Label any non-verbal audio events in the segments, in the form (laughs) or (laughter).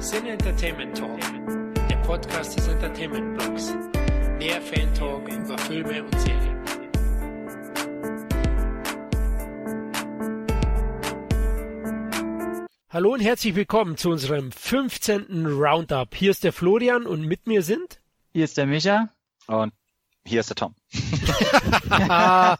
Sin Entertainment Talk, der Podcast des Entertainment Blogs. Mehr Fan Talk über Filme und Serien. Hallo und herzlich willkommen zu unserem 15. Roundup. Hier ist der Florian und mit mir sind. Hier ist der Micha. Und hier ist der Tom. (laughs) ja,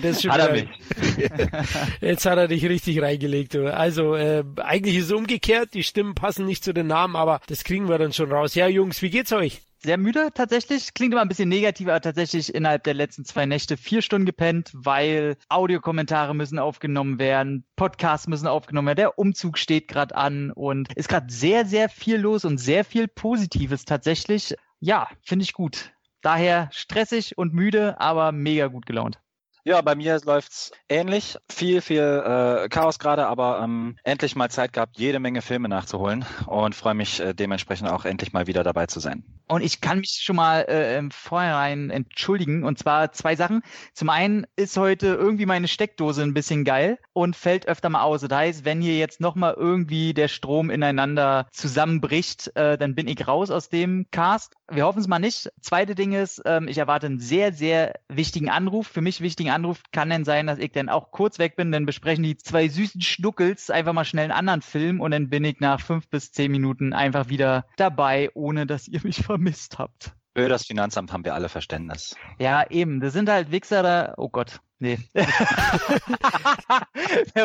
das ist schon hat er mich. (laughs) Jetzt hat er dich richtig reingelegt. Also äh, eigentlich ist es umgekehrt, die Stimmen passen nicht zu den Namen, aber das kriegen wir dann schon raus. Ja, Jungs, wie geht's euch? Sehr müde tatsächlich. Klingt immer ein bisschen negativ, aber tatsächlich innerhalb der letzten zwei Nächte vier Stunden gepennt, weil Audiokommentare müssen aufgenommen werden, Podcasts müssen aufgenommen werden, der Umzug steht gerade an und ist gerade sehr, sehr viel los und sehr viel Positives tatsächlich. Ja, finde ich gut. Daher stressig und müde, aber mega gut gelaunt. Ja, bei mir läuft's ähnlich. Viel, viel äh, Chaos gerade, aber ähm, endlich mal Zeit gehabt, jede Menge Filme nachzuholen und freue mich äh, dementsprechend auch endlich mal wieder dabei zu sein. Und ich kann mich schon mal äh, im Vorhinein entschuldigen. Und zwar zwei Sachen. Zum einen ist heute irgendwie meine Steckdose ein bisschen geil und fällt öfter mal aus. Das heißt, wenn hier jetzt nochmal irgendwie der Strom ineinander zusammenbricht, äh, dann bin ich raus aus dem Cast. Wir hoffen es mal nicht. Zweite Ding ist, ähm, ich erwarte einen sehr, sehr wichtigen Anruf. Für mich wichtigen Anruf kann dann sein, dass ich dann auch kurz weg bin. Dann besprechen die zwei süßen Schnuckels einfach mal schnell einen anderen Film und dann bin ich nach fünf bis zehn Minuten einfach wieder dabei, ohne dass ihr mich vermisst habt. Für das Finanzamt haben wir alle Verständnis. Ja, eben. Das sind halt Wichser da. Oh Gott. Nee. (laughs) (laughs) wer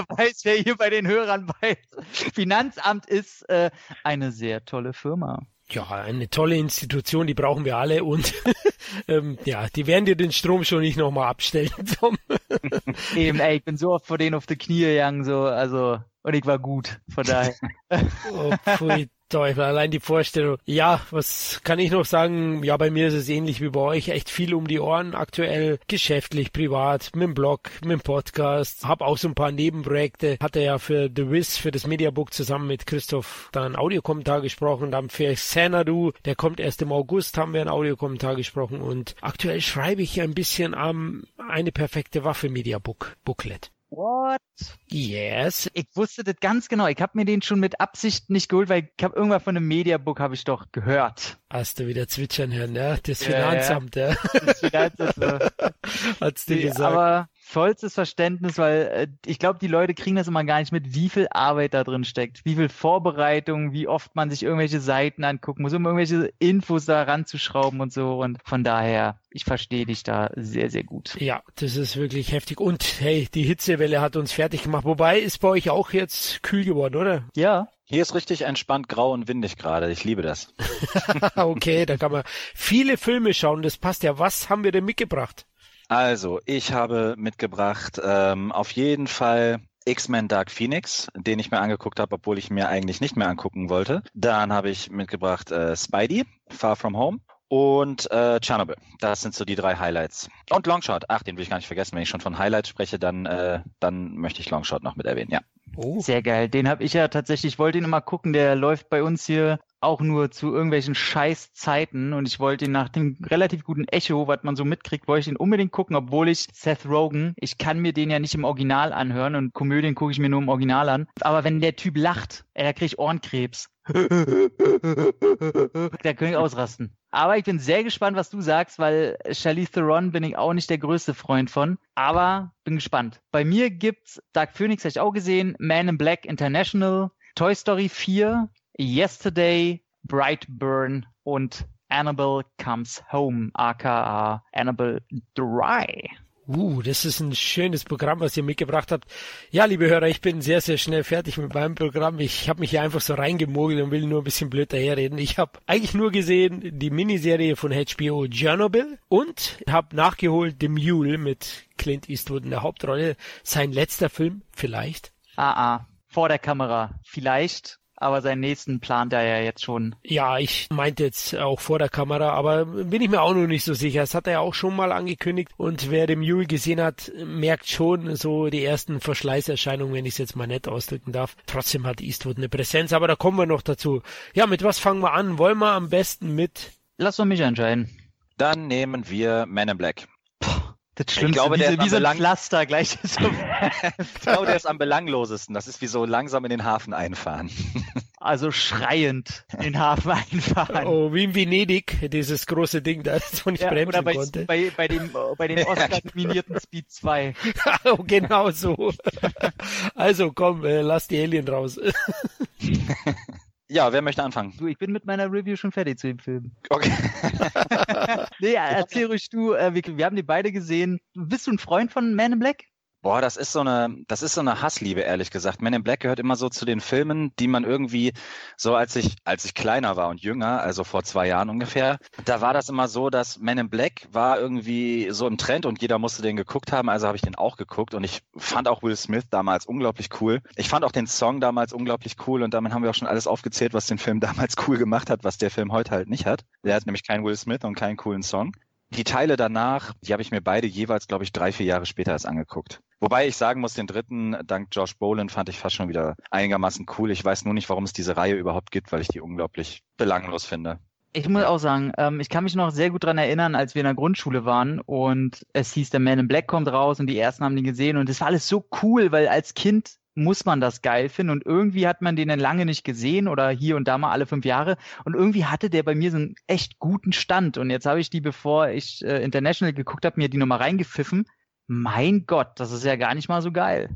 weiß, wer hier bei den Hörern weiß. Finanzamt ist äh, eine sehr tolle Firma. Ja, eine tolle Institution, die brauchen wir alle und (laughs) ähm, ja, die werden dir den Strom schon nicht nochmal abstellen, Tom. Eben, ey, ich bin so oft vor denen auf die Knie gegangen, so, also, und ich war gut, von daher. oh, pfui, Teufel, allein die Vorstellung. Ja, was kann ich noch sagen? Ja, bei mir ist es ähnlich wie bei euch. Echt viel um die Ohren aktuell. Geschäftlich, privat, mit dem Blog, mit dem Podcast. Hab auch so ein paar Nebenprojekte. Hatte ja für The Wiz, für das Mediabook zusammen mit Christoph da einen Audiokommentar gesprochen. Dann für Xanadu, der kommt erst im August, haben wir einen Audiokommentar gesprochen. Und aktuell schreibe ich ein bisschen am eine perfekte Waffe Mediabook Booklet. What? Yes. Ich wusste das ganz genau. Ich habe mir den schon mit Absicht nicht geholt, weil ich habe irgendwann von einem Mediabook habe ich doch gehört. Hast du wieder zwitschern hören, ja? Das Finanzamt, ja. ja. Das Finanzamt, ja. (laughs) Hat's dir gesagt. Aber vollstes Verständnis, weil äh, ich glaube, die Leute kriegen das immer gar nicht mit, wie viel Arbeit da drin steckt, wie viel Vorbereitung, wie oft man sich irgendwelche Seiten angucken muss, um irgendwelche Infos da ranzuschrauben und so. Und von daher, ich verstehe dich da sehr, sehr gut. Ja, das ist wirklich heftig. Und hey, die Hitzewelle hat uns fertig gemacht. Wobei ist bei euch auch jetzt kühl geworden, oder? Ja. Hier ist richtig entspannt grau und windig gerade. Ich liebe das. (laughs) okay, da kann man viele Filme schauen. Das passt ja. Was haben wir denn mitgebracht? Also, ich habe mitgebracht ähm, auf jeden Fall X-Men Dark Phoenix, den ich mir angeguckt habe, obwohl ich mir eigentlich nicht mehr angucken wollte. Dann habe ich mitgebracht äh, Spidey, Far From Home und äh, Chernobyl. Das sind so die drei Highlights. Und Longshot. Ach, den will ich gar nicht vergessen. Wenn ich schon von Highlights spreche, dann, äh, dann möchte ich Longshot noch mit erwähnen, ja. Oh. Sehr geil. Den habe ich ja tatsächlich, ich wollte ihn immer gucken, der läuft bei uns hier auch nur zu irgendwelchen Scheißzeiten und ich wollte ihn nach dem relativ guten Echo, was man so mitkriegt, wollte ich ihn unbedingt gucken, obwohl ich Seth Rogen, ich kann mir den ja nicht im Original anhören und Komödien gucke ich mir nur im Original an. Aber wenn der Typ lacht, kriege ich Ohrenkrebs. (laughs) da könnte ich ausrasten. Aber ich bin sehr gespannt, was du sagst, weil Charlize Theron bin ich auch nicht der größte Freund von. Aber bin gespannt. Bei mir gibt's Dark Phoenix, habe ich auch gesehen, Man in Black International, Toy Story 4, Yesterday, Brightburn und Annabelle Comes Home, aka Annabelle Dry. Uh, das ist ein schönes Programm, was ihr mitgebracht habt. Ja, liebe Hörer, ich bin sehr, sehr schnell fertig mit meinem Programm. Ich habe mich hier einfach so reingemogelt und will nur ein bisschen blöd daherreden. Ich habe eigentlich nur gesehen die Miniserie von HBO Chernobyl und habe nachgeholt The Mule mit Clint Eastwood in der Hauptrolle. Sein letzter Film, vielleicht. Ah, ah, vor der Kamera, vielleicht aber seinen nächsten plant er ja jetzt schon. Ja, ich meinte jetzt auch vor der Kamera, aber bin ich mir auch noch nicht so sicher. Das hat er ja auch schon mal angekündigt und wer den Mule gesehen hat, merkt schon so die ersten Verschleißerscheinungen, wenn ich es jetzt mal nett ausdrücken darf. Trotzdem hat Eastwood eine Präsenz, aber da kommen wir noch dazu. Ja, mit was fangen wir an? Wollen wir am besten mit? Lass doch mich entscheiden. Dann nehmen wir Man in Black. Das Schlimmste, ich glaube, der wie, wie so ein Pflaster gleich. (laughs) So. ich glaube, der ist am belanglosesten. Das ist wie so langsam in den Hafen einfahren. (laughs) also schreiend in den Hafen einfahren. Oh, wie in Venedig, dieses große Ding da, das man nicht Ja, bremsen oder bei, konnte. bei, bei dem, bei den (laughs) Oscar-nominierten Speed 2. oh, genau so. also komm, äh, lass die Alien raus. Ja, wer möchte anfangen? Du, ich bin mit meiner Review schon fertig zu dem Film. Okay. (laughs) Nee, erzähl ruhig du, äh, wir, wir haben die beide gesehen. Bist du ein Freund von Man in Black? Boah, das ist so eine, das ist so eine Hassliebe, ehrlich gesagt. Men in Black gehört immer so zu den Filmen, die man irgendwie, so als ich, als ich kleiner war und jünger, also vor zwei Jahren ungefähr, da war das immer so, dass Men in Black war irgendwie so im Trend und jeder musste den geguckt haben, also habe ich den auch geguckt und ich fand auch Will Smith damals unglaublich cool. Ich fand auch den Song damals unglaublich cool und damit haben wir auch schon alles aufgezählt, was den Film (laughs) damals cool gemacht hat, was der Film heute halt nicht hat. Der hat nämlich keinen Will Smith und keinen coolen Song. Die Teile danach, die habe ich mir beide jeweils, glaube ich, drei, vier Jahre später erst angeguckt. Wobei ich sagen muss, den dritten, dank Josh Brolin, fand ich fast schon wieder einigermaßen cool. Ich weiß nur nicht, warum es diese Reihe überhaupt gibt, weil ich die unglaublich belanglos finde. Ich muss auch sagen, ähm, ich kann mich noch sehr gut dran erinnern, als wir in der Grundschule waren und es hieß, der Man in Black kommt raus und die ersten haben den gesehen und es war alles so cool, weil als Kind muss man das geil finden und irgendwie hat man den dann lange nicht gesehen oder hier und da mal alle fünf Jahre und irgendwie hatte der bei mir so einen echt guten Stand und jetzt habe ich die, bevor ich äh, International geguckt habe, mir die nochmal reingepfiffen. Mein Gott, das ist ja gar nicht mal so geil.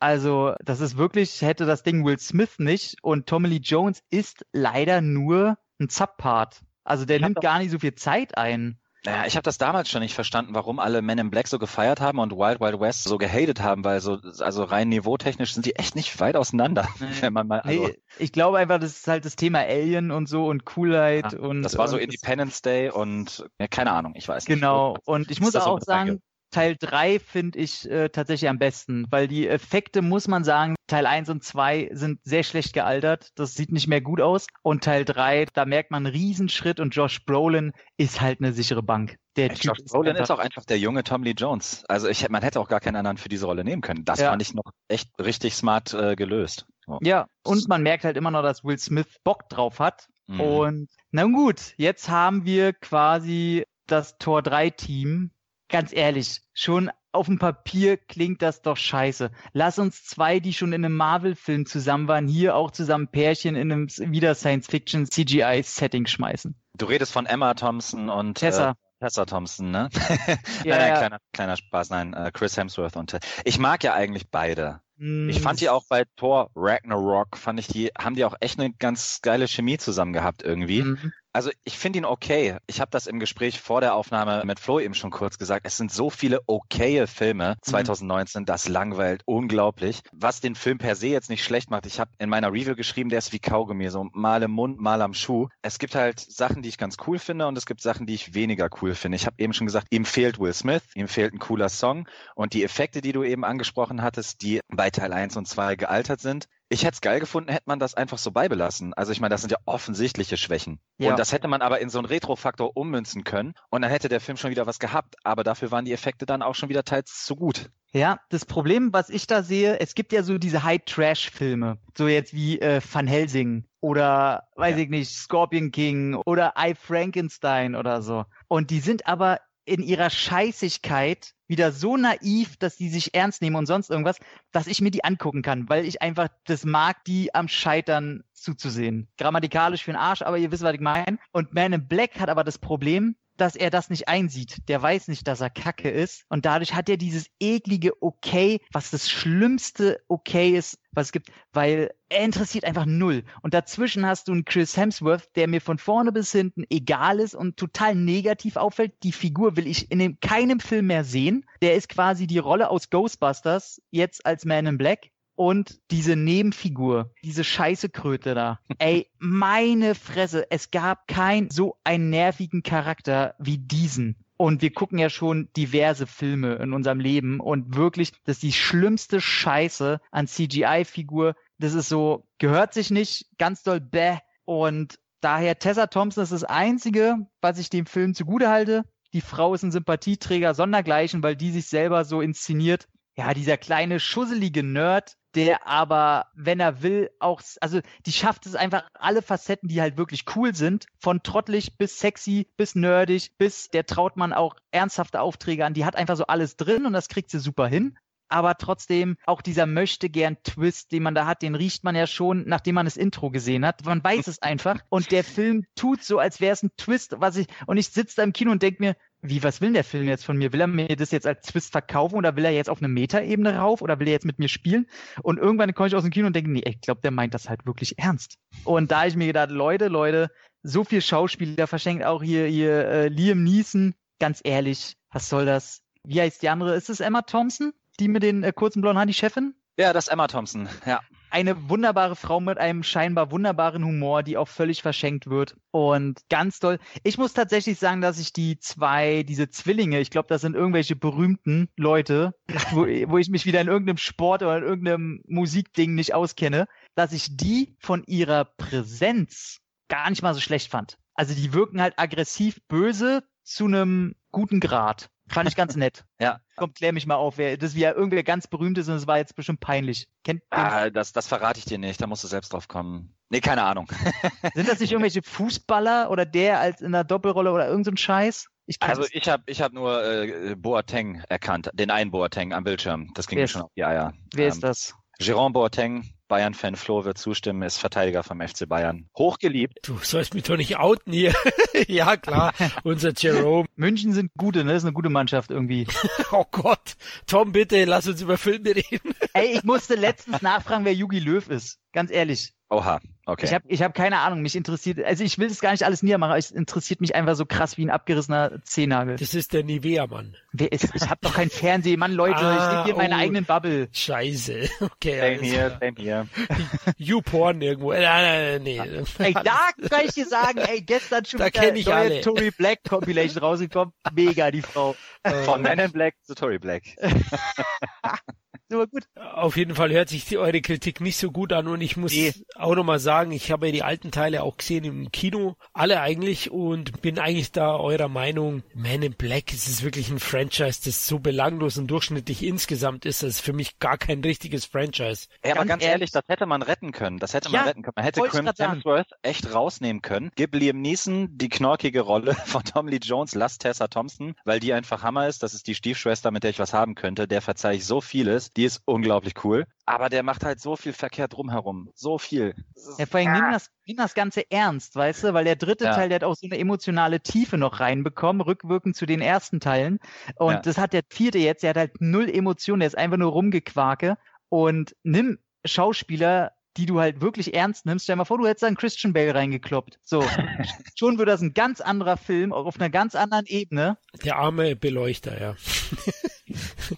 Also, das ist wirklich, hätte das Ding Will Smith nicht und Tommy Lee Jones ist leider nur ein Subpart. Also der nimmt gar nicht so viel Zeit ein. Naja, ich habe das damals schon nicht verstanden, warum alle Men in Black so gefeiert haben und Wild Wild West so gehatet haben, weil so, also rein niveautechnisch sind die echt nicht weit auseinander, (laughs) wenn man mal, also, Nee, ich glaube einfach, das ist halt das Thema Alien und so und Coolheit und das war so Independence Day und, ja, keine Ahnung, ich weiß nicht. Genau. Und ich muss auch sagen, Teil 3 finde ich äh, tatsächlich am besten, weil die Effekte, muss man sagen, Teil 1 und 2 sind sehr schlecht gealtert. Das sieht nicht mehr gut aus. Und Teil 3, da merkt man einen Riesenschritt und Josh Brolin ist halt eine sichere Bank. Der Ey, Typ Josh Brolin einfach- ist auch einfach der junge Tom Lee Jones. Also ich, man hätte auch gar keinen anderen für diese Rolle nehmen können. Das Ja. fand ich noch echt richtig smart äh, gelöst. So. Ja, und man merkt halt immer noch, dass Will Smith Bock drauf hat. Mhm. Und na gut, jetzt haben wir quasi das Tor 3 Team. Ganz ehrlich, schon auf dem Papier klingt das doch scheiße. Lass uns zwei, die schon in einem Marvel-Film zusammen waren, hier auch zusammen Pärchen in einem wieder Science-Fiction-CGI-Setting schmeißen. Du redest von Emma Thompson und Tessa. Äh, Tessa Thompson, ne? (laughs) Ja, nein, nein, kleiner, kleiner Spaß, nein, äh, Chris Hemsworth und ich mag ja eigentlich beide. Hm, Ich fand die auch bei Thor Ragnarok, fand ich die, haben die auch echt eine ganz geile Chemie zusammen gehabt irgendwie. Mhm. Also ich finde ihn okay. Ich habe das im Gespräch vor der Aufnahme mit Flo eben schon kurz gesagt. Es sind so viele okaye Filme 2019, das langweilt unglaublich. Was den Film per se jetzt nicht schlecht macht. Ich habe in meiner Review geschrieben, der ist wie Kaugummi, so mal im Mund, mal am Schuh. Es gibt halt Sachen, die ich ganz cool finde und es gibt Sachen, die ich weniger cool finde. Ich habe eben schon gesagt, ihm fehlt Will Smith, ihm fehlt ein cooler Song und die Effekte, die du eben angesprochen hattest, die bei Teil 1 und 2 gealtert sind. Ich hätte es geil gefunden, hätte man das einfach so beibelassen. Also ich meine, das sind ja offensichtliche Schwächen. Ja. Und das hätte man aber in so einen Retro-Faktor ummünzen können und dann hätte der Film schon wieder was gehabt. Aber dafür waren die Effekte dann auch schon wieder teils zu gut. Ja, das Problem, was ich da sehe, es gibt ja so diese High-Trash-Filme, so jetzt wie äh, Van Helsing oder, weiß Ja. ich nicht, Scorpion King oder I Frankenstein oder so. Und die sind aber in ihrer Scheißigkeit wieder so naiv, dass die sich ernst nehmen und sonst irgendwas, dass ich mir die angucken kann, weil ich einfach das mag, die am Scheitern zuzusehen. Grammatikalisch für den Arsch, aber ihr wisst, was ich meine. Und Man in Black hat aber das Problem, dass er das nicht einsieht. Der weiß nicht, dass er Kacke ist. Und dadurch hat er dieses eklige Okay, was das schlimmste Okay ist, was es gibt, weil er interessiert einfach null. Und dazwischen hast du einen Chris Hemsworth, der mir von vorne bis hinten egal ist und total negativ auffällt. Die Figur will ich in keinem Film mehr sehen. Der ist quasi die Rolle aus Ghostbusters, jetzt als Man in Black. Und diese Nebenfigur, diese scheiße Kröte da. Ey, meine Fresse, es gab keinen so einen nervigen Charakter wie diesen. Und wir gucken ja schon diverse Filme in unserem Leben und wirklich, das ist die schlimmste Scheiße an CGI-Figur. Das ist so, gehört sich nicht, ganz doll bäh. Und daher Tessa Thompson ist das Einzige, was ich dem Film zugute halte. Die Frau ist ein Sympathieträger sondergleichen, weil die sich selber so inszeniert. Ja, dieser kleine schusselige Nerd, der aber, wenn er will, auch, also die schafft es einfach alle Facetten, die halt wirklich cool sind, von trottelig bis sexy, bis nerdig, bis der traut man auch ernsthafte Aufträge an. Die hat einfach so alles drin und das kriegt sie super hin. aber trotzdem auch dieser möchte gern Twist, den man da hat, den riecht man ja schon, nachdem man das Intro gesehen hat. Man weiß es einfach und der Film tut so, als wäre es ein Twist, was ich und ich sitze da im Kino und denke mir, wie, was will der Film jetzt von mir? Will er mir das jetzt als Twist verkaufen oder will er jetzt auf eine Metaebene rauf oder will er jetzt mit mir spielen? Und irgendwann komme ich aus dem Kino und denke, nee, ich glaube, der meint das halt wirklich ernst. Und da ich mir gedacht, Leute, Leute, so viel Schauspieler verschenkt auch hier, hier äh, Liam Neeson. Ganz ehrlich, was soll das? Wie heißt die andere? Ist es Emma Thompson? Die mit den äh, kurzen blauen Haaren, die Chefin? Ja, das ist Emma Thompson, ja eine wunderbare Frau mit einem scheinbar wunderbaren Humor, die auch völlig verschenkt wird. Und ganz toll. Ich muss tatsächlich sagen, dass ich die zwei, diese Zwillinge, ich glaube, das sind irgendwelche berühmten Leute, wo, wo ich mich wieder in irgendeinem Sport oder in irgendeinem Musikding nicht auskenne, dass ich die von ihrer Präsenz gar nicht mal so schlecht fand. Also die wirken halt aggressiv böse zu einem guten Grad. Fand ich ganz nett. ja. Komm, klär mich mal auf, wer das wie ja irgendwer ganz berühmt ist und es war jetzt bestimmt peinlich. Kennt ah, das, das verrate ich dir nicht, da musst du selbst drauf kommen. Nee, keine Ahnung. (laughs) Sind das nicht irgendwelche Fußballer oder der als in der Doppelrolle oder irgendein so Scheiß? Ich also ich habe ich hab nur äh, Boateng erkannt, den einen Boateng am Bildschirm. Das ging mir schon auf die Eier. Wer ähm, ist das? Jérôme Boateng, Bayern-Fan Flo wird zustimmen, ist Verteidiger vom FC Bayern. Hochgeliebt. Du sollst mich doch nicht outen hier. (laughs) ja, klar, unser Jerome. (laughs) München sind gute, ne? Ist eine gute Mannschaft irgendwie. (laughs) oh Gott. Tom, bitte, lass uns über Filme reden. Ey, ich musste letztens nachfragen, wer Yugi Löw ist. Ganz ehrlich. Oha, okay. Ich habe ich hab keine Ahnung, mich interessiert, also ich will das gar nicht alles niedermachen, aber es interessiert mich einfach so krass wie ein abgerissener Zehennagel. Das ist der Nivea-Mann. Wer ist, ich habe doch keinen Fernseher, Mann, Leute, ah, ich lebe hier in meiner oh, eigenen Bubble. Scheiße, (laughs) okay. Same hier, same hier. (laughs) YouPorn irgendwo, äh, äh, nee. Ey, da kann ich dir sagen, ey, gestern schon da wieder ich neue alle. Tory Black Compilation rausgekommen, mega, die Frau. Von Men in Black zu Tory Black. (laughs) aber gut. Auf jeden Fall hört sich die, eure Kritik nicht so gut an und ich muss nee. auch nochmal sagen, ich habe ja die alten Teile auch gesehen im Kino, alle eigentlich und bin eigentlich da eurer Meinung, Man in Black ist es wirklich ein Franchise, das so belanglos und durchschnittlich insgesamt ist, das ist für mich gar kein richtiges Franchise. Ja, aber ganz ehrlich, das hätte man retten können, das hätte man ja, retten können. Man hätte Chris Hemsworth echt rausnehmen können. Gib Liam Neeson die knorkige Rolle (laughs) von Tom Lee Jones, lass Tessa Thompson, weil die einfach Hammer ist, das ist die Stiefschwester, mit der ich was haben könnte, der verzeih ich so vieles, die die ist unglaublich cool. Aber der macht halt so viel Verkehr drumherum. So viel. Ja, vor allem ah. nimm das, nimm das Ganze ernst, weißt du? Weil der dritte ja. Teil, der hat auch so eine emotionale Tiefe noch reinbekommen, rückwirkend zu den ersten Teilen. Und ja. das hat der vierte jetzt, der hat halt null Emotionen, der ist einfach nur rumgequake. Und nimm Schauspieler, die du halt wirklich ernst nimmst. Stell dir mal vor, du hättest da einen Christian Bale reingekloppt. So. (laughs) Schon wird das ein ganz anderer Film, auch auf einer ganz anderen Ebene. Der arme Beleuchter, ja.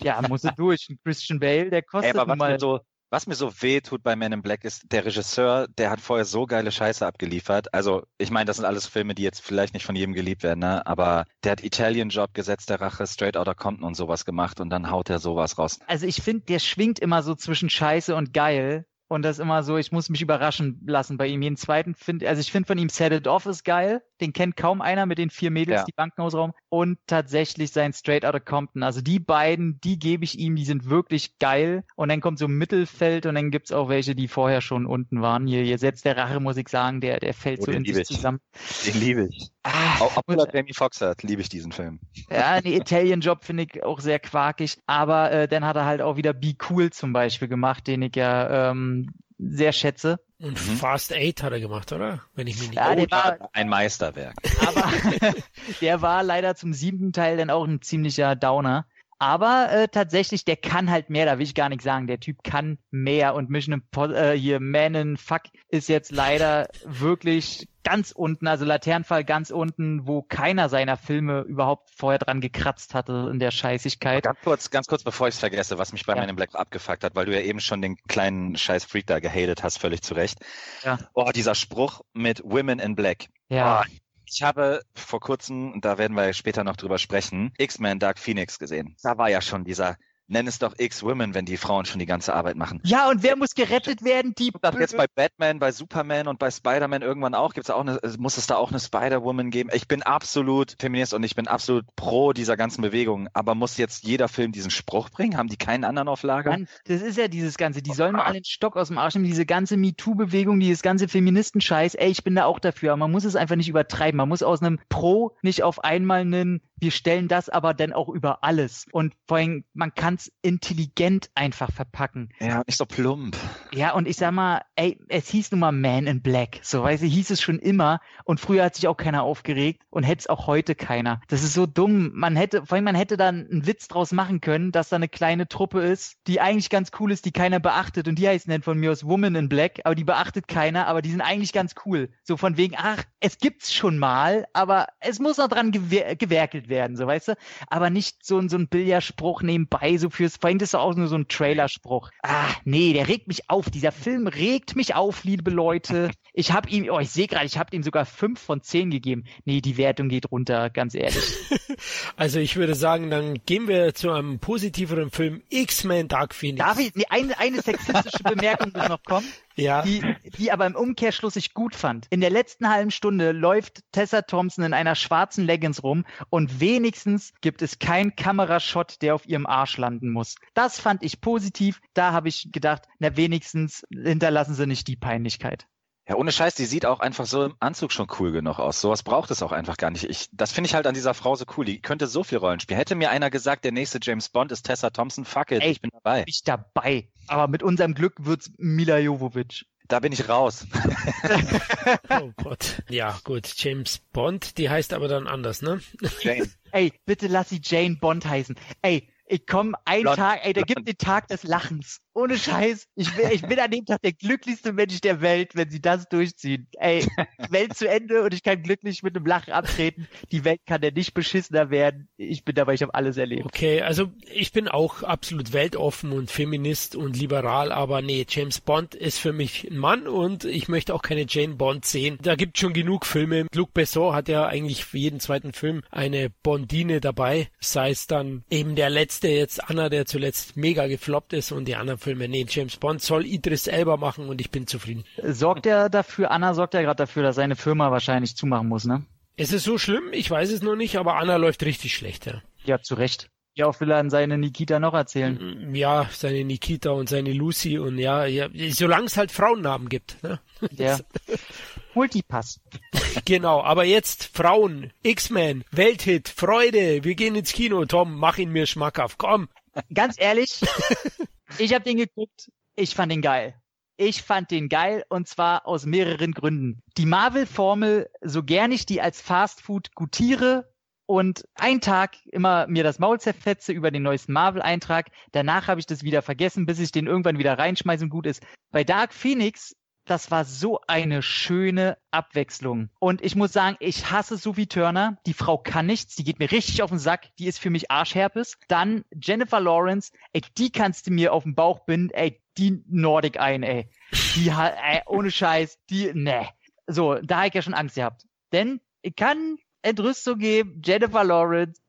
ja, muss er durch. Ein Christian Bale, der kostet Ey, aber was mal. Mir so, was mir so weh tut bei Men in Black ist, der Regisseur, der hat vorher so geile Scheiße abgeliefert. Also, ich meine, das sind alles Filme, die jetzt vielleicht nicht von jedem geliebt werden, ne? aber der hat Italian Job, Gesetz der Rache, Straight Outta Compton und sowas gemacht und dann haut er sowas raus. Also, ich finde, der schwingt immer so zwischen Scheiße und geil. Und das ist immer so, ich muss mich überraschen lassen bei ihm. Jeden zweiten finde, also ich finde von ihm Set It Off ist geil. Den kennt kaum einer mit den vier Mädels, ja. die Bankenhausraum. Und tatsächlich sein Straight Outta Compton. Also die beiden, die gebe ich ihm, die sind wirklich geil. Und dann kommt so Mittelfeld und dann gibt's auch welche, die vorher schon unten waren. Hier, hier setzt der Rache, muss ich sagen, der, der fällt oh, so in sich ich. zusammen. Den liebe ich. Ah, auch obwohl er Jamie Foxx hat, liebe ich diesen Film. Ja, den (laughs) Italian Job finde ich auch sehr quakig. Aber äh, dann hat er halt auch wieder Be Cool zum Beispiel gemacht, den ich ja ähm, sehr schätze. Und mhm. Fast Eight hat er gemacht, oder? Wenn ich mich nicht ja, der war ein Meisterwerk. Aber (laughs) der war leider zum siebten Teil dann auch ein ziemlicher Downer. Aber äh, tatsächlich, der kann halt mehr, da will ich gar nicht sagen. Der Typ kann mehr und Mission äh, hier Man in Fuck ist jetzt leider wirklich ganz unten, also Laternenfall ganz unten, wo keiner seiner Filme überhaupt vorher dran gekratzt hatte in der Scheißigkeit. Ganz kurz, ganz kurz, bevor ich es vergesse, was mich bei ja. meinem Black abgefuckt hat, weil du ja eben schon den kleinen scheiß Freak da gehatet hast, völlig zu Recht. Ja. Oh, dieser Spruch mit Women in Black. Ja. Oh, ich habe vor kurzem, da werden wir später noch drüber sprechen, X-Men Dark Phoenix gesehen. Da war ja schon dieser nenn es doch X-Women, wenn die Frauen schon die ganze Arbeit machen. Ja, und wer muss gerettet werden? Die das jetzt bei Batman, bei Superman und bei Spider-Man irgendwann auch, gibt's auch eine, muss es da auch eine Spider-Woman geben? Ich bin absolut Feminist und ich bin absolut pro dieser ganzen Bewegung, aber muss jetzt jeder Film diesen Spruch bringen? Haben die keinen anderen auf Lager? Mann, das ist ja dieses Ganze, die sollen mal alle den Stock aus dem Arsch nehmen, diese ganze MeToo-Bewegung, dieses ganze Feministenscheiß, ey, ich bin da auch dafür, aber man muss es einfach nicht übertreiben, man muss aus einem Pro nicht auf einmal einen wir stellen das aber dann auch über alles. Und vor allem, man kann es intelligent einfach verpacken. Ja, nicht so plump. Ja, und ich sag mal, ey, es hieß nun mal Man in Black. So, weißt du, hieß es schon immer. Und früher hat sich auch keiner aufgeregt und hätte es auch heute keiner. Das ist so dumm. Man hätte, vor allem, man hätte dann einen Witz draus machen können, dass da eine kleine Truppe ist, die eigentlich ganz cool ist, die keiner beachtet. Und die heißen dann von mir aus Woman in Black, aber die beachtet keiner, aber die sind eigentlich ganz cool. So von wegen, ach, es gibt's schon mal, aber es muss noch dran gewer gewerkelt werden, so weißt du? Aber nicht so, so ein Billardspruch nebenbei, so fürs, vorhin ist auch nur so ein Trailerspruch. Ah, nee, der regt mich auf. Dieser Film regt mich auf, liebe Leute. Ich habe ihm, oh, ich sehe gerade, ich habe ihm sogar fünf von zehn gegeben. Nee, die Wertung geht runter, ganz ehrlich. (laughs) Also ich würde sagen, dann gehen wir zu einem positiveren Film X-Men Dark Phoenix. Darf ich, nee, eine, eine sexistische Bemerkung muss noch kommen? Ja. Die, die aber im Umkehrschluss ich gut fand. In der letzten halben Stunde läuft Tessa Thompson in einer schwarzen Leggings rum und wenigstens gibt es keinen Kamerashot, der auf ihrem Arsch landen muss. Das fand ich positiv. Da habe ich gedacht, na wenigstens hinterlassen sie nicht die Peinlichkeit. Ja, ohne Scheiß, die sieht auch einfach so im Anzug schon cool genug aus. Sowas braucht es auch einfach gar nicht. Ich, das finde ich halt an dieser Frau so cool. Die könnte so viel Rollen spielen. Hätte mir einer gesagt, der nächste James Bond ist Tessa Thompson, fuck it, Ey, ich bin dabei. Bin ich dabei. Aber mit unserem Glück wird's Mila Jovovich. Da bin ich raus. (laughs) oh Gott. Ja, gut. James Bond, die heißt aber dann anders, ne? Jane. (laughs) Ey, bitte lass sie Jane Bond heißen. Ey, ich komme einen Blond. Tag, ey, der gibt den Tag des Lachens. Ohne Scheiß. Ich bin, ich bin an dem Tag der glücklichste Mensch der Welt, wenn sie das durchziehen. Ey, Welt zu Ende und ich kann glücklich mit einem Lachen abtreten. Die Welt kann ja nicht beschissener werden. Ich bin dabei, ich habe alles erlebt. Okay, also ich bin auch absolut weltoffen und Feminist und liberal, aber nee, James Bond ist für mich ein Mann und ich möchte auch keine Jane Bond sehen. Da gibt schon genug Filme. Luc Besson hat ja eigentlich für jeden zweiten Film eine Bondine dabei, sei es dann eben der letzte jetzt Anna, der zuletzt mega gefloppt ist und die anderen Filme. Nee, James Bond soll Idris Elba machen und ich bin zufrieden. Sorgt er dafür, Anna sorgt ja gerade dafür, dass seine Firma wahrscheinlich zumachen muss, ne? Ist es so schlimm? Ich weiß es noch nicht, aber Anna läuft richtig schlecht, ja. Ja, zu Recht. Ja, auch will er an seine Nikita noch erzählen. Ja, seine Nikita und seine Lucy und ja, ja solange es halt Frauennamen gibt. Ne? (laughs) Ja. Multipass. (laughs) Genau, aber jetzt Frauen, X-Men, Welthit, Freude, wir gehen ins Kino. Tom, mach ihn mir schmackhaft, komm. Ganz ehrlich, (laughs) ich habe den geguckt, ich fand den geil. Ich fand den geil und zwar aus mehreren Gründen. Die Marvel-Formel, so gern ich die als Fastfood gutiere und einen Tag immer mir das Maul zerfetze über den neuesten Marvel-Eintrag, danach habe ich das wieder vergessen, bis ich den irgendwann wieder reinschmeiße und gut ist. Bei Dark Phoenix das war so eine schöne Abwechslung. Und ich muss sagen, ich hasse Sophie Turner. Die Frau kann nichts. Die geht mir richtig auf den Sack. Die ist für mich Arschherpes. Dann Jennifer Lawrence. Ey, die kannst du mir auf den Bauch binden. Ey, die Nordic ein, ey. Die hat, ey, ohne Scheiß. Die, ne. So, da habe ich ja schon Angst gehabt. Denn ich kann Entrüstung geben. Jennifer Lawrence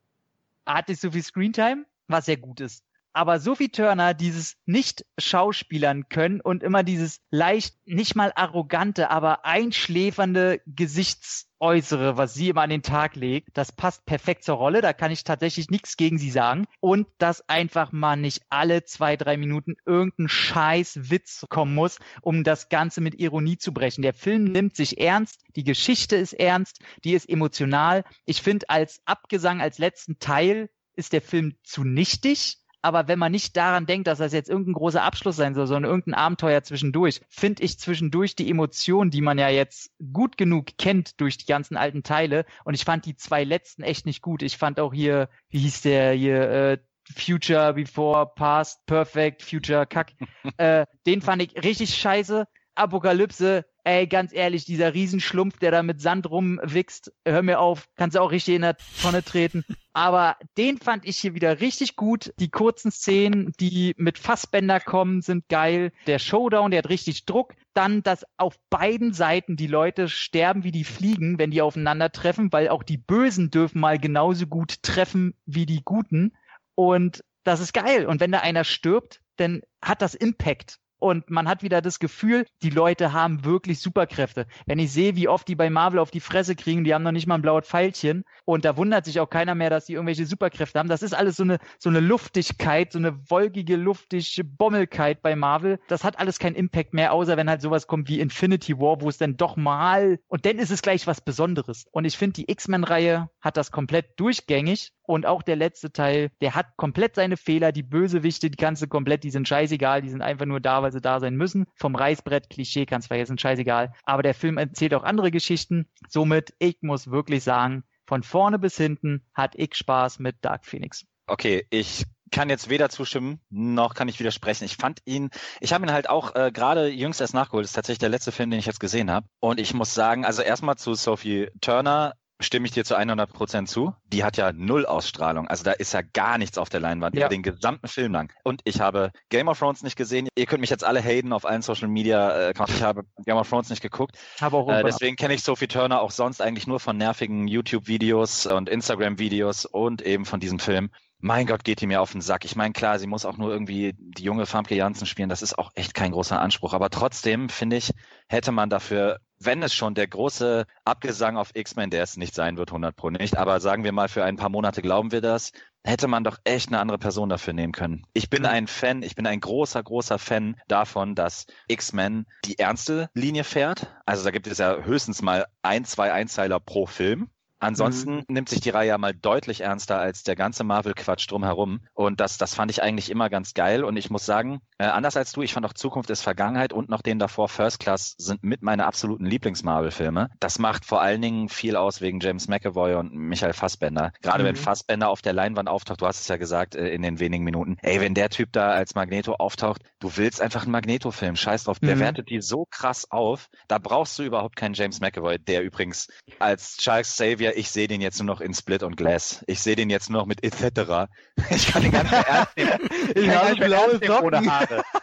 hat nicht so viel Screentime, was sehr gut ist aber Sophie Turner dieses nicht schauspielern können und immer dieses leicht, nicht mal arrogante, aber einschläfernde Gesichtsäußere, was sie immer an den Tag legt, das passt perfekt zur Rolle, da kann ich tatsächlich nichts gegen sie sagen. Und dass einfach mal nicht alle zwei, drei Minuten irgendein scheiß Witz kommen muss, um das Ganze mit Ironie zu brechen. Der Film nimmt sich ernst, die Geschichte ist ernst, die ist emotional. Ich finde, als Abgesang, als letzten Teil ist der Film zu nichtig aber wenn man nicht daran denkt, dass das jetzt irgendein großer Abschluss sein soll, sondern irgendein Abenteuer zwischendurch, finde ich zwischendurch die Emotionen, die man ja jetzt gut genug kennt durch die ganzen alten Teile. Und ich fand die zwei letzten echt nicht gut. Ich fand auch hier, wie hieß der hier, äh, Future Before Past Perfect Future Kack. (laughs) äh, den fand ich richtig scheiße. Apokalypse, ey, ganz ehrlich, dieser Riesenschlumpf, der da mit Sand rumwichst, hör mir auf, kannst du auch richtig in der Tonne treten. Aber den fand ich hier wieder richtig gut. Die kurzen Szenen, die mit Fassbänder kommen, sind geil. Der Showdown, der hat richtig Druck. Dann, dass auf beiden Seiten die Leute sterben wie die Fliegen, wenn die aufeinandertreffen, weil auch die Bösen dürfen mal genauso gut treffen wie die Guten. Und das ist geil. Und wenn da einer stirbt, dann hat das Impact. Und man hat wieder das Gefühl, die Leute haben wirklich Superkräfte. Wenn ich sehe, wie oft die bei Marvel auf die Fresse kriegen, die haben noch nicht mal ein blaues Pfeilchen und da wundert sich auch keiner mehr, dass die irgendwelche Superkräfte haben. Das ist alles so eine, so eine Luftigkeit, so eine wolkige, luftige Bommelkeit bei Marvel. Das hat alles keinen Impact mehr, außer wenn halt sowas kommt wie Infinity War, wo es dann doch mal und dann ist es gleich was Besonderes. Und ich finde, die X-Men-Reihe hat das komplett durchgängig und auch der letzte Teil, der hat komplett seine Fehler. Die Bösewichte, die kannst du komplett, die sind scheißegal, die sind einfach nur da, weil sie da sein müssen. Vom Reißbrett, Klischee kannst du vergessen, scheißegal. Aber der Film erzählt auch andere Geschichten. Somit, ich muss wirklich sagen, von vorne bis hinten hat ich Spaß mit Dark Phoenix. Okay, ich kann jetzt weder zustimmen, noch kann ich widersprechen. Ich fand ihn, ich habe ihn halt auch äh, gerade jüngst erst nachgeholt. Das ist tatsächlich der letzte Film, den ich jetzt gesehen habe. Und ich muss sagen, also erstmal zu Sophie Turner stimme ich dir zu 100 Prozent zu. Die hat ja null Ausstrahlung. Also da ist ja gar nichts auf der Leinwand, ja. über den gesamten Film lang. Und ich habe Game of Thrones nicht gesehen. Ihr könnt mich jetzt alle haten auf allen Social Media Accounts. Ich habe Game of Thrones nicht geguckt. Habe auch äh, deswegen kenne ich Sophie Turner auch sonst eigentlich nur von nervigen YouTube-Videos und Instagram-Videos und eben von diesem Film. Mein Gott, geht die mir auf den Sack. Ich meine, klar, sie muss auch nur irgendwie die junge Famke Janssen spielen. Das ist auch echt kein großer Anspruch. Aber trotzdem, finde ich, hätte man dafür wenn es schon der große Abgesang auf X-Men, der es nicht sein wird, 100 pro nicht, aber sagen wir mal, für ein paar Monate glauben wir das, hätte man doch echt eine andere Person dafür nehmen können. Ich bin ein Fan, ich bin ein großer, großer Fan davon, dass X-Men die ernste Linie fährt. Also da gibt es ja höchstens mal ein, zwei Einzeiler pro Film. Ansonsten mhm. nimmt sich die Reihe ja mal deutlich ernster als der ganze Marvel-Quatsch drumherum. Und das, das fand ich eigentlich immer ganz geil. Und ich muss sagen, äh, anders als du, ich fand auch Zukunft ist Vergangenheit und noch den davor First Class sind mit meine absoluten Lieblings-Marvel-Filme. Das macht vor allen Dingen viel aus wegen James McAvoy und Michael Fassbender. Gerade mhm. wenn Fassbender auf der Leinwand auftaucht, du hast es ja gesagt äh, in den wenigen Minuten. Ey, wenn der Typ da als Magneto auftaucht, du willst einfach einen Magneto-Film. Scheiß drauf. Der mhm. wertet die so krass auf. Da brauchst du überhaupt keinen James McAvoy, der übrigens als Charles Xavier ich sehe den jetzt nur noch in Split und Glass. Ich sehe den jetzt nur noch mit etc. (laughs) Ich kann den ganz (laughs) ernst nehmen. Ich habe blaue Socken. Ohne Haare. (laughs)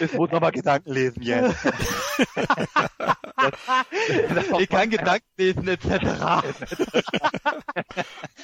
Es muss nochmal Gedanken lesen jetzt. ich kann Gedanken lesen etc.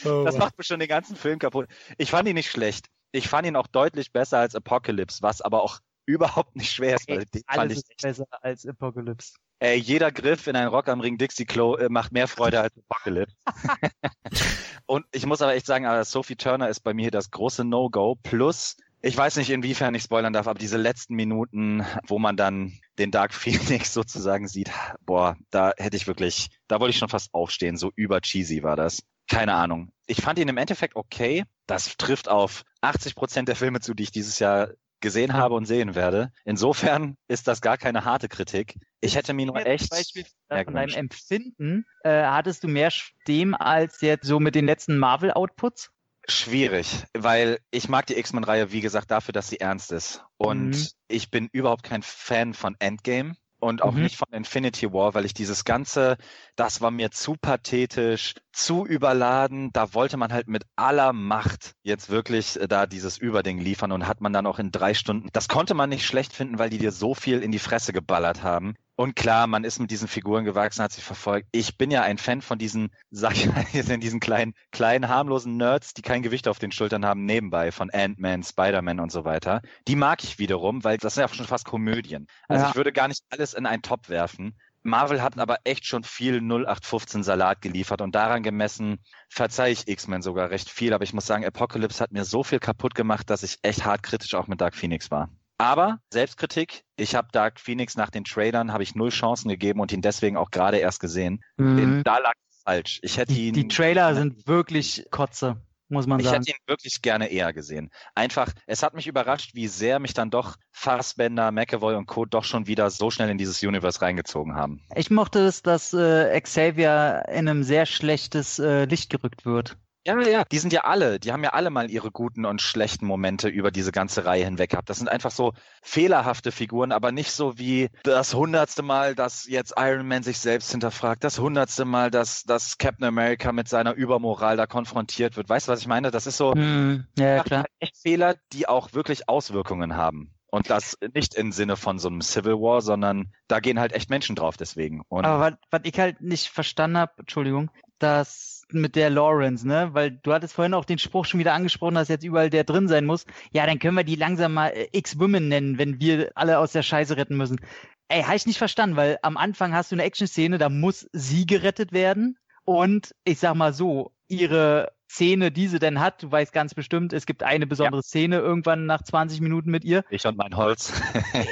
das macht mir schon den ganzen Film kaputt. Ich fand ihn nicht schlecht. Ich fand ihn auch deutlich besser als Apocalypse, was aber auch überhaupt nicht schwer ist. Weil den Alles fand ich ist besser als Apocalypse. Ey, jeder Griff in ein Rock am Ring Dixie Klo äh, macht mehr Freude als Apocalypse. (laughs) und ich muss aber echt sagen, also Sophie Turner ist bei mir das große No-Go. Plus, ich weiß nicht, inwiefern ich spoilern darf, aber diese letzten Minuten, wo man dann den Dark (laughs) Phoenix sozusagen sieht, boah, da hätte ich wirklich, da wollte ich schon fast aufstehen. So über cheesy war das. Keine Ahnung. Ich fand ihn im Endeffekt okay. Das trifft auf 80 Prozent der Filme zu, die ich dieses Jahr gesehen habe und sehen werde. Insofern ist das gar keine harte Kritik. Ich hätte mir nur echt. Beispiel von deinem Empfinden, äh, hattest du mehr dem als jetzt so mit den letzten Marvel-Outputs? Schwierig, weil ich mag die X-Men-Reihe, wie gesagt, dafür, dass sie ernst ist. Und mhm. ich bin überhaupt kein Fan von Endgame und auch mhm. nicht von Infinity War, weil ich dieses ganze, das war mir zu pathetisch, zu überladen. Da wollte man halt mit aller Macht jetzt wirklich äh, da dieses Überding liefern und hat man dann auch in drei Stunden. Das konnte man nicht schlecht finden, weil die dir so viel in die Fresse geballert haben. Und klar, man ist mit diesen Figuren gewachsen, hat sie verfolgt. Ich bin ja ein Fan von diesen, sag ich mal, (laughs) diesen kleinen, kleinen, harmlosen Nerds, die kein Gewicht auf den Schultern haben, nebenbei von Ant-Man, Spider-Man und so weiter. Die mag ich wiederum, weil das sind ja schon fast Komödien. Also ja. ich würde gar nicht alles in einen Top werfen. Marvel hat aber echt schon viel 0815 Salat geliefert und daran gemessen verzeihe ich X-Men sogar recht viel. Aber ich muss sagen, Apocalypse hat mir so viel kaputt gemacht, dass ich echt hart kritisch auch mit Dark Phoenix war. Aber Selbstkritik, ich habe Dark Phoenix nach den Trailern, habe ich null Chancen gegeben und ihn deswegen auch gerade erst gesehen. Mhm. Da lag es falsch. Ich hätte die, ihn, die Trailer sind wirklich Kotze muss man ich sagen. Ich hätte ihn wirklich gerne eher gesehen. Einfach, es hat mich überrascht, wie sehr mich dann doch Fassbender, McAvoy und Co. doch schon wieder so schnell in dieses Universe reingezogen haben. Ich mochte es, dass äh, Xavier in einem sehr schlechtes äh, Licht gerückt wird. Ja, ja, die sind ja alle, die haben ja alle mal ihre guten und schlechten Momente über diese ganze Reihe hinweg gehabt. Das sind einfach so fehlerhafte Figuren, aber nicht so wie das hundertste Mal, dass jetzt Iron Man sich selbst hinterfragt, das hundertste Mal, dass, dass Captain America mit seiner Übermoral da konfrontiert wird. Weißt du, was ich meine? Das ist so hm, ja, klar. Halt echt Fehler, die auch wirklich Auswirkungen haben. Und das nicht im Sinne von so einem Civil War, sondern da gehen halt echt Menschen drauf deswegen. Und aber was, was ich halt nicht verstanden habe, Entschuldigung, dass mit der Lawrence, ne? Weil du hattest vorhin auch den Spruch schon wieder angesprochen, dass jetzt überall der drin sein muss. Ja, dann können wir die langsam mal äh, X-Women nennen, wenn wir alle aus der Scheiße retten müssen. Ey, habe ich nicht verstanden, weil am Anfang hast du eine Action-Szene, da muss sie gerettet werden. Und ich sag mal so, ihre Szene, die sie denn hat, du weißt ganz bestimmt, es gibt eine besondere ja. Szene irgendwann nach 20 Minuten mit ihr. Ich und mein Holz.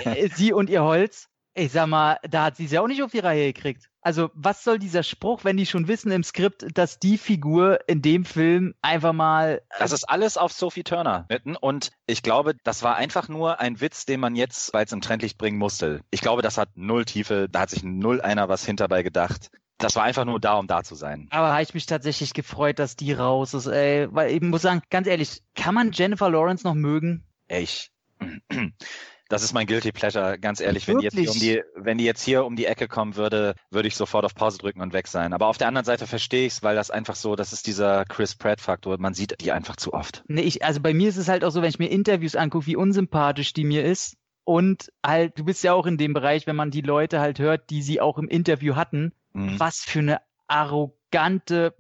Äh, sie und ihr Holz. Ich sag mal, da hat sie es ja auch nicht auf die Reihe gekriegt. Also, was soll dieser Spruch, wenn die schon wissen im Skript, dass die Figur in dem Film einfach mal. Äh, das ist alles auf Sophie Turner mitten und ich glaube, das war einfach nur ein Witz, den man jetzt, weil es im Trendlicht bringen musste. Ich glaube, das hat null Tiefe, da hat sich null einer was hinterbei gedacht. Das war einfach nur da, um da zu sein. Aber habe ich mich tatsächlich gefreut, dass die raus ist, ey. Weil ich muss sagen, ganz ehrlich, kann man Jennifer Lawrence noch mögen? Ich. (clears throat) Das ist mein Guilty Pleasure, ganz ehrlich. Wenn die, jetzt hier um die, wenn die jetzt hier um die Ecke kommen würde, würde ich sofort auf Pause drücken und weg sein. Aber auf der anderen Seite verstehe ich es, weil das einfach so, das ist dieser Chris Pratt-Faktor. Man sieht die einfach zu oft. Nee, ich, also bei mir ist es halt auch so, wenn ich mir Interviews angucke, wie unsympathisch die mir ist. Und halt, du bist ja auch in dem Bereich, wenn man die Leute halt hört, die sie auch im Interview hatten, mhm. was für eine arrogante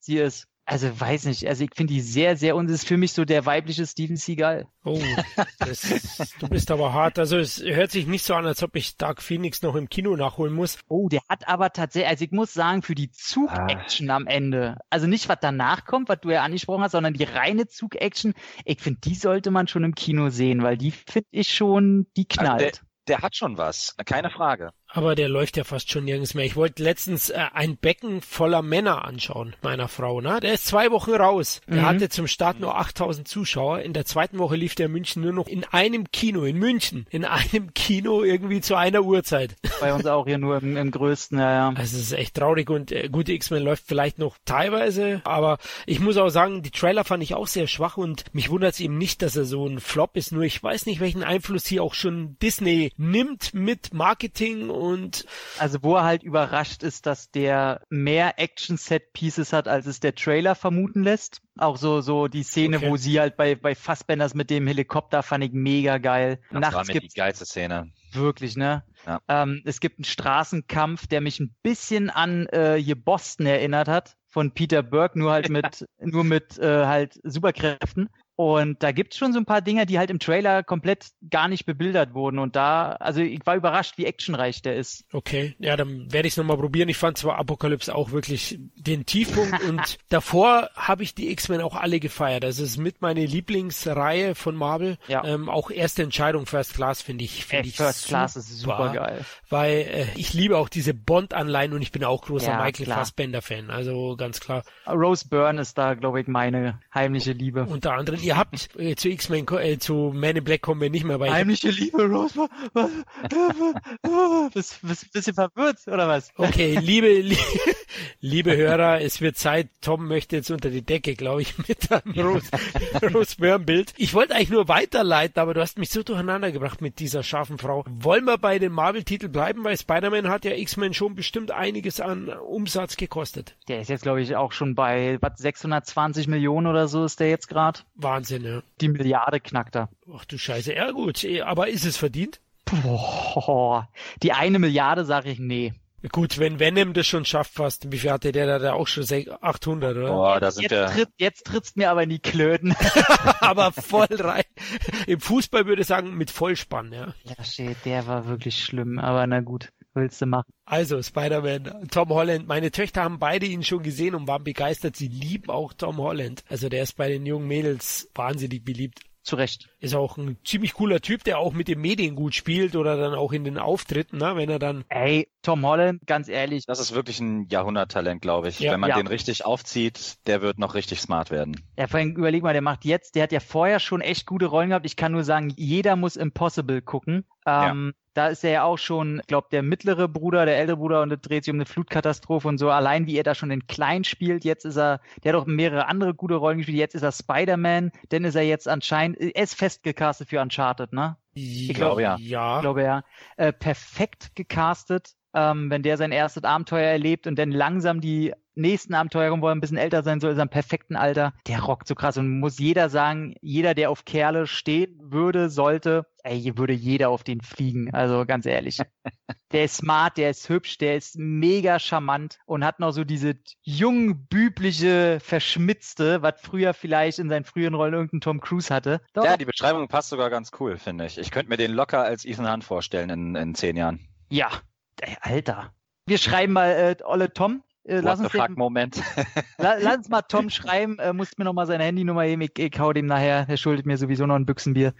sie ist. Also weiß nicht, also ich finde die sehr, sehr und es ist für mich so der weibliche Steven Seagal. Oh, das, (laughs) du bist aber hart. Also es hört sich nicht so an, als ob ich Dark Phoenix noch im Kino nachholen muss. Oh, der hat aber tatsächlich, also ich muss sagen, für die Zug-Action ah. am Ende, also nicht was danach kommt, was du ja angesprochen hast, sondern die reine Zug-Action, ich finde, die sollte man schon im Kino sehen, weil die finde ich schon, die knallt. Also der, der hat schon was, keine Frage. Aber der läuft ja fast schon nirgends mehr. Ich wollte letztens äh, ein Becken voller Männer anschauen, meiner Frau. Ne? Der ist zwei Wochen raus. Der mhm. hatte zum Start nur 8000 Zuschauer. In der zweiten Woche lief der in München nur noch in einem Kino, in München. In einem (laughs) Kino irgendwie zu einer Uhrzeit. Bei uns auch hier nur im, im größten, ja, ja. Also es ist echt traurig und äh, gute X-Men läuft vielleicht noch teilweise, aber ich muss auch sagen, die Trailer fand ich auch sehr schwach und mich wundert es eben nicht, dass er so ein Flop ist. Nur ich weiß nicht, welchen Einfluss hier auch schon Disney nimmt mit Marketing und also wo er halt überrascht ist, dass der mehr Action-Set-Pieces hat, als es der Trailer vermuten lässt. Auch so so die Szene, okay. wo sie halt bei bei Fassbenders mit dem Helikopter fand ich mega geil. Das Nachts war mit die geilste Szene. Wirklich, ne? Ja. Ähm, es gibt einen Straßenkampf, der mich ein bisschen an äh, hier Boston erinnert hat von Peter Burke, nur halt mit (laughs) nur mit äh, halt Superkräften. Und da gibt's schon so ein paar Dinge, die halt im Trailer komplett gar nicht bebildert wurden. Und da, also ich war überrascht, wie actionreich der ist. Okay, ja, dann werde ich es nochmal probieren. Ich fand zwar Apocalypse auch wirklich den Tiefpunkt (laughs) und davor habe ich die X-Men auch alle gefeiert. Das ist mit meine Lieblingsreihe von Marvel. Ja. Ähm, auch erste Entscheidung First Class finde ich, finde ich First super, Class ist super geil. Weil äh, ich liebe auch diese Bond-Anleihen und ich bin auch großer ja, Michael Fassbender-Fan. Also ganz klar. Rose Byrne ist da, glaube ich, meine heimliche Liebe. Unter anderem ihr habt äh, zu X-Men, äh, zu Man in Black kommen wir nicht mehr bei. Heimliche Liebe, Rose. bist, bist bisschen verwirrt, oder was? Okay, (laughs) liebe, li liebe Hörer, es wird Zeit. Tom möchte jetzt unter die Decke, glaube ich, mit einem Rose, (laughs) Rose Bild. Ich wollte eigentlich nur weiterleiten, aber du hast mich so durcheinander gebracht mit dieser scharfen Frau. Wollen wir bei den Marvel-Titeln bleiben, weil Spider-Man hat ja X-Men schon bestimmt einiges an Umsatz gekostet. Der ist jetzt, glaube ich, auch schon bei was, 620 Millionen oder so ist der jetzt gerade. Wahnsinn, ja. Die Milliarde knackt er. Ach du Scheiße, ja gut, eh, aber ist es verdient? Boah, die eine Milliarde sage ich nee. Gut, wenn Venom das schon schafft fast, wie viel hatte der da, auch schon 800, oder? Boah, da sind jetzt, wir. Tritt, jetzt trittst mir aber in die Klöten. (laughs) aber voll rein. Im Fußball würde ich sagen, mit Vollspann, ja. Ja, shit, der war wirklich schlimm, aber na gut willst du machen? Also, Spider-Man, Tom Holland. Meine Töchter haben beide ihn schon gesehen und waren begeistert. Sie lieben auch Tom Holland. Also, der ist bei den jungen Mädels wahnsinnig beliebt. Zu Recht. Ist auch ein ziemlich cooler Typ, der auch mit den Medien gut spielt oder dann auch in den Auftritten, ne, wenn er dann. Ey, Tom Holland, ganz ehrlich. Das ist wirklich ein Jahrhunderttalent, glaube ich. Ja. Wenn man ja. den richtig aufzieht, der wird noch richtig smart werden. Ja, vor allem überleg mal, der macht jetzt, der hat ja vorher schon echt gute Rollen gehabt. Ich kann nur sagen, jeder muss Impossible gucken. Ähm, ja. Da ist er ja auch schon, ich glaube, der mittlere Bruder, der ältere Bruder und es dreht sich um eine Flutkatastrophe und so. Allein wie er da schon den Klein spielt, jetzt ist er, der hat auch mehrere andere gute Rollen gespielt. Jetzt ist er Spider-Man, dann ist er jetzt anscheinend, er ist festgecastet für Uncharted, ne? Ich glaube ja. ja. Ich glaube ja. Äh, perfekt gecastet, ähm, wenn der sein erstes Abenteuer erlebt und dann langsam die nächsten Abenteuer wo er ein bisschen älter sein soll, ist er im perfekten Alter. Der rockt so krass und muss jeder sagen, jeder, der auf Kerle stehen würde, sollte, ey, würde jeder auf den fliegen. Also ganz ehrlich. (laughs) Der ist smart, der ist hübsch, der ist mega charmant und hat noch so diese jung, bübliche, verschmitzte, was früher vielleicht in seinen früheren Rollen irgendein Tom Cruise hatte. Doch. Ja, die Beschreibung passt sogar ganz cool, finde ich. Ich könnte mir den locker als Ethan Hunt vorstellen in, in zehn Jahren. Ja, Ey, Alter. Wir schreiben mal äh, Olle Tom. Äh, lass uns den, Moment. (laughs) la, lass uns mal Tom schreiben. Äh, muss mir noch mal seine Handynummer geben. Ich, ich hau dem nachher. Er schuldet mir sowieso noch ein Büchsenbier.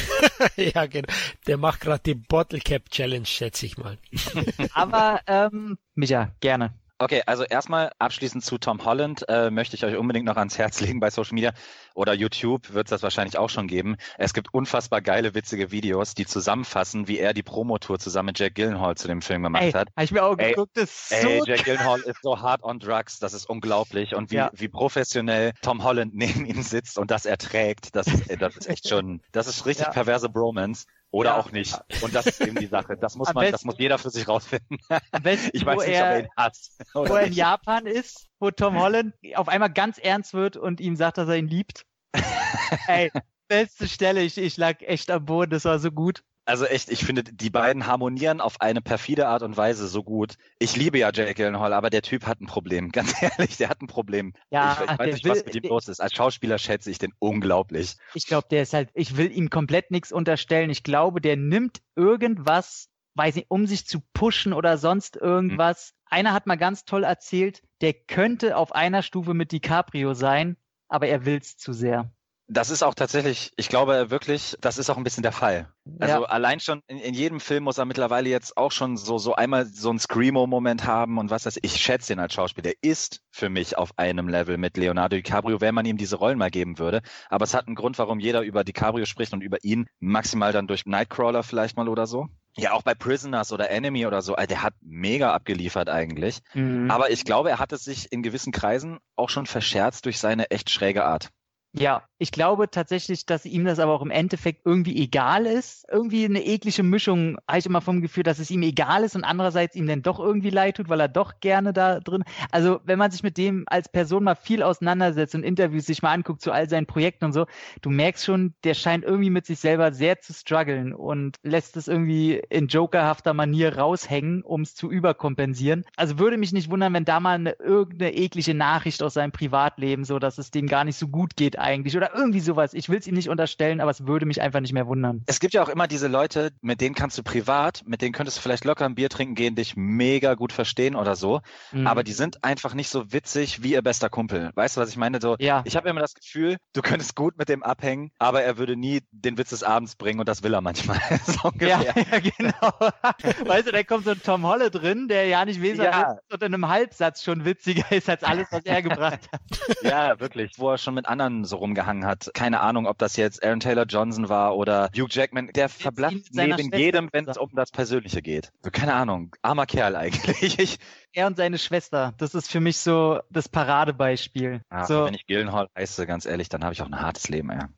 (laughs) ja, genau. Der macht gerade die Bottle Cap Challenge, schätze ich mal. (laughs) Aber, ähm, Micha, gerne. Okay, also erstmal abschließend zu Tom Holland äh, möchte ich euch unbedingt noch ans Herz (laughs) legen bei Social Media oder YouTube wird es das wahrscheinlich auch schon geben. Es gibt unfassbar geile, witzige Videos, die zusammenfassen, wie er die Promotour zusammen mit Jack Gyllenhaal zu dem Film gemacht ey, hat. Hab ich mir auch ey, geguckt, das ist so ey, Jack Gyllenhaal ist so hard on drugs, das ist unglaublich und wie, ja. wie professionell Tom Holland neben ihm sitzt und das erträgt, das ist, das ist echt schon, das ist richtig ja. perverse Bromance. Oder ja. auch nicht. Und das ist eben die Sache. Das (laughs) muss man, besten, das muss jeder für sich rausfinden. Besten, (laughs) ich weiß nicht, er, ob er ihn hasst. Wo er in Japan ist, wo Tom Holland auf einmal ganz ernst wird und ihm sagt, dass er ihn liebt. (laughs) Ey, beste Stelle. Ich, ich lag echt am Boden. Das war so gut. Also echt, ich finde, die beiden harmonieren auf eine perfide Art und Weise so gut. Ich liebe ja Jake Gyllenhaal, aber der Typ hat ein Problem. (laughs) Ganz ehrlich, der hat ein Problem. Ja, ich, ich weiß nicht, will, was mit ihm der, los ist. Als Schauspieler schätze ich den unglaublich. Ich glaube, der ist halt, ich will ihm komplett nichts unterstellen. Ich glaube, der nimmt irgendwas, weiß nicht, um sich zu pushen oder sonst irgendwas. Hm. Einer hat mal ganz toll erzählt, der könnte auf einer Stufe mit DiCaprio sein, aber er will's zu sehr. Das ist auch tatsächlich, ich glaube wirklich, das ist auch ein bisschen der Fall. Also ja. allein schon in, in, jedem Film muss er mittlerweile jetzt auch schon so, so einmal so einen Screamo-Moment haben und was das. Ich schätze ihn als Schauspieler. Der ist für mich auf einem Level mit Leonardo DiCaprio, wenn man ihm diese Rollen mal geben würde. Aber es hat einen Grund, warum jeder über DiCaprio spricht und über ihn maximal dann durch Nightcrawler vielleicht mal oder so. Ja, auch bei Prisoners oder Enemy oder so, der hat mega abgeliefert eigentlich. Mhm. Aber ich glaube, er hat es sich in gewissen Kreisen auch schon verscherzt durch seine echt schräge Art. Ja, ich glaube tatsächlich, dass ihm das aber auch im Endeffekt irgendwie egal ist. Irgendwie eine eklige Mischung, habe ich immer vom Gefühl, dass es ihm egal ist und andererseits ihm dann doch irgendwie leid tut, weil er doch gerne da drin. Also, wenn man sich mit dem als Person mal viel auseinandersetzt und Interviews sich mal anguckt zu all seinen Projekten und so, du merkst schon, der scheint irgendwie mit sich selber sehr zu strugglen und lässt es irgendwie in jokerhafter Manier raushängen, um es zu überkompensieren. Also würde mich nicht wundern, wenn da mal eine, irgendeine eklige Nachricht aus seinem Privatleben, so dass es dem gar nicht so gut geht, eigentlich oder irgendwie sowas. Ich will es ihm nicht unterstellen, aber es würde mich einfach nicht mehr wundern. Es gibt ja auch immer diese Leute, mit denen kannst du privat, mit denen könntest du vielleicht locker ein Bier trinken gehen, dich mega gut verstehen oder so, mhm. aber die sind einfach nicht so witzig wie ihr bester Kumpel. Weißt du, was ich meine? So, ja. ich habe immer das Gefühl, du könntest gut mit dem abhängen, aber er würde nie den Witz des Abends bringen und das will er manchmal. (laughs) so ja, (laughs) ja, genau. weißt du, da kommt so ein Tom Holle drin, der ja nicht wesentlich ja. ist und in einem Halbsatz schon witziger ist als alles, was er gebracht hat. Ja, wirklich. Wo er schon mit anderen so rumgehangen hat. Keine Ahnung, ob das jetzt Aaron Taylor Johnson war oder Hugh Jackman. Der verblasst neben jedem, wenn es um das Persönliche geht. So, keine Ahnung. Armer Kerl eigentlich. (laughs) er und seine Schwester. Das ist für mich so das Paradebeispiel. Ja, so. Wenn ich Gillenhall heiße, ganz ehrlich, dann habe ich auch ein hartes Leben, ja.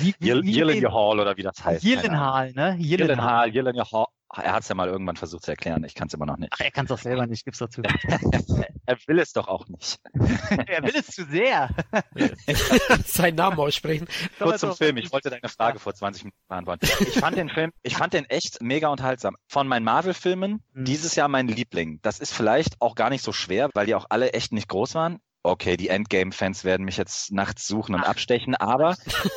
wie, wie, wie, Hall oder wie das heißt. Gyllenhaal, ne? Gyllenhaal, Gyllenhaal, er hat es ja mal irgendwann versucht zu erklären. Ich kann es immer noch nicht. Ach, er kann es doch selber nicht, gib's dazu. (laughs) er will es doch auch nicht. (laughs) er will es zu sehr. Seinen Namen aussprechen. Kurz zum Film. Ich wollte deine Frage vor 20 Minuten beantworten. Ich fand den Film, ich fand den echt mega unterhaltsam. Von meinen Marvel-Filmen mhm. dieses Jahr mein Liebling. Das ist vielleicht auch gar nicht so schwer, weil die auch alle echt nicht groß waren okay, die Endgame-Fans werden mich jetzt nachts suchen und Ach. abstechen, aber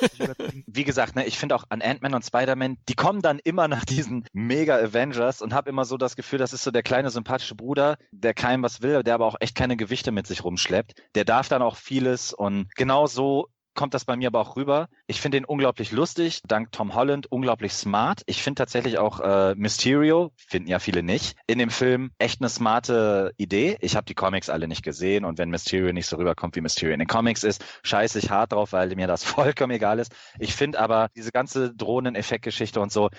(laughs) wie gesagt, ne, ich finde auch an Ant-Man und Spider-Man, die kommen dann immer nach diesen Mega-Avengers und habe immer so das Gefühl, das ist so der kleine sympathische Bruder, der keinem was will, der aber auch echt keine Gewichte mit sich rumschleppt. Der darf dann auch vieles und genau so kommt das bei mir aber auch rüber. Ich finde ihn unglaublich lustig, dank Tom Holland unglaublich smart. Ich finde tatsächlich auch äh, Mysterio, finden ja viele nicht, in dem Film echt eine smarte Idee. Ich habe die Comics alle nicht gesehen und wenn Mysterio nicht so rüberkommt, wie Mysterio in den Comics ist, scheiße ich hart drauf, weil mir das (laughs) vollkommen egal ist. Ich finde aber diese ganze Drohnen-Effektgeschichte und so,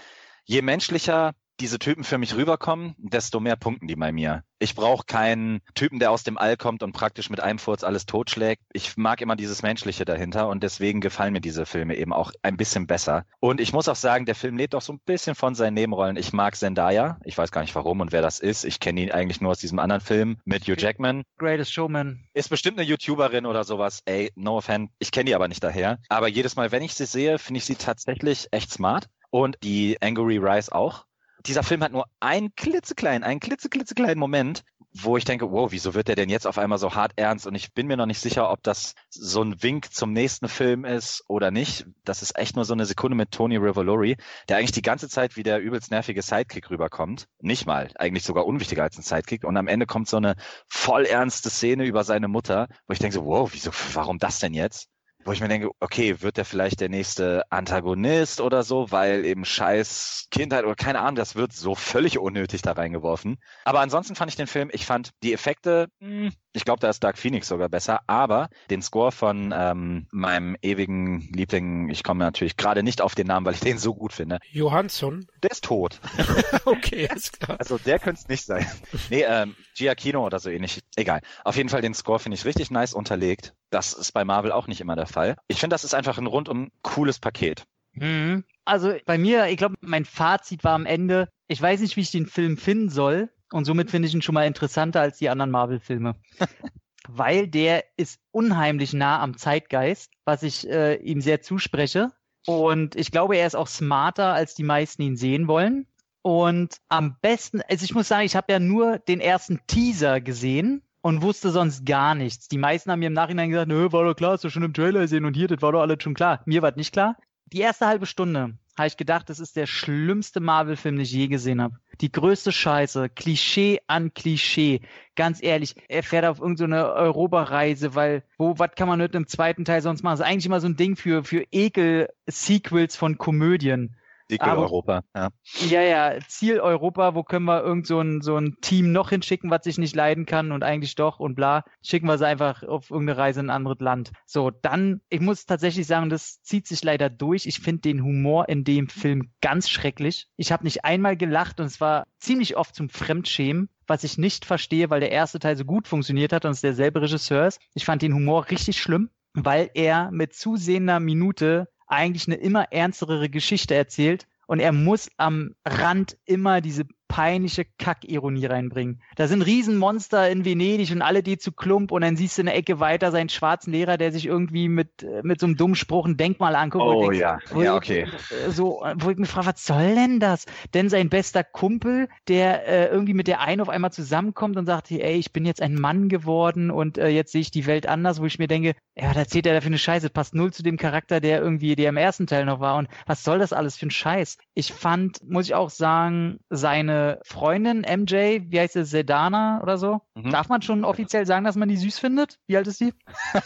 je menschlicher diese Typen für mich rüberkommen, desto mehr punkten die bei mir. Ich brauche keinen Typen, der aus dem All kommt und praktisch mit einem Furz alles totschlägt. Ich mag immer dieses Menschliche dahinter und deswegen gefallen mir diese Filme eben auch ein bisschen besser. Und ich muss auch sagen, der Film lebt auch so ein bisschen von seinen Nebenrollen. Ich mag Zendaya. Ich weiß gar nicht warum und wer das ist. Ich kenne ihn eigentlich nur aus diesem anderen Film mit Hugh Jackman. Greatest Showman. Ist bestimmt eine YouTuberin oder sowas. Ey, no offense. Ich kenne die aber nicht daher. Aber jedes Mal, wenn ich sie sehe, finde ich sie tatsächlich echt smart. Und die Angry Rise auch dieser Film hat nur einen klitzekleinen, einen klitzeklitzekleinen Moment, wo ich denke, wow, wieso wird der denn jetzt auf einmal so hart ernst? Und ich bin mir noch nicht sicher, ob das so ein Wink zum nächsten Film ist oder nicht. Das ist echt nur so eine Sekunde mit Tony Rivolori, der eigentlich die ganze Zeit wie der übelst nervige Sidekick rüberkommt. Nicht mal, eigentlich sogar unwichtiger als ein Sidekick. Und am Ende kommt so eine voll ernste Szene über seine Mutter, wo ich denke so, wow, wieso, warum das denn jetzt? Wo ich mir denke, okay, wird der vielleicht der nächste Antagonist oder so, weil eben scheiß Kindheit oder keine Ahnung, das wird so völlig unnötig da reingeworfen. Aber ansonsten fand ich den Film, ich fand die Effekte, mh, hm, ich glaube, da ist Dark Phoenix sogar besser, aber den Score von ähm, meinem ewigen Liebling, ich komme natürlich gerade nicht auf den Namen, weil ich den so gut finde. Johansson? Der ist tot. (laughs) okay, ist klar. Also der könnte es nicht sein. Nee, ähm, Giacchino oder so ähnlich. Egal. Auf jeden Fall den Score finde ich richtig nice unterlegt. Das ist bei Marvel auch nicht immer der Fall. Ich finde, das ist einfach ein rundum cooles Paket. Mhm. Also bei mir, ich glaube, mein Fazit war am Ende, ich weiß nicht, wie ich den Film finden soll. Und somit finde ich ihn schon mal interessanter als die anderen Marvel-Filme. (laughs) Weil der ist unheimlich nah am Zeitgeist, was ich äh, ihm sehr zuspreche. Und ich glaube, er ist auch smarter, als die meisten ihn sehen wollen. Und am besten, also ich muss sagen, ich habe ja nur den ersten Teaser gesehen und wusste sonst gar nichts. Die meisten haben mir im Nachhinein gesagt, nö, war doch klar, hast du schon im Trailer gesehen und hier, das war doch alles schon klar. Mir war das nicht klar. Die erste halbe Stunde habe ich gedacht, das ist der schlimmste Marvel-Film, den ich je gesehen habe. Die größte Scheiße, Klischee an Klischee. Ganz ehrlich, er fährt auf irgendeine so Europareise, weil, wo, was kann man mit einem zweiten Teil sonst machen? Das ist eigentlich immer so ein Ding für, für Ekel-Sequels von Komödien. Sequel Aber, Europa, ja. Ja, ja, Ziel Europa, wo können wir irgend so ein, so ein Team noch hinschicken, was sich nicht leiden kann und eigentlich doch und bla. Schicken wir sie einfach auf irgendeine Reise in ein anderes Land. So, dann, ich muss tatsächlich sagen, das zieht sich leider durch. Ich finde den Humor in dem Film ganz schrecklich. Ich habe nicht einmal gelacht und es war ziemlich oft zum Fremdschämen was ich nicht verstehe, weil der erste Teil so gut funktioniert hat und es derselbe Regisseur ist. Ich fand den Humor richtig schlimm, weil er mit zusehender Minute eigentlich eine immer ernstere Geschichte erzählt und er muss am Rand immer diese peinliche Kackironie reinbringen. Da sind Riesenmonster in Venedig und alle die zu Klump und dann siehst du in der Ecke weiter seinen schwarzen Lehrer, der sich irgendwie mit, äh, mit so einem dummen Spruch ein Denkmal anguckt. Oh denkst, ja, ja, okay. So, wo ich mich frage, was soll denn das? Denn sein bester Kumpel, der äh, irgendwie mit der einen auf einmal zusammenkommt und sagt, ey, ich bin jetzt ein Mann geworden und äh, jetzt sehe ich die Welt anders, wo ich mir denke, ja, was erzählt er da für eine Scheiße? Passt null zu dem Charakter, der irgendwie, der im ersten Teil noch war. Und was soll das alles für ein Scheiß? Ich fand, muss ich auch sagen, seine Freundin MJ, wie heißt sie, Sedana oder so? Mhm. Darf man schon offiziell sagen, dass man die süß findet? Wie alt ist die?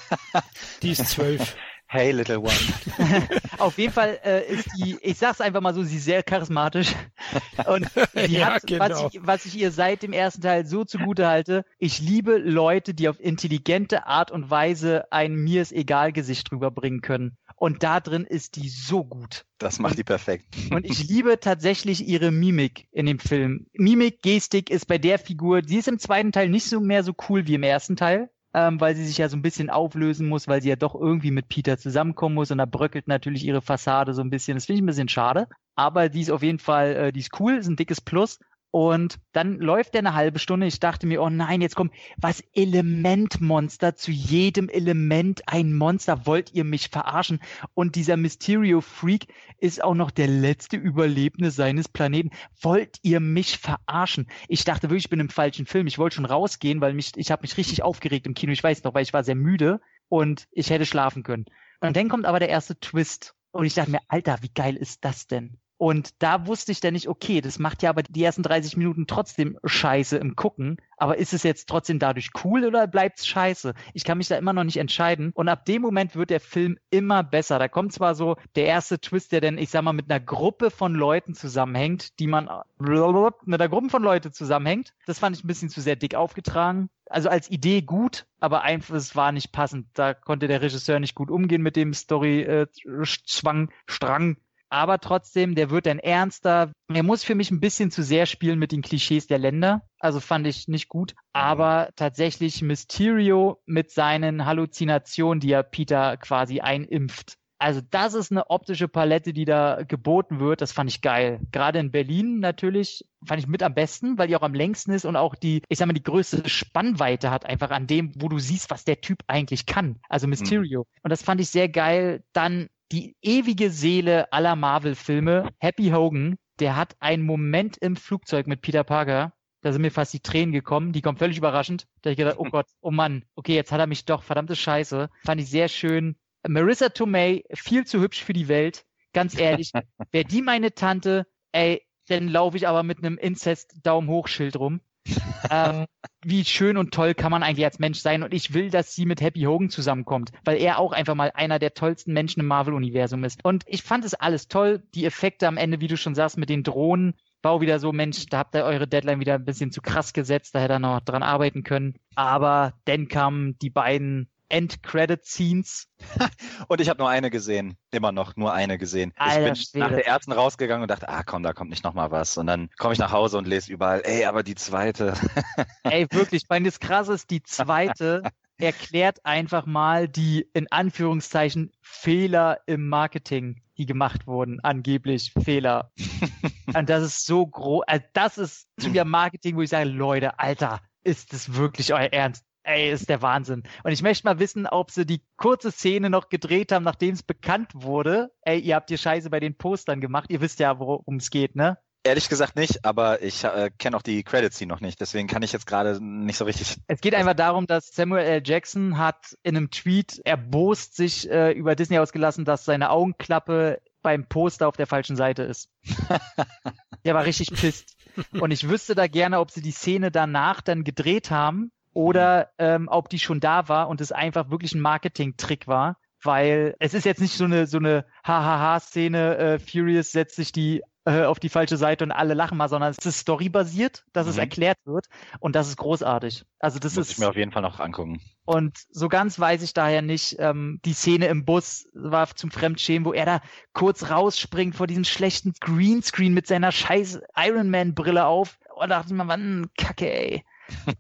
(laughs) die ist zwölf. Hey, little one. (laughs) Auf jeden Fall äh, ist die, ich sag's einfach mal so, sie ist sehr charismatisch. (laughs) Und die ja, hat, genau. was, ich, was ich ihr seit dem ersten Teil so zugute halte, ich liebe Leute, die auf intelligente Art und Weise ein mir ist egal Gesicht rüberbringen können. Und da drin ist die so gut. Das macht die perfekt. Und ich (laughs) liebe tatsächlich ihre Mimik in dem Film. Mimik, Gestik ist bei der Figur, die ist im zweiten Teil nicht so mehr so cool wie im ersten Teil ähm, weil sie sich ja so ein bisschen auflösen muss, weil sie ja doch irgendwie mit Peter zusammenkommen muss und da bröckelt natürlich ihre Fassade so ein bisschen. Das finde ich ein bisschen schade. Aber die ist auf jeden Fall, äh, die ist cool, ist ein dickes Plus. Und dann läuft der eine halbe Stunde. Ich dachte mir, oh nein, jetzt kommt was Elementmonster. Zu jedem Element ein Monster. Wollt ihr mich verarschen? Und dieser Mysterio Freak ist auch noch der letzte Überlebende seines Planeten. Wollt ihr mich verarschen? Ich dachte wirklich, ich bin im falschen Film. Ich wollte schon rausgehen, weil mich, ich habe mich richtig aufgeregt im Kino. Ich weiß noch, weil ich war sehr müde und ich hätte schlafen können. Und dann kommt aber der erste Twist. Und ich dachte mir, Alter, wie geil ist das denn? Und da wusste ich dann nicht, okay, das macht ja aber die ersten 30 Minuten trotzdem scheiße im Gucken. Aber ist es jetzt trotzdem dadurch cool oder bleibt's scheiße? Ich kann mich da immer noch nicht entscheiden. Und ab dem Moment wird der Film immer besser. Da kommt zwar so der erste Twist, der dann, ich sag mal, mit einer Gruppe von Leuten zusammenhängt, die man mit einer Gruppe von Leuten zusammenhängt. Das fand ich ein bisschen zu sehr dick aufgetragen. Also als Idee gut, aber einfach es war nicht passend. Da konnte der Regisseur nicht gut umgehen mit dem Story-Zwang, äh, Strang aber trotzdem, der wird dann ernster. Er muss für mich ein bisschen zu sehr spielen mit den Klischees der Länder. Also fand ich nicht gut. Aber tatsächlich Mysterio mit seinen Halluzinationen, die er Peter quasi einimpft. Also das ist eine optische Palette, die da geboten wird. Das fand ich geil. Gerade in Berlin natürlich fand ich mit am besten, weil die auch am längsten ist und auch die, ich sag mal, die größte Spannweite hat einfach an dem, wo du siehst, was der Typ eigentlich kann. Also Mysterio. Mhm. Und das fand ich sehr geil. Dann die ewige Seele aller Marvel-Filme, Happy Hogan, der hat einen Moment im Flugzeug mit Peter Parker, da sind mir fast die Tränen gekommen, die kommen völlig überraschend. Da habe ich gedacht, oh Gott, oh Mann, okay, jetzt hat er mich doch, verdammte Scheiße. Fand ich sehr schön. Marissa Tomei, viel zu hübsch für die Welt. Ganz ehrlich, (laughs) wäre die meine Tante, ey, dann laufe ich aber mit einem Inzest-Daumen-Hoch-Schild rum. Ähm, (laughs) wie schön und toll kann man eigentlich als Mensch sein und ich will, dass sie mit Happy Hogan zusammenkommt, weil er auch einfach mal einer der tollsten Menschen im Marvel-Universum ist. Und ich fand es alles toll, die Effekte am Ende, wie du schon sagst, mit den Drohnen, war auch wieder so, Mensch, da habt ihr eure Deadline wieder ein bisschen zu krass gesetzt, da hätte er noch dran arbeiten können. Aber dann kamen die beiden End-Credit-Scenes. (laughs) und ich habe nur eine gesehen. Immer noch nur eine gesehen. Alter, ich bin nach der ersten rausgegangen und dachte, ah komm, da kommt nicht nochmal was. Und dann komme ich nach Hause und lese überall, ey, aber die zweite. (laughs) ey, wirklich, ich meine, das Krasse ist, die zweite (laughs) erklärt einfach mal die, in Anführungszeichen, Fehler im Marketing, die gemacht wurden. Angeblich Fehler. und das ist so groß. Also das ist zu mir (clears throat) Marketing, wo ich sage, Leute, Alter, ist das wirklich euer Ernst? Ey, ist der Wahnsinn. Und ich möchte mal wissen, ob sie die kurze Szene noch gedreht haben, nachdem es bekannt wurde. Ey, ihr habt hier Scheiße bei den Postern gemacht. Ihr wisst ja, worum es geht, ne? Ehrlich gesagt nicht, aber ich äh, kenne auch die Credits noch nicht, deswegen kann ich jetzt gerade nicht so richtig. Es geht einfach darum, dass Samuel L. Jackson hat in einem Tweet erbost sich äh, über Disney ausgelassen, dass seine Augenklappe beim Poster auf der falschen Seite ist. (laughs) der war richtig pisst. Und ich wüsste da gerne, ob sie die Szene danach dann gedreht haben oder ähm, ob die schon da war und es einfach wirklich ein Marketing-Trick war. Weil es ist jetzt nicht so eine so eine Hahaha-Szene, äh, Furious setzt sich die äh, auf die falsche Seite und alle lachen mal, sondern es ist storybasiert, dass mhm. es erklärt wird und das ist großartig. Also das Muss ist ich mir auf jeden Fall noch angucken. Und so ganz weiß ich daher nicht, ähm, die Szene im Bus war zum Fremdschämen, wo er da kurz rausspringt vor diesem schlechten Greenscreen mit seiner scheiß Iron Man Brille auf. Und da dachte ich mir, wann Kacke, ey.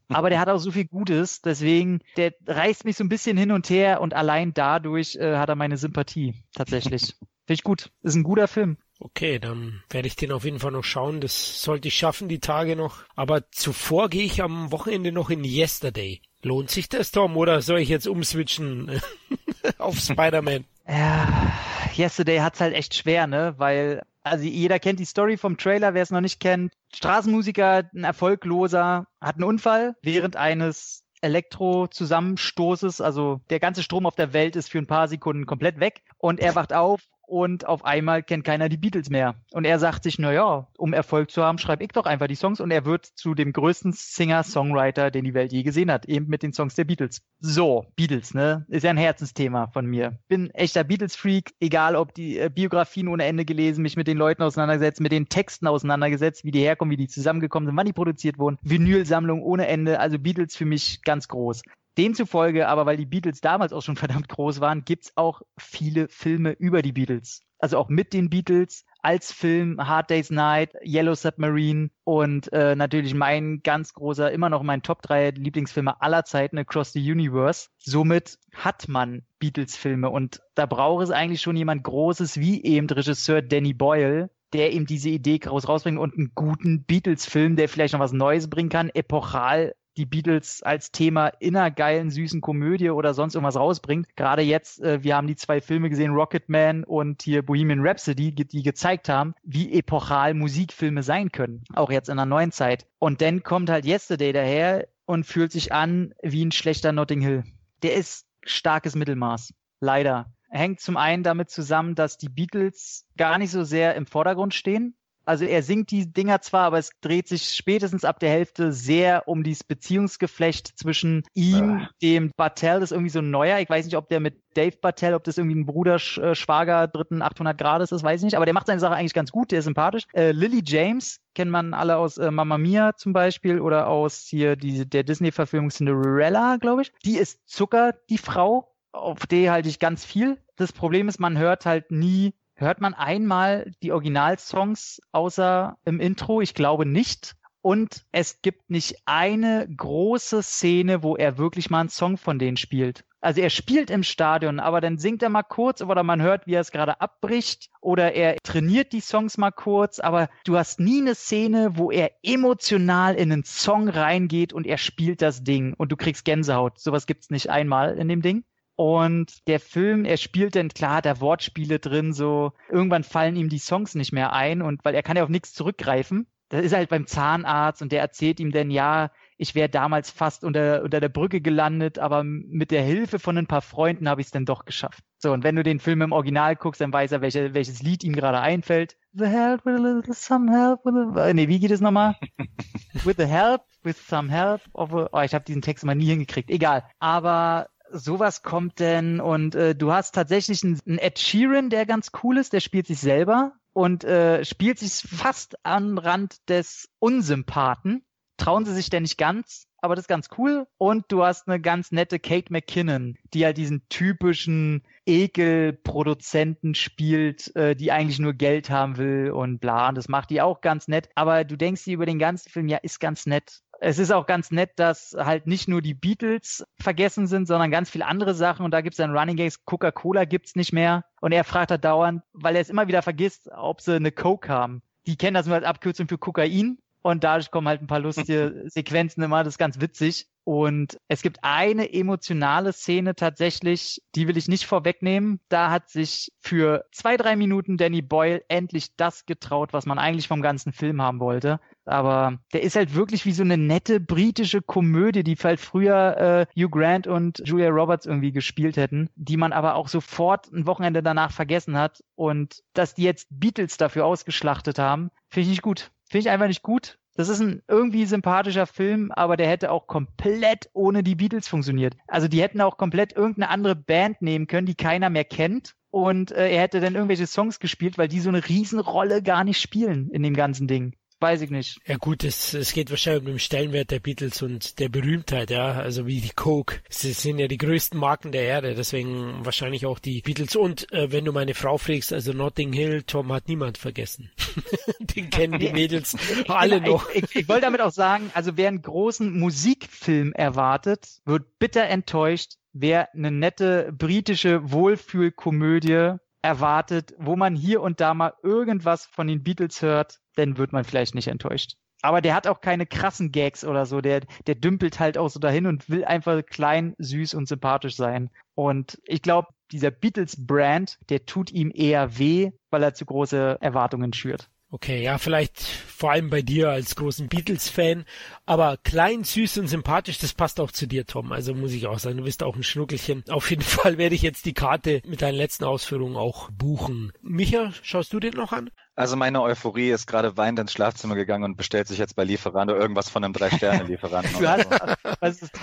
Aber der hat auch so viel Gutes, deswegen, der reißt mich so ein bisschen hin und her und allein dadurch äh, hat er meine Sympathie, tatsächlich. (laughs) Finde ich gut. Ist ein guter Film. Okay, dann werde ich den auf jeden Fall noch schauen. Das sollte ich schaffen, die Tage noch. Aber zuvor gehe ich am Wochenende noch in Yesterday. Lohnt sich das, Tom, oder soll ich jetzt umswitchen (laughs) auf Spider-Man? Ja, Yesterday hat's halt echt schwer, ne? Weil also jeder kennt die Story vom Trailer, wer es noch nicht kennt. Straßenmusiker, ein Erfolgloser, hat einen Unfall während eines Elektro-Zusammenstoßes. Also der ganze Strom auf der Welt ist für ein paar Sekunden komplett weg und er wacht auf und auf einmal kennt keiner die Beatles mehr. Und er sagt sich, na ja, um Erfolg zu haben, schreibe ich doch einfach die Songs und er wird zu dem größten Singer-Songwriter, den die Welt je gesehen hat, eben mit den Songs der Beatles. So, Beatles, ne? Ist ja ein Herzensthema von mir. Bin echter Beatles-Freak, egal ob die äh, Biografien ohne Ende gelesen, mich mit den Leuten auseinandergesetzt, mit den Texten auseinandergesetzt, wie die herkommen, wie die zusammengekommen sind, wann die produziert wurden. Vinylsammlung ohne Ende, also Beatles für mich ganz groß. Demzufolge, aber weil die Beatles damals auch schon (laughs) verdammt groß waren, gibt's auch viele Filme über die Beatles. Also auch mit den Beatles als Film Hard Day's Night, Yellow Submarine und äh, natürlich mein ganz großer, immer noch mein Top 3 Lieblingsfilme aller Zeiten, Across the Universe. Somit hat man Beatles-Filme und da braucht es eigentlich schon jemand Großes wie eben Regisseur Danny Boyle, der ihm diese Idee raus rausbringt und einen guten Beatles-Film, der vielleicht noch was Neues bringen kann, epochal die Beatles als Thema in einer geilen, süßen Komödie oder sonst irgendwas rausbringt. Gerade jetzt, äh, wir haben die zwei Filme gesehen, Rocketman und hier Bohemian Rhapsody, die gezeigt haben, wie epochal Musikfilme sein können. Auch jetzt in der neuen Zeit. Und dann kommt halt Yesterday daher und fühlt sich an wie ein schlechter Notting Hill. Der ist starkes Mittelmaß. Leider. Hängt zum einen damit zusammen, dass die Beatles gar nicht so sehr im Vordergrund stehen, also er singt die Dinger zwar, aber es dreht sich spätestens ab der Hälfte sehr um dieses Beziehungsgeflecht zwischen ihm, ah. dem Bartell, das ist irgendwie so ein neuer. Ich weiß nicht, ob der mit Dave Bartell, ob das irgendwie ein Bruder, äh, Schwager dritten 800 Grades ist, weiß ich nicht. Aber der macht seine Sache eigentlich ganz gut, der ist sympathisch. Äh, Lily James kennt man alle aus äh, Mamma Mia zum Beispiel oder aus hier die, der Disney-Verfilmung Cinderella, glaube ich. Die ist Zucker, die Frau. Auf die halte ich ganz viel. Das Problem ist, man hört halt nie Hört man einmal die Originalsongs außer im Intro? Ich glaube nicht. Und es gibt nicht eine große Szene, wo er wirklich mal einen Song von denen spielt. Also er spielt im Stadion, aber dann singt er mal kurz oder man hört, wie er es gerade abbricht oder er trainiert die Songs mal kurz, aber du hast nie eine Szene, wo er emotional in einen Song reingeht und er spielt das Ding und du kriegst Gänsehaut. Sowas gibt's nicht einmal in dem Ding. Und der Film, er spielt dann, klar, er Wortspiele drin, so irgendwann fallen ihm die Songs nicht mehr ein und weil er kann ja auf nichts zurückgreifen. Das ist halt beim Zahnarzt und der erzählt ihm dann, ja, ich wäre damals fast unter, unter der Brücke gelandet, aber mit der Hilfe von ein paar Freunden habe ich es dann doch geschafft. So, und wenn du den Film im Original guckst, dann weiß er, welche, welches Lied ihm gerade einfällt. The help with a little some help with a... Nee, wie geht es nochmal? (laughs) with the help, with some help of a... Oh, ich habe diesen Text mal nie hingekriegt. Egal. Aber sowas kommt denn und äh, du hast tatsächlich einen, Ed Sheeran, der ganz cool ist, der spielt sich selber und äh, spielt sich fast am Rand des Unsympathen trauen sie sich denn nicht ganz, aber das ist ganz cool. Und du hast eine ganz nette Kate McKinnon, die halt diesen typischen Ekelproduzenten spielt, äh, die eigentlich nur Geld haben will und bla. Und das macht die auch ganz nett. Aber du denkst dir über den ganzen Film, ja, ist ganz nett. Es ist auch ganz nett, dass halt nicht nur die Beatles vergessen sind, sondern ganz viele andere Sachen. Und da gibt es dann Running Gags, Coca-Cola gibt's nicht mehr. Und er fragt halt dauernd, weil er es immer wieder vergisst, ob sie eine Coke haben. Die kennen das nur als Abkürzung für Kokain und dadurch kommen halt ein paar lustige (laughs) Sequenzen immer, das ist ganz witzig. Und es gibt eine emotionale Szene tatsächlich, die will ich nicht vorwegnehmen. Da hat sich für zwei, drei Minuten Danny Boyle endlich das getraut, was man eigentlich vom ganzen Film haben wollte. Aber der ist halt wirklich wie so eine nette britische Komödie, die halt früher äh, Hugh Grant und Julia Roberts irgendwie gespielt hätten, die man aber auch sofort ein Wochenende danach vergessen hat. Und dass die jetzt Beatles dafür ausgeschlachtet haben, finde ich nicht gut. Finde ich einfach nicht gut. Das ist ein irgendwie sympathischer Film, aber der hätte auch komplett ohne die Beatles funktioniert. Also die hätten auch komplett irgendeine andere Band nehmen können, die keiner mehr kennt. Und äh, er hätte dann irgendwelche Songs gespielt, weil die so eine Riesenrolle gar nicht spielen in dem ganzen Ding weiß ich nicht. Ja gut, es, es geht wahrscheinlich um den Stellenwert der Beatles und der Berühmtheit, ja, also wie die Coke. Sie sind ja die größten Marken der Erde, deswegen wahrscheinlich auch die Beatles. Und äh, wenn du meine Frau fragst, also Notting Hill, Tom hat niemand vergessen. (laughs) Den kennen die Mädels alle noch. Ich, ich, ich wollte damit auch sagen, also wer einen großen Musikfilm erwartet, wird bitter enttäuscht, wer eine nette britische Wohlfühlkomödie erwartet, wo man hier und da mal irgendwas von den Beatles hört, dann wird man vielleicht nicht enttäuscht. Aber der hat auch keine krassen Gags oder so. Der, der dümpelt halt auch so dahin und will einfach klein, süß und sympathisch sein. Und ich glaube, dieser Beatles-Brand, der tut ihm eher weh, weil er zu große Erwartungen schürt. Okay, ja, vielleicht vor allem bei dir als großen Beatles-Fan, aber klein, süß und sympathisch, das passt auch zu dir, Tom. Also muss ich auch sagen, du bist auch ein Schnuckelchen. Auf jeden Fall werde ich jetzt die Karte mit deinen letzten Ausführungen auch buchen. Micha, schaust du den noch an? Also meine Euphorie ist gerade weinend ins Schlafzimmer gegangen und bestellt sich jetzt bei Lieferando irgendwas von einem Drei-Sterne-Lieferanten.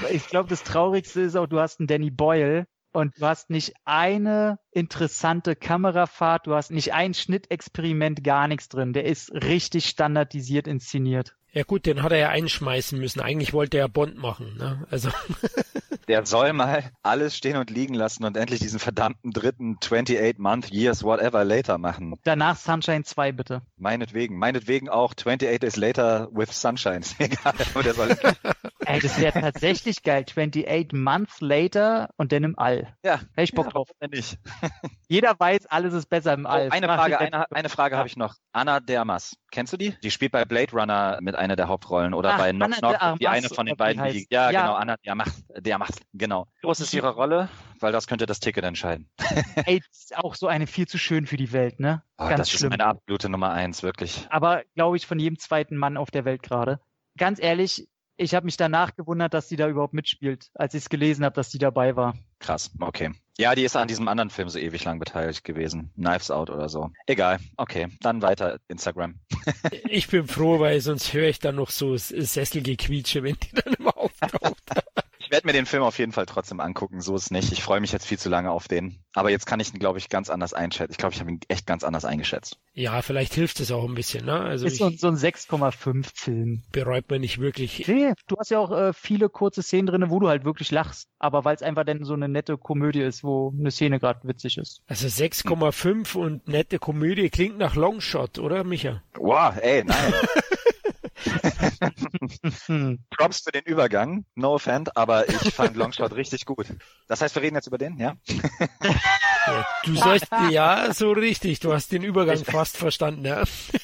ich glaube, das Traurigste ist auch, du hast einen Danny Boyle, und du hast nicht eine interessante Kamerafahrt, du hast nicht ein Schnittexperiment, gar nichts drin. Der ist richtig standardisiert inszeniert. Ja gut, den hat er ja einschmeißen müssen. Eigentlich wollte er Bond machen. Ne? Also (laughs) der soll mal alles stehen und liegen lassen und endlich diesen verdammten dritten 28 Month Years Whatever Later machen. Danach Sunshine 2 bitte. Meinetwegen. Meinetwegen auch 28 Days Later with Sunshine. (laughs) Egal, aber der soll. (laughs) Ey, das wäre tatsächlich geil. 28 Months Later und dann im All. Ja. Hätte ich Bock ja, drauf. Nicht. Jeder weiß, alles ist besser im All. Oh, eine Frage, eine, eine Frage habe ich noch. Anna Dermas. Kennst du die? Die spielt bei Blade Runner mit einer der Hauptrollen oder Ach, bei Knock Knock, die eine von den beiden. Die, ja, ja, genau, Anna Dermas. Dermas, genau. Groß ist ihre Rolle, weil das könnte das Ticket entscheiden. (laughs) Ey, ist auch so eine viel zu schön für die Welt, ne? Oh, Ganz das schlimm. ist meine absolute Nummer eins, wirklich. Aber glaube ich von jedem zweiten Mann auf der Welt gerade. Ganz ehrlich, ich habe mich danach gewundert, dass sie da überhaupt mitspielt, als ich es gelesen habe, dass sie dabei war. Krass, okay. Ja, die ist an diesem anderen Film so ewig lang beteiligt gewesen. Knives Out oder so. Egal, okay. Dann weiter Instagram. ich bin froh, weil sonst höre ich dann noch so Sesselgequietsche, wenn die dann immer auftaucht. (laughs) Ich werde mir den Film auf jeden Fall trotzdem angucken, so ist nicht. Ich freue mich jetzt viel zu lange auf den. Aber jetzt kann ich ihn, glaube ich, ganz anders einschätzen. Ich glaube, ich habe ihn echt ganz anders eingeschätzt. Ja, vielleicht hilft es auch ein bisschen, ne? Also ist so, so ein 6,5 Film. Bereut man nicht wirklich. Nee, du hast ja auch äh, viele kurze Szenen drin, wo du halt wirklich lachst. Aber weil es einfach dann so eine nette Komödie ist, wo eine Szene gerade witzig ist. Also 6,5 hm. und nette Komödie klingt nach Longshot, oder Micha? Wow, ey, nein. (laughs) (laughs) Props für den Übergang, no offend, aber ich fand (laughs) Longshot richtig gut. Das heißt, wir reden jetzt über den, ja? du sollst, ja, so richtig, du hast den Übergang ich, fast verstanden, ja. (laughs)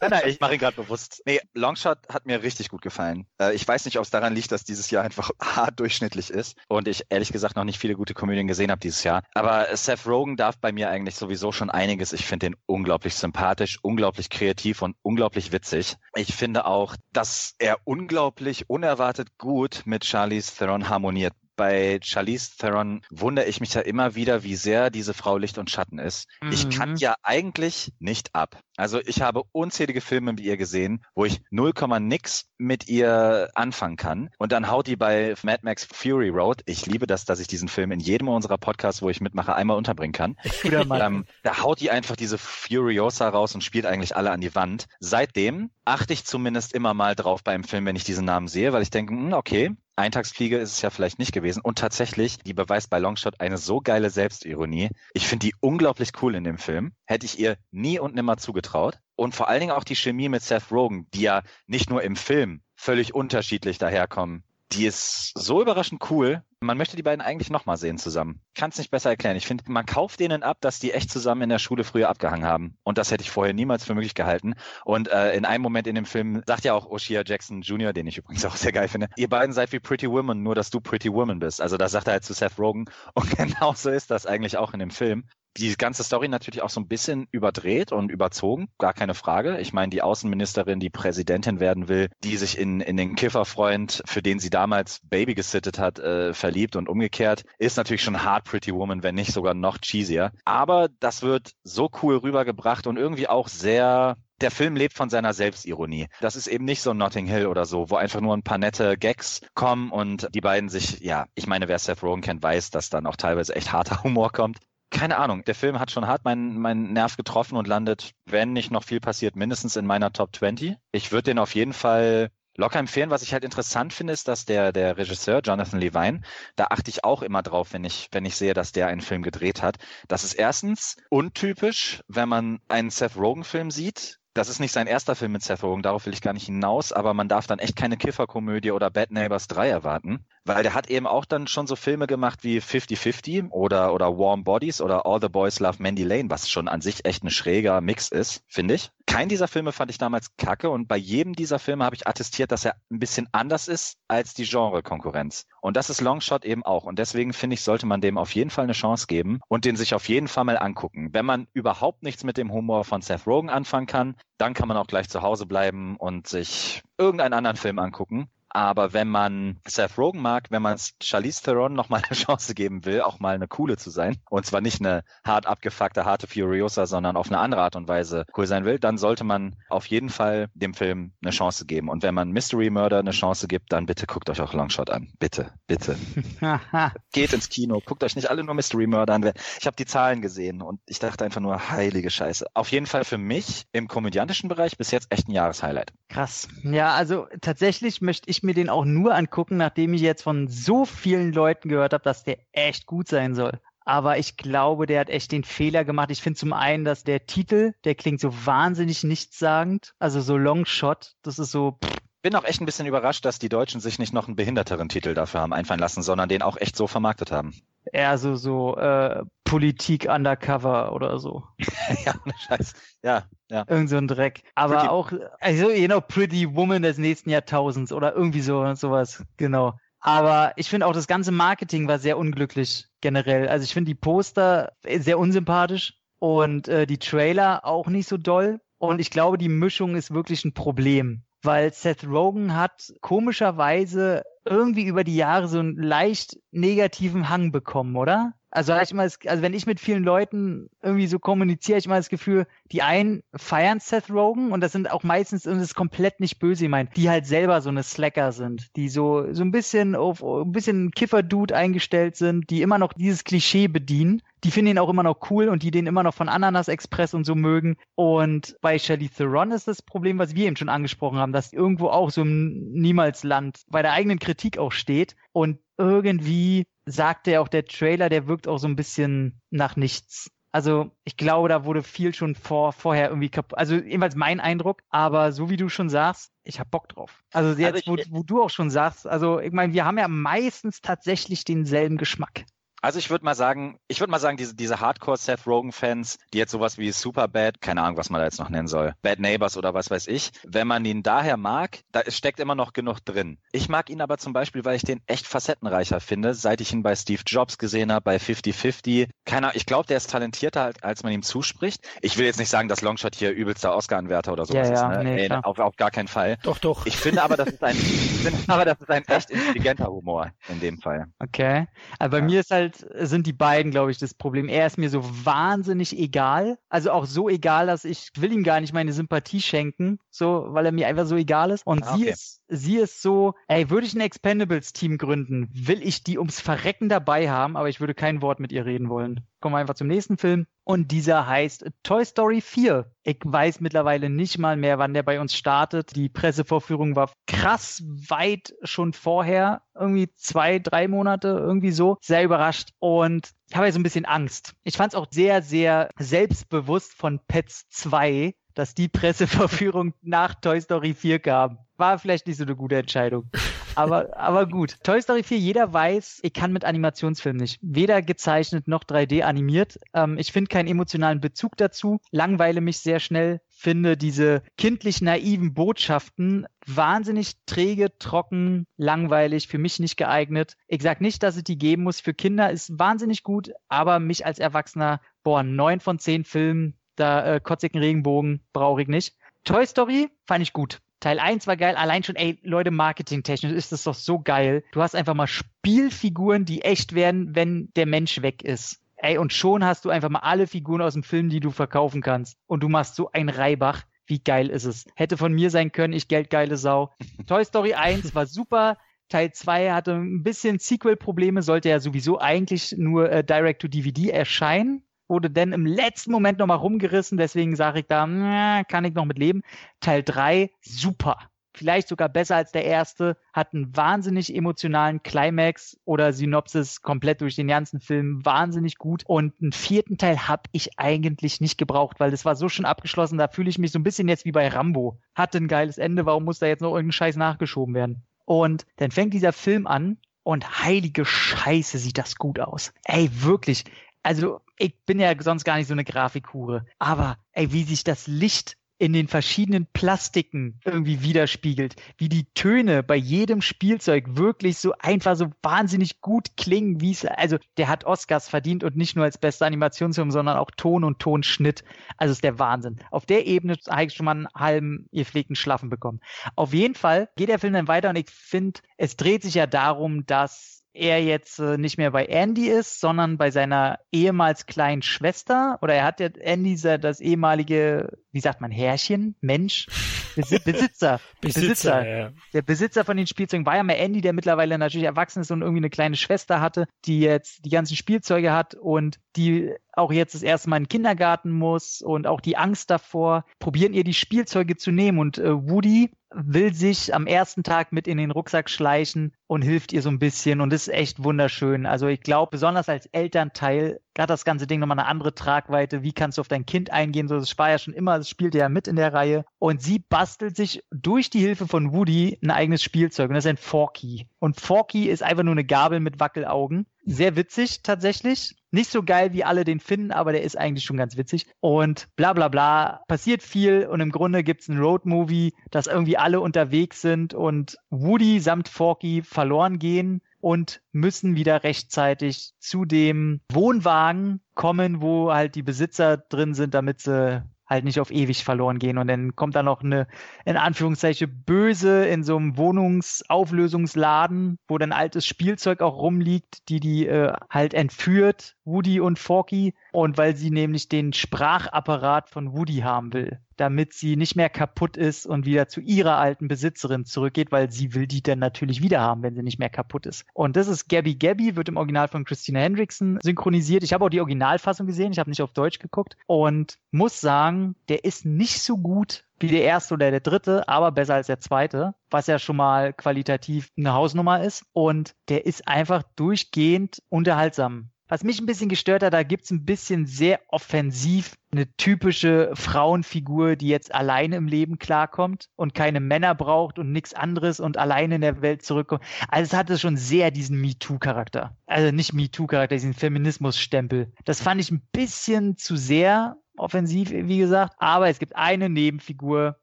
nein, nein, ich mache ihn gerade bewusst. Nee, Longshot hat mir richtig gut gefallen. Äh, ich weiß nicht, ob es daran liegt, dass dieses Jahr einfach hart durchschnittlich ist und ich ehrlich gesagt noch nicht viele gute Komödien gesehen habe dieses Jahr. Aber Seth Rogen darf bei mir eigentlich sowieso schon einiges. Ich finde den unglaublich sympathisch, unglaublich kreativ und unglaublich witzig. Ich finde auch, dass er unglaublich unerwartet gut mit Charlize Theron harmoniert bei Charlize Theron wundere ich mich ja immer wieder, wie sehr diese Frau Licht und Schatten ist. Mhm. Ich kann ja eigentlich nicht ab. Also ich habe unzählige Filme mit ihr gesehen, wo ich 0, nix mit ihr anfangen kann. Und dann haut die bei Mad Max Fury Road. Ich liebe das, dass ich diesen Film in jedem unserer Podcasts, wo ich mitmache, einmal unterbringen kann. ähm, da haut die einfach diese Furiosa raus und spielt eigentlich alle an die Wand. Seitdem achte ich zumindest immer mal drauf beim Film, wenn ich diesen Namen sehe, weil ich denke, hm, okay, Eintagsfliege ist es ja vielleicht nicht gewesen. Und tatsächlich, die beweist bei Longshot eine so geile Selbstironie. Ich finde die unglaublich cool in dem Film. Hätte ich ihr nie und nimmer zugetraut. Und vor allen Dingen auch die Chemie mit Seth Rogen, die ja nicht nur im Film völlig unterschiedlich daherkommen, die ist so überraschend cool. Man möchte die beiden eigentlich nochmal sehen zusammen. Kann es nicht besser erklären. Ich finde, man kauft denen ab, dass die echt zusammen in der Schule früher abgehangen haben. Und das hätte ich vorher niemals für möglich gehalten. Und äh, in einem Moment in dem Film sagt ja auch Oshia Jackson Jr., den ich übrigens auch sehr geil finde, ihr beiden seid wie Pretty Woman, nur dass du Pretty Woman bist. Also das sagt er halt zu Seth Rogen. (laughs) Und genau so ist das eigentlich auch in dem Film die ganze Story natürlich auch so ein bisschen überdreht und überzogen, gar keine Frage. Ich meine, die Außenministerin, die Präsidentin werden will, die sich in, in den Kifferfreund, für den sie damals Baby gesittet hat, äh, verliebt und umgekehrt, ist natürlich schon hard Pretty Woman, wenn nicht sogar noch cheesier. Aber das wird so cool rübergebracht und irgendwie auch sehr der Film lebt von seiner Selbstironie. Das ist eben nicht so Notting Hill oder so, wo einfach nur ein paar nette Gags kommen und die beiden sich, ja, ich meine, wer Seth Rogen kennt, weiß, dass dann auch teilweise echt harter (laughs) Humor kommt keine Ahnung, der Film hat schon hart meinen mein Nerv getroffen und landet, wenn nicht noch viel passiert, mindestens in meiner Top 20. Ich würde den auf jeden Fall locker empfehlen. Was ich halt interessant finde, ist, dass der, der Regisseur Jonathan Levine, da achte ich auch immer drauf, wenn ich, wenn ich sehe, dass der einen Film gedreht hat. Das ist erstens untypisch, wenn man einen Seth Rogen Film sieht, das ist nicht sein erster Film mit Seth Rogen, darauf will ich gar nicht hinaus, aber man darf dann echt keine Kifferkomödie oder Bad Neighbors 3 erwarten, weil der hat eben auch dann schon so Filme gemacht wie 50-50 oder, oder Warm Bodies oder All the Boys Love Mandy Lane, was schon an sich echt ein schräger Mix ist, finde ich. Kein dieser Filme fand ich damals kacke und bei jedem dieser Filme habe ich attestiert, dass er ein bisschen anders ist als die Genre-Konkurrenz. Und das ist Longshot eben auch. Und deswegen finde ich, sollte man dem auf jeden Fall eine Chance geben und den sich auf jeden Fall mal angucken. Wenn man überhaupt nichts mit dem Humor von Seth Rogen anfangen kann, dann kann man auch gleich zu Hause bleiben und sich irgendeinen anderen Film angucken. Aber wenn man Seth Rogen mag, wenn man Charlize Theron noch mal eine (laughs) Chance geben will, auch mal eine coole zu sein, und zwar nicht eine hart abgefuckte, harte Furiosa, sondern auf eine andere Art und Weise cool sein will, dann sollte man auf jeden Fall dem Film eine Chance geben. Und wenn man Mystery Murder eine Chance gibt, dann bitte guckt euch auch Longshot an. Bitte, bitte. (laughs) Geht ins Kino, guckt euch nicht alle nur Mystery Murder an. Ich habe die Zahlen gesehen und ich dachte einfach nur, heilige Scheiße. Auf jeden Fall für mich im komödiantischen Bereich bis jetzt echt ein Jahreshighlight. Krass. Ja, also tatsächlich möchte ich mir den auch nur angucken, nachdem ich jetzt von so vielen Leuten gehört habe, dass der echt gut sein soll. Aber ich glaube, der hat echt den Fehler gemacht. Ich finde zum einen, dass der Titel, der klingt so wahnsinnig nichtssagend. Also so Long Shot, das ist so. Pff. Bin auch echt ein bisschen überrascht, dass die Deutschen sich nicht noch einen behinderteren Titel dafür haben einfallen lassen, sondern den auch echt so vermarktet haben. Eher so, so äh, Politik undercover oder so. (laughs) ja, ne Scheiß. Ja, ja. Irgend so ein Dreck. Aber pretty. auch, also, you know, Pretty Woman des nächsten Jahrtausends oder irgendwie so, sowas. Genau. Aber ich finde auch das ganze Marketing war sehr unglücklich generell. Also ich finde die Poster sehr unsympathisch und äh, die Trailer auch nicht so doll. Und ich glaube, die Mischung ist wirklich ein Problem weil Seth Rogen hat komischerweise irgendwie über die Jahre so einen leicht negativen Hang bekommen, oder? Also ich mal, also wenn ich mit vielen Leuten irgendwie so kommuniziere, ich mal das Gefühl, die einen feiern Seth Rogen und das sind auch meistens, und das ist komplett nicht böse, ich meine, die halt selber so eine Slacker sind, die so, so ein bisschen auf, ein bisschen Kiffer-Dude eingestellt sind, die immer noch dieses Klischee bedienen. Die finden ihn auch immer noch cool und die den immer noch von Ananas Express und so mögen. Und bei Charlize Theron ist das Problem, was wir eben schon angesprochen haben, dass irgendwo auch so im Niemalsland bei der eigenen Kritik auch steht und irgendwie sagte auch der Trailer, der wirkt auch so ein bisschen nach nichts. Also ich glaube, da wurde viel schon vor, vorher irgendwie kaputt. Also jedenfalls mein Eindruck. Aber so wie du schon sagst, ich habe Bock drauf. Also jetzt, also ich, wo, wo du auch schon sagst, also ich meine, wir haben ja meistens tatsächlich denselben Geschmack. Also ich würde mal sagen, ich würde mal sagen, diese, diese Hardcore Seth Rogen-Fans, die jetzt sowas wie Superbad, keine Ahnung, was man da jetzt noch nennen soll, Bad Neighbors oder was weiß ich, wenn man ihn daher mag, da steckt immer noch genug drin. Ich mag ihn aber zum Beispiel, weil ich den echt facettenreicher finde, seit ich ihn bei Steve Jobs gesehen habe, bei 50-50. Keiner, ich glaube, der ist talentierter, als man ihm zuspricht. Ich will jetzt nicht sagen, dass Longshot hier übelster Oscar-Anwärter oder sowas ja, ja, ist. Ne? Nee, Ey, auf, auf gar keinen Fall. Doch, doch. Ich finde aber, das ist ein, (laughs) ich finde aber, das ist ein echt intelligenter Humor in dem Fall. Okay. Aber bei ja. mir ist halt halt, sind die beiden, glaube ich, das Problem. Er ist mir so wahnsinnig egal. Also auch so egal, dass ich will ihm gar nicht meine Sympathie schenken, so, weil er mir einfach so egal ist. Und ah, okay. sie ist, sie ist so, ey, würde ich ein Expendables-Team gründen, will ich die ums Verrecken dabei haben, aber ich würde kein Wort mit ihr reden wollen. Kommen wir einfach zum nächsten Film. Und dieser heißt Toy Story 4. Ich weiß mittlerweile nicht mal mehr, wann der bei uns startet. Die Pressevorführung war krass weit schon vorher. Irgendwie zwei, drei Monate, irgendwie so. Sehr überrascht. Und ich habe ja so ein bisschen Angst. Ich fand es auch sehr, sehr selbstbewusst von Pets 2, dass die Presseverführung nach Toy Story 4 kam. War vielleicht nicht so eine gute Entscheidung. Aber, (laughs) aber gut. Toy Story 4, jeder weiß, ich kann mit Animationsfilmen nicht. Weder gezeichnet noch 3D animiert. Ähm, ich finde keinen emotionalen Bezug dazu. Langweile mich sehr schnell. Finde diese kindlich naiven Botschaften wahnsinnig träge, trocken, langweilig, für mich nicht geeignet. Ich sag nicht, dass es die geben muss. Für Kinder ist wahnsinnig gut, aber mich als Erwachsener, boah, neun von zehn Filmen, da äh, kotzigen Regenbogen brauche ich nicht. Toy Story fand ich gut. Teil 1 war geil, allein schon, ey, Leute, marketingtechnisch ist das doch so geil. Du hast einfach mal Spielfiguren, die echt werden, wenn der Mensch weg ist. Ey, und schon hast du einfach mal alle Figuren aus dem Film, die du verkaufen kannst. Und du machst so ein Reibach. Wie geil ist es? Hätte von mir sein können, ich geldgeile Sau. (laughs) Toy Story 1 war super. Teil 2 hatte ein bisschen Sequel-Probleme, sollte ja sowieso eigentlich nur äh, Direct-to-DVD erscheinen wurde dann im letzten Moment nochmal rumgerissen, deswegen sage ich da, kann ich noch mit leben. Teil 3, super. Vielleicht sogar besser als der erste, hat einen wahnsinnig emotionalen Climax oder Synopsis komplett durch den ganzen Film, wahnsinnig gut. Und einen vierten Teil habe ich eigentlich nicht gebraucht, weil das war so schon abgeschlossen, da fühle ich mich so ein bisschen jetzt wie bei Rambo. Hatte ein geiles Ende, warum muss da jetzt noch irgendein Scheiß nachgeschoben werden? Und dann fängt dieser Film an und heilige Scheiße sieht das gut aus. Ey, wirklich also ich bin ja sonst gar nicht so eine Grafikhure, aber ey, wie sich das Licht in den verschiedenen Plastiken irgendwie widerspiegelt, wie die Töne bei jedem Spielzeug wirklich so einfach so wahnsinnig gut klingen, wie es, also der hat Oscars verdient und nicht nur als bester Animationsfilm, sondern auch Ton und Tonschnitt. Also ist der Wahnsinn. Auf der Ebene habe ich schon mal einen halben gepflegten Schlaffen bekommen. Auf jeden Fall geht der Film dann weiter und ich finde, es dreht sich ja darum, dass er jetzt äh, nicht mehr bei Andy ist, sondern bei seiner ehemals kleinen Schwester. Oder er hat ja Andy das ehemalige, wie sagt man, Herrchen, Mensch, (laughs) Besitzer. Besitzer, Besitzer ja. Der Besitzer von den Spielzeugen war ja mal Andy, der mittlerweile natürlich erwachsen ist und irgendwie eine kleine Schwester hatte, die jetzt die ganzen Spielzeuge hat und die auch jetzt das erste Mal in den Kindergarten muss und auch die Angst davor, probieren ihr die Spielzeuge zu nehmen. Und äh, Woody will sich am ersten Tag mit in den Rucksack schleichen und hilft ihr so ein bisschen und ist echt wunderschön. Also ich glaube, besonders als Elternteil hat das ganze Ding nochmal eine andere Tragweite. Wie kannst du auf dein Kind eingehen? So, das war ja schon immer, das spielte ja mit in der Reihe. Und sie bastelt sich durch die Hilfe von Woody ein eigenes Spielzeug und das ist ein Forky. Und Forky ist einfach nur eine Gabel mit Wackelaugen. Sehr witzig tatsächlich. Nicht so geil, wie alle den finden, aber der ist eigentlich schon ganz witzig. Und bla bla bla. Passiert viel und im Grunde gibt's ein Roadmovie, dass irgendwie alle unterwegs sind und Woody samt Forky verloren gehen und müssen wieder rechtzeitig zu dem Wohnwagen kommen, wo halt die Besitzer drin sind, damit sie halt nicht auf ewig verloren gehen. Und dann kommt da noch eine, in Anführungszeichen, Böse in so einem Wohnungsauflösungsladen, wo dann altes Spielzeug auch rumliegt, die die äh, halt entführt, Woody und Forky. Und weil sie nämlich den Sprachapparat von Woody haben will damit sie nicht mehr kaputt ist und wieder zu ihrer alten Besitzerin zurückgeht, weil sie will die dann natürlich wieder haben, wenn sie nicht mehr kaputt ist. Und das ist Gabby Gabby, wird im Original von Christina Hendrickson synchronisiert. Ich habe auch die Originalfassung gesehen, ich habe nicht auf Deutsch geguckt und muss sagen, der ist nicht so gut wie der erste oder der dritte, aber besser als der zweite, was ja schon mal qualitativ eine Hausnummer ist. Und der ist einfach durchgehend unterhaltsam Was mich ein bisschen gestört hat, da gibt's ein bisschen sehr offensiv eine typische Frauenfigur, die jetzt alleine im Leben klarkommt und keine Männer braucht und nichts anderes und alleine in der Welt zurückkommt. Also es hatte schon sehr diesen MeToo-Charakter. Also nicht MeToo-Charakter, diesen Feminismus-Stempel. Das fand ich ein bisschen zu sehr offensiv, wie gesagt. Aber es gibt eine Nebenfigur,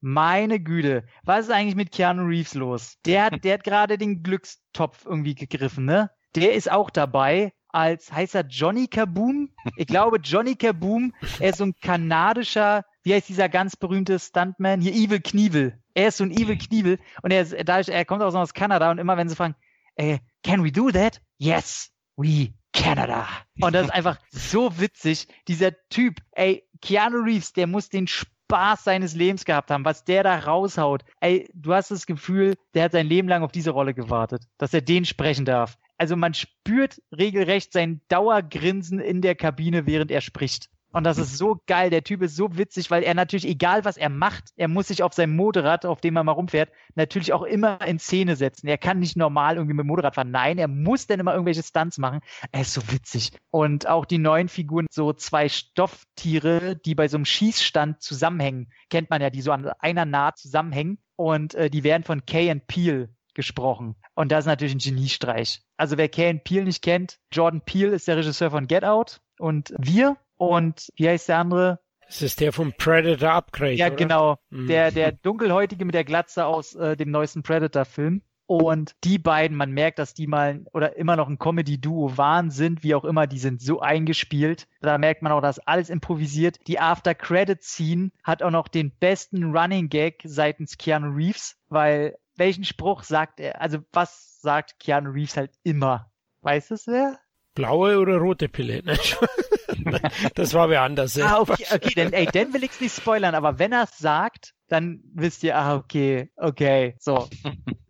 meine Güte, was ist eigentlich mit Keanu Reeves los? Der hat, der hat gerade den Glückstopf irgendwie gegriffen, ne? Der ist auch dabei als, heißt er Johnny Kaboom? Ich glaube, Johnny Kaboom, er ist so ein kanadischer, wie heißt dieser ganz berühmte Stuntman? Hier, Evil Knievel. Er ist so ein Evil Knievel und er, ist, er kommt auch so aus Kanada und immer wenn sie fragen, äh, can we do that? Yes, we Canada. Und das ist einfach so witzig. Dieser Typ, ey, Keanu Reeves, der muss den Spaß seines Lebens gehabt haben, was der da raushaut. Ey, du hast das Gefühl, der hat sein Leben lang auf diese Rolle gewartet, dass er den sprechen darf also man spürt regelrecht sein Dauergrinsen in der Kabine, während er spricht. Und das ist so geil. Der Typ ist so witzig, weil er natürlich, egal was er macht, er muss sich auf sein Motorrad, auf dem er mal rumfährt, natürlich auch immer in Szene setzen. Er kann nicht normal irgendwie mit dem Motorrad fahren. Nein, er muss dann immer irgendwelche Stunts machen. Er ist so witzig. Und auch die neuen Figuren, so zwei Stofftiere, die bei so einem Schießstand zusammenhängen, kennt man ja, die so an einer Naht zusammenhängen. Und äh, die werden von Kay and Peel gesprochen. Und das ist natürlich ein Geniestreich. Also wer Kane Peel nicht kennt, Jordan Peele ist der Regisseur von Get Out und wir und wie heißt der andere? Das ist der vom Predator Upgrade. Ja, oder? genau. Mhm. Der, der dunkelhäutige mit der Glatze aus äh, dem neuesten Predator-Film. Und die beiden, man merkt, dass die mal oder immer noch ein Comedy-Duo waren, sind, wie auch immer, die sind so eingespielt. Da merkt man auch, dass alles improvisiert. Die After-Credit-Scene hat auch noch den besten Running Gag seitens Keanu Reeves, weil welchen Spruch sagt er? Also was sagt Keanu Reeves halt immer? Weiß es wer? Blaue oder rote Pille? (laughs) das war wer anders. Ah, okay, okay, dann, ey, dann will ich's nicht spoilern, aber wenn er es sagt, dann wisst ihr, ah, okay, okay, so.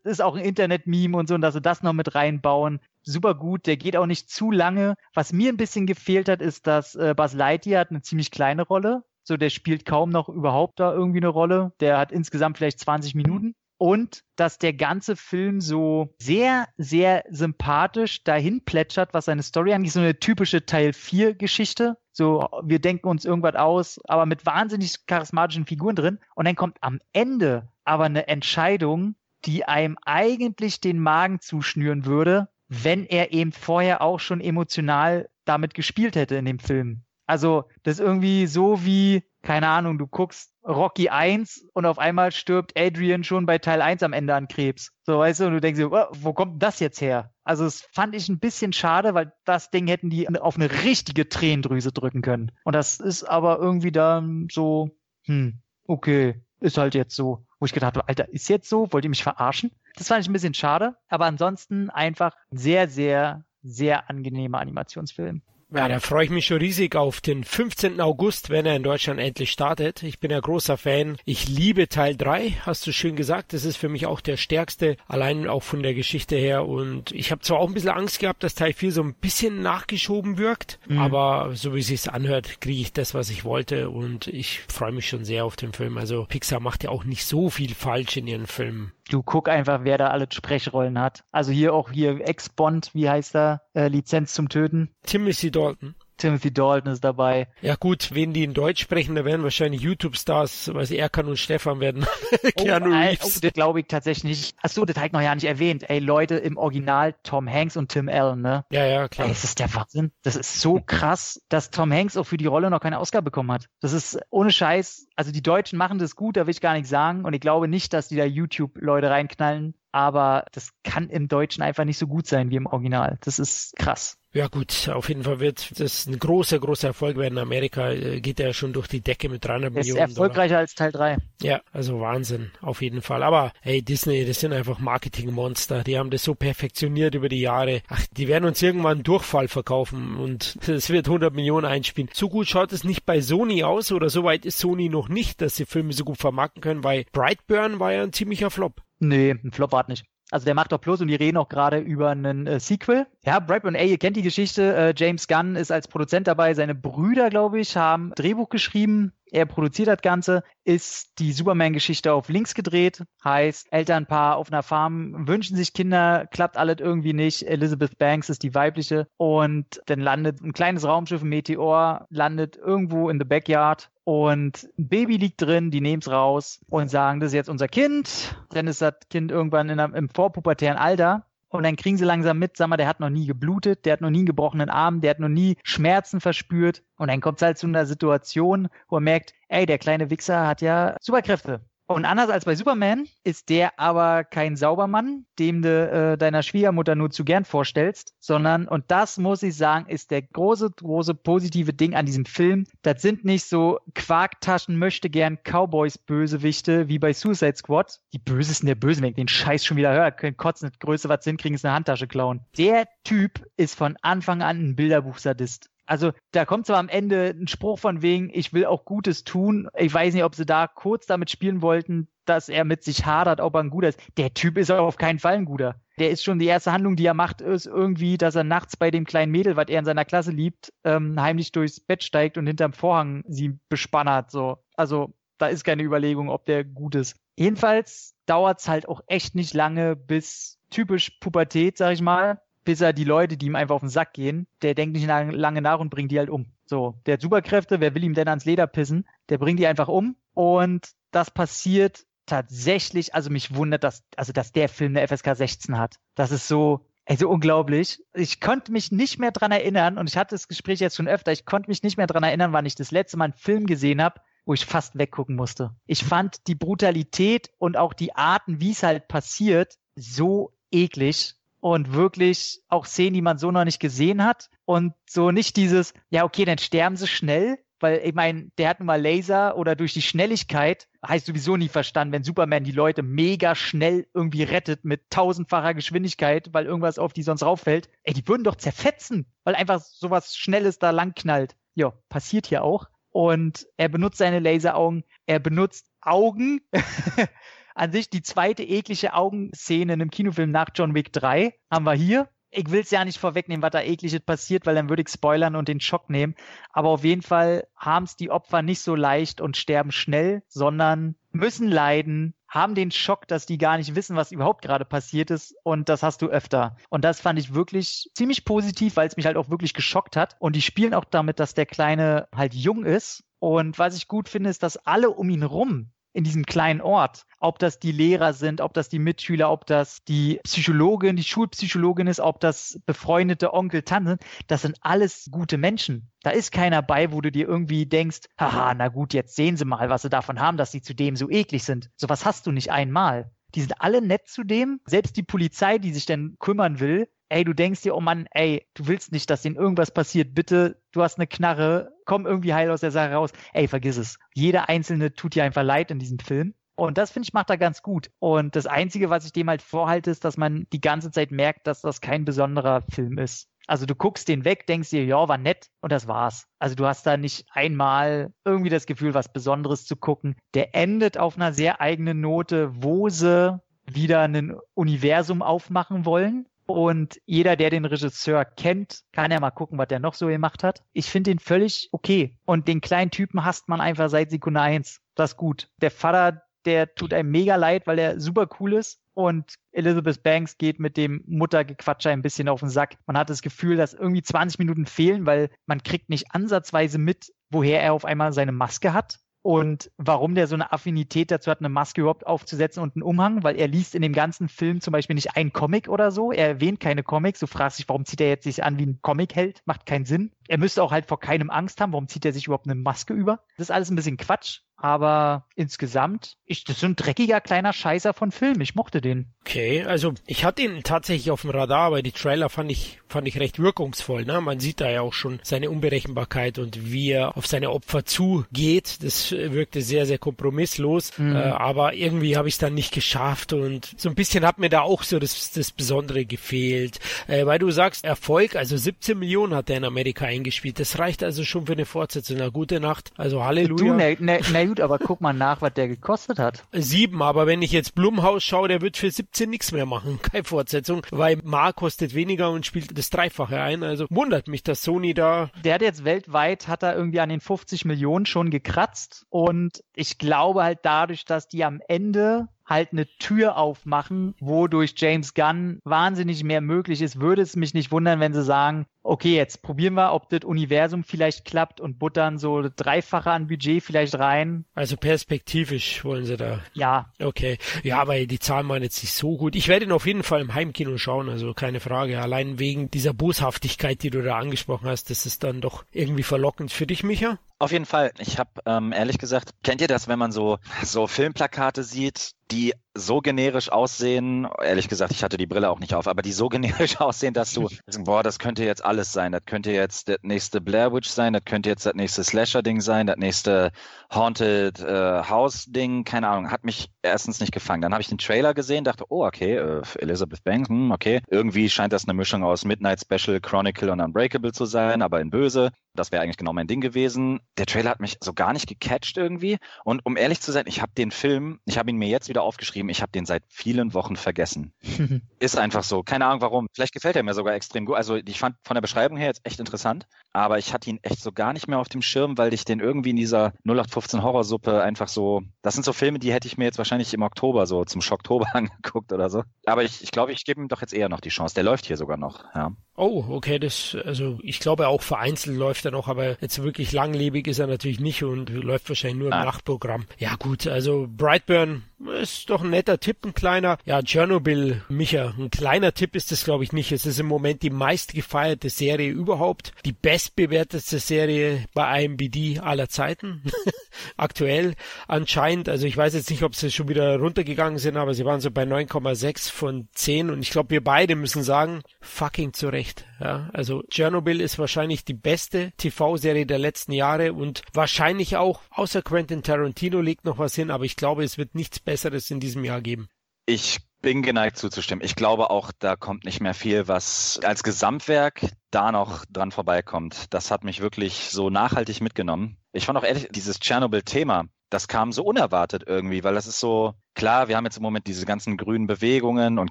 Das ist auch ein Internet-Meme und so, und dass sie das noch mit reinbauen. Super gut, der geht auch nicht zu lange. Was mir ein bisschen gefehlt hat, ist, dass äh, Buzz Lightyear hat eine ziemlich kleine Rolle. So, der spielt kaum noch überhaupt da irgendwie eine Rolle. Der hat insgesamt vielleicht 20 Minuten und dass der ganze Film so sehr, sehr sympathisch dahin plätschert, was seine Story angeht. So eine typische Teil 4 Geschichte. So, wir denken uns irgendwas aus, aber mit wahnsinnig charismatischen Figuren drin. Und dann kommt am Ende aber eine Entscheidung, die einem eigentlich den Magen zuschnüren würde, wenn er eben vorher auch schon emotional damit gespielt hätte in dem Film. Also, das ist irgendwie so wie, keine Ahnung, du guckst Rocky 1 und auf einmal stirbt Adrian schon bei Teil 1 am Ende an Krebs. So, weißt du, und du denkst dir, oh, wo kommt das jetzt her? Also, das fand ich ein bisschen schade, weil das Ding hätten die auf eine richtige Tränendrüse drücken können. Und das ist aber irgendwie dann so, hm, okay, ist halt jetzt so. Wo ich gedacht habe, Alter, ist jetzt so? Wollt ihr mich verarschen? Das fand ich ein bisschen schade, aber ansonsten einfach sehr, sehr, sehr angenehmer Animationsfilm. Ja, da freue ich mich schon riesig auf den 15. August, wenn er in Deutschland endlich startet. Ich bin ja großer Fan. Ich liebe Teil 3, hast du schön gesagt. Das ist für mich auch der stärkste, allein auch von der Geschichte her. Und ich habe zwar auch ein bisschen Angst gehabt, dass Teil 4 so ein bisschen nachgeschoben wirkt, mhm. aber so wie es sich anhört, kriege ich das, was ich wollte. Und ich freue mich schon sehr auf den Film. Also Pixar macht ja auch nicht so viel falsch in ihren Filmen du guck einfach, wer da alle Sprechrollen hat. Also hier auch hier Ex-Bond, wie heißt er? Äh, Lizenz zum Töten. Timothy Dalton. Timothy Dalton ist dabei. Ja gut, wen die in Deutsch sprechen, da werden wahrscheinlich YouTube-Stars, weil sie Erkan und Stefan werden. (laughs) Oh, Keanu Reeves. Oh, das glaube ich tatsächlich nicht. Achso, das habe ich noch ja nicht erwähnt. Ey, Leute, im Original Tom Hanks und Tim Allen, ne? Ja, ja, klar. Ey, das ist der Wahnsinn. Das ist so krass, dass Tom Hanks auch für die Rolle noch keine Ausgabe bekommen hat. Das ist ohne Scheiß. Also die Deutschen machen das gut, da will ich gar nicht sagen. Und ich glaube nicht, dass die da YouTube-Leute reinknallen. Aber das kann im Deutschen einfach nicht so gut sein wie im Original. Das ist krass. Ja gut, auf jeden Fall wird das ein großer, großer Erfolg werden. In Amerika äh, geht er schon durch die Decke mit 300 Millionen. Ist erfolgreicher Dollar. als Teil 3. Ja, also Wahnsinn, auf jeden Fall. Aber hey, Disney, das sind einfach Marketingmonster. Die haben das so perfektioniert über die Jahre. Ach, die werden uns irgendwann einen Durchfall verkaufen und (laughs) es wird 100 Millionen einspielen. So gut schaut es nicht bei Sony aus oder so weit ist Sony noch nicht, dass sie Filme so gut vermarkten können, weil Brightburn war ja ein ziemlicher Flop. Nee, ein Flop war nicht. Also der macht doch bloß und die reden auch gerade über einen äh, Sequel Ja, Brightburn, ey, ihr kennt die Geschichte. Äh, James Gunn ist als Produzent dabei. Seine Brüder, glaube ich, haben Drehbuch geschrieben. Er produziert das Ganze, ist die Superman-Geschichte auf links gedreht, heißt Elternpaar auf einer Farm wünschen sich Kinder, klappt alles irgendwie nicht. Elizabeth Banks ist die weibliche und dann landet ein kleines Raumschiff, ein Meteor, landet irgendwo in the Backyard und ein Baby liegt drin, die nehmen es raus und sagen, das ist jetzt unser Kind. Dann ist das Kind irgendwann in einem, im vorpubertären Alter und dann kriegen sie langsam mit, sag mal, der hat noch nie geblutet, der hat noch nie einen gebrochenen Arm, der hat noch nie Schmerzen verspürt. Und dann kommt es halt zu einer Situation, wo er merkt, ey, der kleine Wichser hat ja Superkräfte. Und anders als bei Superman ist der aber kein Saubermann, dem du äh, deiner Schwiegermutter nur zu gern vorstellst, sondern, und das muss ich sagen, ist der große, große positive Ding an diesem Film. Das sind nicht so Quarktaschen, möchte gern Cowboys Bösewichte wie bei Suicide Squad. Die Bösesten der Bösen, wenn ich den Scheiß schon wieder höre, können kotzen, Größe was hinkriegen, ist eine Handtasche klauen. Der Typ ist von Anfang an ein Bilderbuchsadist. Also da kommt zwar am Ende ein Spruch von wegen, ich will auch Gutes tun. Ich weiß nicht, ob sie da kurz damit spielen wollten, dass er mit sich hadert, ob er ein guter ist. Der Typ ist auf keinen Fall ein guter. Der ist schon die erste Handlung, die er macht, ist irgendwie, dass er nachts bei dem kleinen Mädel, was er in seiner Klasse liebt, ähm, heimlich durchs Bett steigt und hinterm Vorhang sie bespannert. So. Also da ist keine Überlegung, ob der gut ist. Jedenfalls dauert es halt auch echt nicht lange, bis typisch Pubertät, sag ich mal, bis er die Leute, die ihm einfach auf den Sack gehen, der denkt nicht lange nach und bringt die halt um. So, der hat Superkräfte, wer will ihm denn ans Leder pissen? Der bringt die einfach um und das passiert tatsächlich, also mich wundert, dass, also dass der Film eine FSK 16 hat. Das ist so, also unglaublich. Ich konnte mich nicht mehr dran erinnern und ich hatte das Gespräch jetzt schon öfter, ich konnte mich nicht mehr dran erinnern, wann ich das letzte Mal einen Film gesehen habe, wo ich fast weggucken musste. Ich fand die Brutalität und auch die Arten, wie es halt passiert, so eklig und wirklich auch Szenen, die man so noch nicht gesehen hat und so nicht dieses, ja, okay, dann sterben sie schnell, weil ich meine, der hat nun mal Laser oder durch die Schnelligkeit, heißt sowieso nie verstanden, wenn Superman die Leute mega schnell irgendwie rettet mit tausendfacher Geschwindigkeit, weil irgendwas auf die sonst rauffällt, ey, die würden doch zerfetzen, weil einfach sowas Schnelles da lang knallt. Ja, passiert hier auch. Und er benutzt seine Laseraugen, er benutzt Augen, (laughs) an sich die zweite eklige Augenszene in einem Kinofilm nach John Wick 3 haben wir hier. Ich will es ja nicht vorwegnehmen, was da ekliges passiert, weil dann würde ich spoilern und den Schock nehmen. Aber auf jeden Fall haben es die Opfer nicht so leicht und sterben schnell, sondern müssen leiden, haben den Schock, dass die gar nicht wissen, was überhaupt gerade passiert ist. Und das hast du öfter. Und das fand ich wirklich ziemlich positiv, weil es mich halt auch wirklich geschockt hat. Und die spielen auch damit, dass der Kleine halt jung ist. Und was ich gut finde, ist, dass alle um ihn rum in diesem kleinen Ort, ob das die Lehrer sind, ob das die Mitschüler, ob das die Psychologin, die Schulpsychologin ist, ob das befreundete Onkel, Tanten, das sind alles gute Menschen. Da ist keiner bei, wo du dir irgendwie denkst, haha, na gut, jetzt sehen sie mal, was sie davon haben, dass sie zu dem so eklig sind. Sowas hast du nicht einmal. Die sind alle nett zu dem. Selbst die Polizei, die sich dann kümmern will, ey, du denkst dir, oh Mann, ey, du willst nicht, dass denen irgendwas passiert. Bitte, du hast eine Knarre, komm irgendwie heil aus der Sache raus. Ey, vergiss es. Jeder Einzelne tut dir einfach leid in diesem Film. Und das finde ich macht er ganz gut. Und das Einzige, was ich dem halt vorhalte, ist, dass man die ganze Zeit merkt, dass das kein besonderer Film ist. Also du guckst den weg, denkst dir, ja, war nett und das war's. Also du hast da nicht einmal irgendwie das Gefühl, was Besonderes zu gucken. Der endet auf einer sehr eigenen Note, wo sie wieder ein Universum aufmachen wollen. Und jeder, der den Regisseur kennt, kann ja mal gucken, was der noch so gemacht hat. Ich finde den völlig okay. Und den kleinen Typen hasst man einfach seit Sekunde eins. Das ist gut. Der Vater, der tut einem mega leid, weil er super cool ist. Und Elizabeth Banks geht mit dem Muttergequatscher ein bisschen auf den Sack. Man hat das Gefühl, dass irgendwie 20 Minuten fehlen, weil man kriegt nicht ansatzweise mit, woher er auf einmal seine Maske hat und warum der so eine Affinität dazu hat, eine Maske überhaupt aufzusetzen und einen Umhang, weil er liest in dem ganzen Film zum Beispiel nicht einen Comic oder so. Er erwähnt keine Comics. Du fragst dich, warum zieht er jetzt sich an wie ein Comic-Held? Macht keinen Sinn. Er müsste auch halt vor keinem Angst haben. Warum zieht er sich überhaupt eine Maske über? Das ist alles ein bisschen Quatsch aber insgesamt ist das so ein dreckiger kleiner Scheißer von Film. Ich mochte den. Okay, also ich hatte ihn tatsächlich auf dem Radar, aber die Trailer fand ich fand ich recht wirkungsvoll. Ne? Man sieht da ja auch schon seine Unberechenbarkeit und wie er auf seine Opfer zugeht. Das wirkte sehr sehr kompromisslos, mhm. äh, aber irgendwie habe ich es dann nicht geschafft und so ein bisschen hat mir da auch so das das Besondere gefehlt, äh, weil du sagst Erfolg, also 17 Millionen hat er in Amerika eingespielt. Das reicht also schon für eine Fortsetzung. Na gute Nacht, also Halleluja. Du, ne, ne, gut, aber guck mal nach, was der gekostet hat. Sieben, aber wenn ich jetzt Blumhaus schaue, der wird für 17 nichts mehr machen. (laughs) Keine Fortsetzung, weil Mar kostet weniger und spielt das Dreifache ein. Also wundert mich, dass Sony da. Der hat jetzt weltweit, hat er irgendwie an den 50 Millionen schon gekratzt und ich glaube halt dadurch, dass die am Ende halt eine Tür aufmachen, wo durch James Gunn wahnsinnig mehr möglich ist, würde es mich nicht wundern, wenn sie sagen, okay, jetzt probieren wir, ob das Universum vielleicht klappt und buttern so dreifache an Budget vielleicht rein. Also perspektivisch wollen sie da. Ja. Okay. Ja, aber die Zahlen waren jetzt nicht so gut. Ich werde ihn auf jeden Fall im Heimkino schauen, also keine Frage. Allein wegen dieser Boshaftigkeit, die du da angesprochen hast, das ist dann doch irgendwie verlockend für dich, Micha? Auf jeden Fall. Ich habe ähm, ehrlich gesagt, kennt ihr das, wenn man so so Filmplakate sieht, die so generisch aussehen, ehrlich gesagt, ich hatte die Brille auch nicht auf, aber die so (laughs) generisch aussehen, dass du, (laughs) boah, das könnte jetzt alles sein. Das könnte jetzt das nächste Blair Witch sein, das könnte jetzt das nächste Slasher-Ding sein, das nächste Haunted äh, House-Ding, keine Ahnung, hat mich erstens nicht gefangen. Dann habe ich den Trailer gesehen, dachte, oh, okay, äh, Elizabeth Banks, hm, okay. Irgendwie scheint das eine Mischung aus Midnight Special, Chronicle und Unbreakable zu sein, aber in böse. Das wäre eigentlich genau mein Ding gewesen. Der Trailer hat mich so gar nicht gecatcht irgendwie. Und um ehrlich zu sein, ich habe den Film, ich habe ihn mir jetzt wieder aufgeschrieben, ich habe den seit vielen Wochen vergessen. (laughs) Ist einfach so. Keine Ahnung warum. Vielleicht gefällt er mir sogar extrem gut. Also ich fand von der Beschreibung her jetzt echt interessant, aber ich hatte ihn echt so gar nicht mehr auf dem Schirm, weil ich den irgendwie in dieser 0815 Horrorsuppe einfach so. Das sind so Filme, die hätte ich mir jetzt wahrscheinlich im Oktober so zum Schocktober (laughs) angeguckt oder so. Aber ich, ich glaube, ich gebe ihm doch jetzt eher noch die Chance. Der läuft hier sogar noch. Ja. Oh, okay, das, also ich glaube auch vereinzelt läuft er noch, aber jetzt wirklich langlebig ist er natürlich nicht und läuft wahrscheinlich nur im ah. Nachtprogramm. Ja gut, also Brightburn ist doch ein netter Tipp, ein kleiner. Ja, Chernobyl, Micha, ein kleiner Tipp ist das glaube ich nicht. Es ist im Moment die meistgefeierte Serie überhaupt, die bestbewertete Serie bei IMBD aller Zeiten. (laughs) Aktuell anscheinend, also ich weiß jetzt nicht, ob sie schon wieder runtergegangen sind, aber sie waren so bei 9,6 von 10 und ich glaube, wir beide müssen sagen, fucking zurecht. Ja, also Chernobyl ist wahrscheinlich die beste TV-Serie der letzten Jahre und wahrscheinlich auch, außer Quentin Tarantino legt noch was hin, aber ich glaube, es wird nichts Besseres in diesem Jahr geben. Ich bin geneigt zuzustimmen. Ich glaube auch, da kommt nicht mehr viel, was als Gesamtwerk da noch dran vorbeikommt. Das hat mich wirklich so nachhaltig mitgenommen. Ich fand auch ehrlich, dieses Tschernobyl-Thema, das kam so unerwartet irgendwie, weil das ist so, Klar, wir haben jetzt im Moment diese ganzen grünen Bewegungen und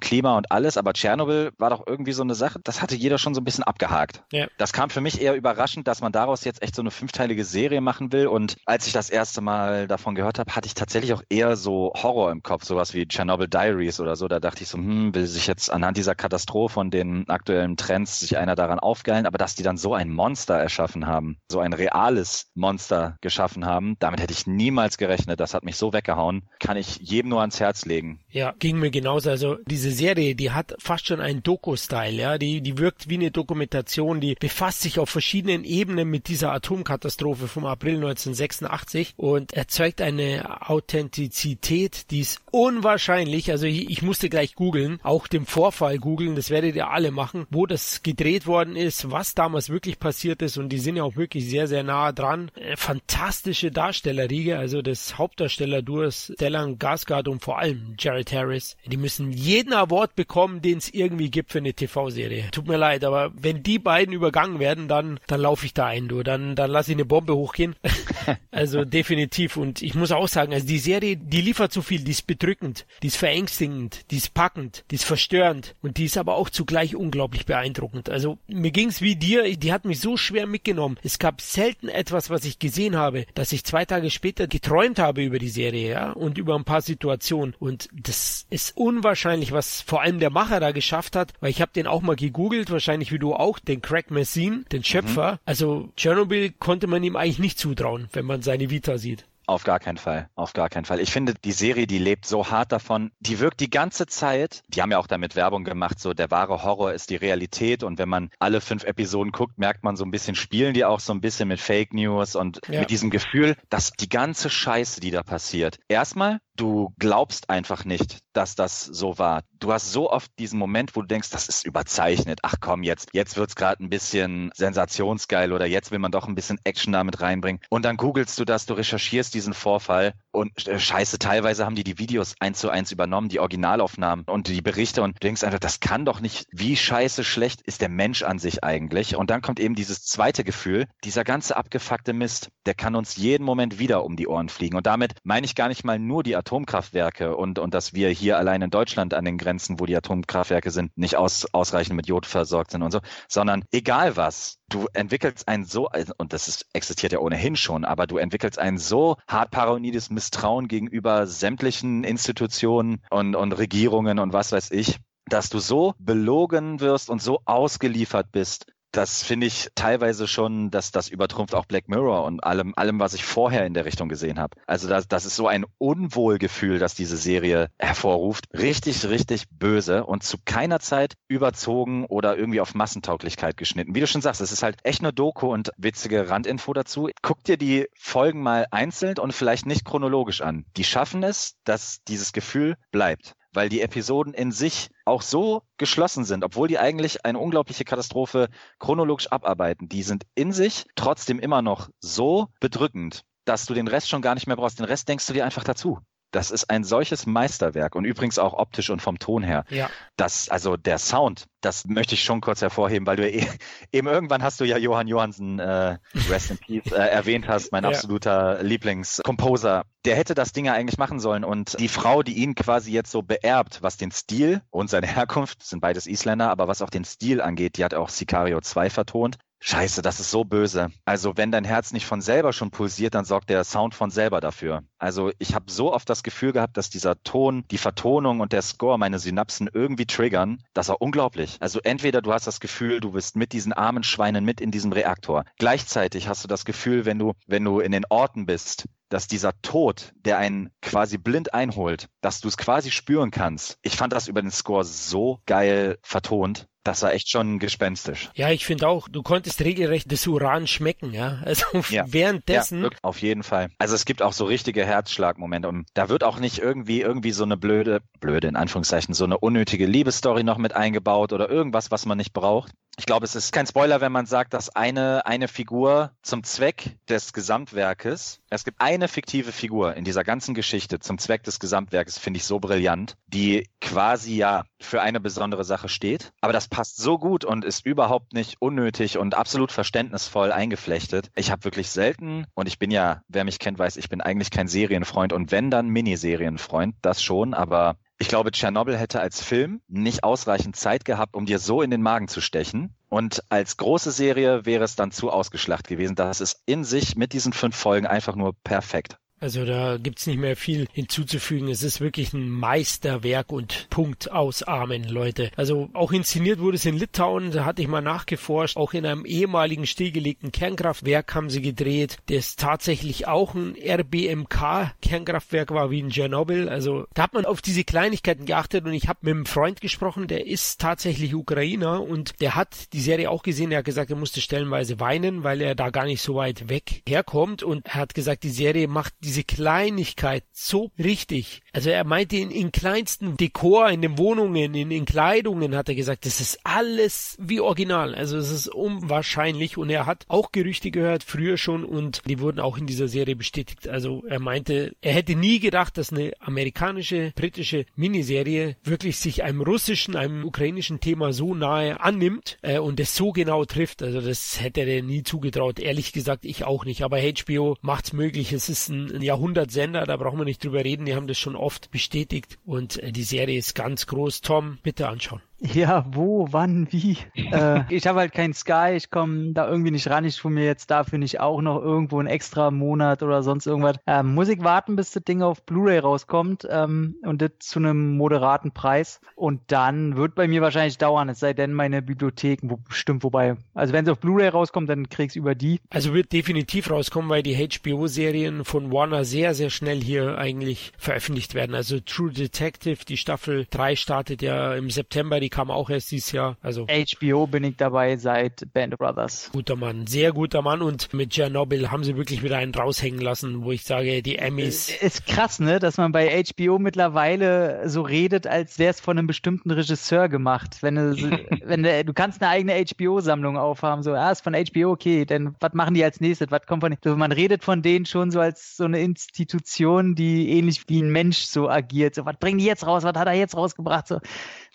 Klima und alles, aber Tschernobyl war doch irgendwie so eine Sache, das hatte jeder schon so ein bisschen abgehakt. Ja. Das kam für mich eher überraschend, dass man daraus jetzt echt so eine fünfteilige Serie machen will. Und als ich das erste Mal davon gehört habe, hatte ich tatsächlich auch eher so Horror im Kopf, sowas wie Chernobyl Diaries oder so. Da dachte ich so, hm, will sich jetzt anhand dieser Katastrophe und den aktuellen Trends sich einer daran aufgeilen, aber dass die dann so ein Monster erschaffen haben, so ein reales Monster geschaffen haben, damit hätte ich niemals gerechnet. Das hat mich so weggehauen. Kann ich jedem nur ans Herz legen. Ja, ging mir genauso. Also diese Serie, die hat fast schon einen Doku-Style, ja. Die, die wirkt wie eine Dokumentation, die befasst sich auf verschiedenen Ebenen mit dieser Atomkatastrophe vom April 1986 und erzeugt eine Authentizität, die ist unwahrscheinlich. Also ich, ich musste gleich googeln, auch dem Vorfall googeln, das werdet ihr alle machen, wo das gedreht worden ist, was damals wirklich passiert ist und die sind ja auch wirklich sehr, sehr nah dran. Äh, fantastische Darstellerriege, also das Hauptdarsteller-Duo Stellan Skarsgård und vor allem Jared Harris. Die müssen jeden Award bekommen, den es irgendwie gibt für eine TV-Serie. Tut mir leid, aber wenn die beiden übergangen werden, dann, dann laufe ich da ein, du. Dann, dann lasse ich eine Bombe hochgehen. (laughs) also definitiv. Und ich muss auch sagen, also die Serie, die liefert so viel, die ist bedrückend, die ist verängstigend, die ist packend, die ist verstörend und die ist aber auch zugleich unglaublich beeindruckend. Also mir ging's wie dir, die hat mich so schwer mitgenommen. Es gab selten etwas, was ich gesehen habe, dass ich zwei Tage später geträumt habe über die Serie, ja, und über ein paar Situationen Situation. Und das ist unwahrscheinlich, was vor allem der Macher da geschafft hat, weil ich habe den auch mal gegoogelt, wahrscheinlich wie du auch, den Craig Messin, den Schöpfer. Mhm. Also Chernobyl konnte man ihm eigentlich nicht zutrauen, wenn man seine Vita sieht. Auf gar keinen Fall. Auf gar keinen Fall. Ich finde, die Serie, die lebt so hart davon. Die wirkt die ganze Zeit. Die haben ja auch damit Werbung gemacht, so der wahre Horror ist die Realität. Und wenn man alle fünf Episoden guckt, merkt man so ein bisschen, spielen die auch so ein bisschen mit Fake News und ja. mit diesem Gefühl, dass die ganze Scheiße, die da passiert, erstmal du glaubst einfach nicht, dass das so war. Du hast so oft diesen Moment, wo du denkst, das ist überzeichnet. Ach komm, jetzt, jetzt wird's gerade ein bisschen sensationsgeil oder jetzt will man doch ein bisschen Action damit reinbringen. Und dann googelst du das, du recherchierst diesen Vorfall Und äh, scheiße, teilweise haben die die Videos eins zu eins übernommen, die Originalaufnahmen und die Berichte und du denkst einfach, das kann doch nicht, wie scheiße schlecht ist der Mensch an sich eigentlich? Und dann kommt eben dieses zweite Gefühl, dieser ganze abgefuckte Mist, der kann uns jeden Moment wieder um die Ohren fliegen. Und damit meine ich gar nicht mal nur die Atomkraftwerke und, und dass wir hier allein in Deutschland an den Grenzen, wo die Atomkraftwerke sind, nicht aus, ausreichend mit Jod versorgt sind und so, sondern egal was, du entwickelst ein so, und das ist, existiert ja ohnehin schon, aber du entwickelst ein so hart paranoides Misstrauen gegenüber sämtlichen Institutionen und, und Regierungen und was weiß ich, dass du so belogen wirst und so ausgeliefert bist, das finde ich teilweise schon, dass das übertrumpft auch Black Mirror und allem, allem, was ich vorher in der Richtung gesehen habe. Also das, das ist so ein Unwohlgefühl, das diese Serie hervorruft. Richtig, richtig böse und zu keiner Zeit überzogen oder irgendwie auf Massentauglichkeit geschnitten. Wie du schon sagst, es ist halt echt eine Doku und witzige Randinfo dazu. Guck dir die Folgen mal einzeln und vielleicht nicht chronologisch an. Die schaffen es, dass dieses Gefühl bleibt weil die Episoden in sich auch so geschlossen sind, obwohl die eigentlich eine unglaubliche Katastrophe chronologisch abarbeiten. Die sind in sich trotzdem immer noch so bedrückend, dass du den Rest schon gar nicht mehr brauchst. Den Rest denkst du dir einfach dazu. Das ist ein solches Meisterwerk und übrigens auch optisch und vom Ton her. Ja. Das, also der Sound, das möchte ich schon kurz hervorheben, weil du eh, (laughs) eben irgendwann hast du ja Johann Johansen, äh, Rest in Peace, äh, erwähnt hast, mein (laughs) ja. absoluter Lieblingskomposer. Der hätte das Ding ja eigentlich machen sollen und die Frau, die ihn quasi jetzt so beerbt, was den Stil und seine Herkunft, sind beides Isländer, aber was auch den Stil angeht, die hat auch Sicario 2 vertont. Scheiße, das ist so böse. Also wenn dein Herz nicht von selber schon pulsiert, dann sorgt der Sound von selber dafür. Also ich habe so oft das Gefühl gehabt, dass dieser Ton, die Vertonung und der Score meine Synapsen irgendwie triggern. Das war unglaublich. Also entweder du hast das Gefühl, du bist mit diesen armen Schweinen mit in diesem Reaktor. Gleichzeitig hast du das Gefühl, wenn du, wenn du in den Orten bist, dass dieser Tod, der einen quasi blind einholt, dass du es quasi spüren kannst. Ich fand das über den Score so geil vertont. Das war echt schon gespenstisch. Ja, ich finde auch, du konntest regelrecht das Uran schmecken, ja. (laughs) Also ja. währenddessen. Ja, auf jeden Fall. Also es gibt auch so richtige Herzschlagmomente und da wird auch nicht irgendwie, irgendwie so eine blöde, blöde in Anführungszeichen, so eine unnötige Liebesstory noch mit eingebaut oder irgendwas, was man nicht braucht. Ich glaube, es ist kein Spoiler, wenn man sagt, dass eine, eine Figur zum Zweck des Gesamtwerkes, es gibt eine fiktive Figur in dieser ganzen Geschichte zum Zweck des Gesamtwerkes, finde ich so brillant, die quasi ja für eine besondere Sache steht. Aber das passt so gut und ist überhaupt nicht unnötig und absolut verständnisvoll eingeflechtet. Ich habe wirklich selten, und ich bin ja, wer mich kennt, weiß, ich bin eigentlich kein Serienfreund und wenn dann Miniserienfreund, das schon, aber ich glaube, Tschernobyl hätte als Film nicht ausreichend Zeit gehabt, um dir so in den Magen zu stechen. Und als große Serie wäre es dann zu ausgeschlacht gewesen. Das ist in sich mit diesen fünf Folgen einfach nur perfekt. Also da gibt's nicht mehr viel hinzuzufügen. Es ist wirklich ein Meisterwerk und Punkt ausarmen, Leute. Also auch inszeniert wurde es in Litauen, da hatte ich mal nachgeforscht. Auch in einem ehemaligen stillgelegten Kernkraftwerk haben sie gedreht, das tatsächlich auch ein RBMK-Kernkraftwerk war wie in Tschernobyl. Also da hat man auf diese Kleinigkeiten geachtet und ich habe mit einem Freund gesprochen, der ist tatsächlich Ukrainer und der hat die Serie auch gesehen. Er hat gesagt, er musste stellenweise weinen, weil er da gar nicht so weit weg herkommt und er hat gesagt, die Serie macht die diese Kleinigkeit so richtig. Also er meinte in, in kleinsten Dekor, in den Wohnungen, in, in Kleidungen hat er gesagt, das ist alles wie original. Also es ist unwahrscheinlich und er hat auch Gerüchte gehört, früher schon und die wurden auch in dieser Serie bestätigt. Also er meinte, er hätte nie gedacht, dass eine amerikanische, britische Miniserie wirklich sich einem russischen, einem ukrainischen Thema so nahe annimmt äh, und es so genau trifft. Also das hätte er nie zugetraut. Ehrlich gesagt, ich auch nicht. Aber HBO macht's möglich. Es ist ein, ein Jahrhundertsender, da brauchen wir nicht drüber reden, die haben das schon oft bestätigt und äh, die Serie ist ganz groß. Tom, bitte anschauen. Ja, wo, wann, wie? äh, (laughs) ich habe halt kein Sky, ich komme da irgendwie nicht ran. Ich tue mir jetzt dafür nicht auch noch irgendwo einen extra Monat oder sonst irgendwas. Ähm, muss ich warten, bis das Ding auf Blu-ray rauskommt ähm, und das zu einem moderaten Preis. Und dann wird bei mir wahrscheinlich dauern, es sei denn, meine Bibliotheken, wo bestimmt wobei. Also wenn es auf Blu-ray rauskommt, dann krieg's über die. Also wird definitiv rauskommen, weil die HBO-Serien von Warner sehr, sehr schnell hier eigentlich veröffentlicht werden. Also True Detective, die Staffel 3 startet ja im September, die kam auch erst dieses Jahr. Also HBO bin ich dabei seit Band of Brothers. Guter Mann, sehr guter Mann und mit Chernobyl haben sie wirklich wieder einen raushängen lassen, wo ich sage, die Emmys. Ist krass, ne, dass man bei HBO mittlerweile so redet, als wäre es von einem bestimmten Regisseur gemacht. Wenn du, (laughs) wenn du, du kannst eine eigene HBO-Sammlung aufhaben, so, ah, ist von HBO, okay, denn was machen die als nächstes? Was kommt von so, Man redet von denen schon so als so eine Institution, die ähnlich wie ein Mensch so agiert. So, was bringen die jetzt raus? Was hat er jetzt rausgebracht? So,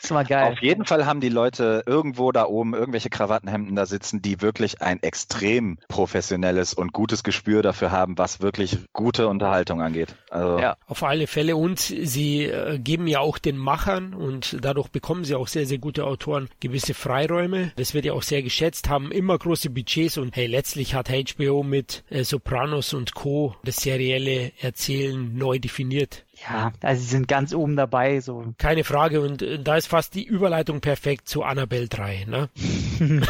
das war geil. Auf jeden Fall haben die Leute irgendwo da oben irgendwelche Krawattenhemden da sitzen, die wirklich ein extrem professionelles und gutes Gespür dafür haben, was wirklich gute Unterhaltung angeht. Also ja, auf alle Fälle. Und sie äh, geben ja auch den Machern und dadurch bekommen sie auch sehr, sehr gute Autoren gewisse Freiräume. Das wird ja auch sehr geschätzt, haben immer große Budgets und hey, letztlich hat HBO mit äh, Sopranos und Co. das serielle Erzählen neu definiert. Ja, also sie sind ganz oben dabei. So. Keine Frage. Und äh, da ist fast die Überleitung perfekt zu Annabelle 3. Ne? (laughs)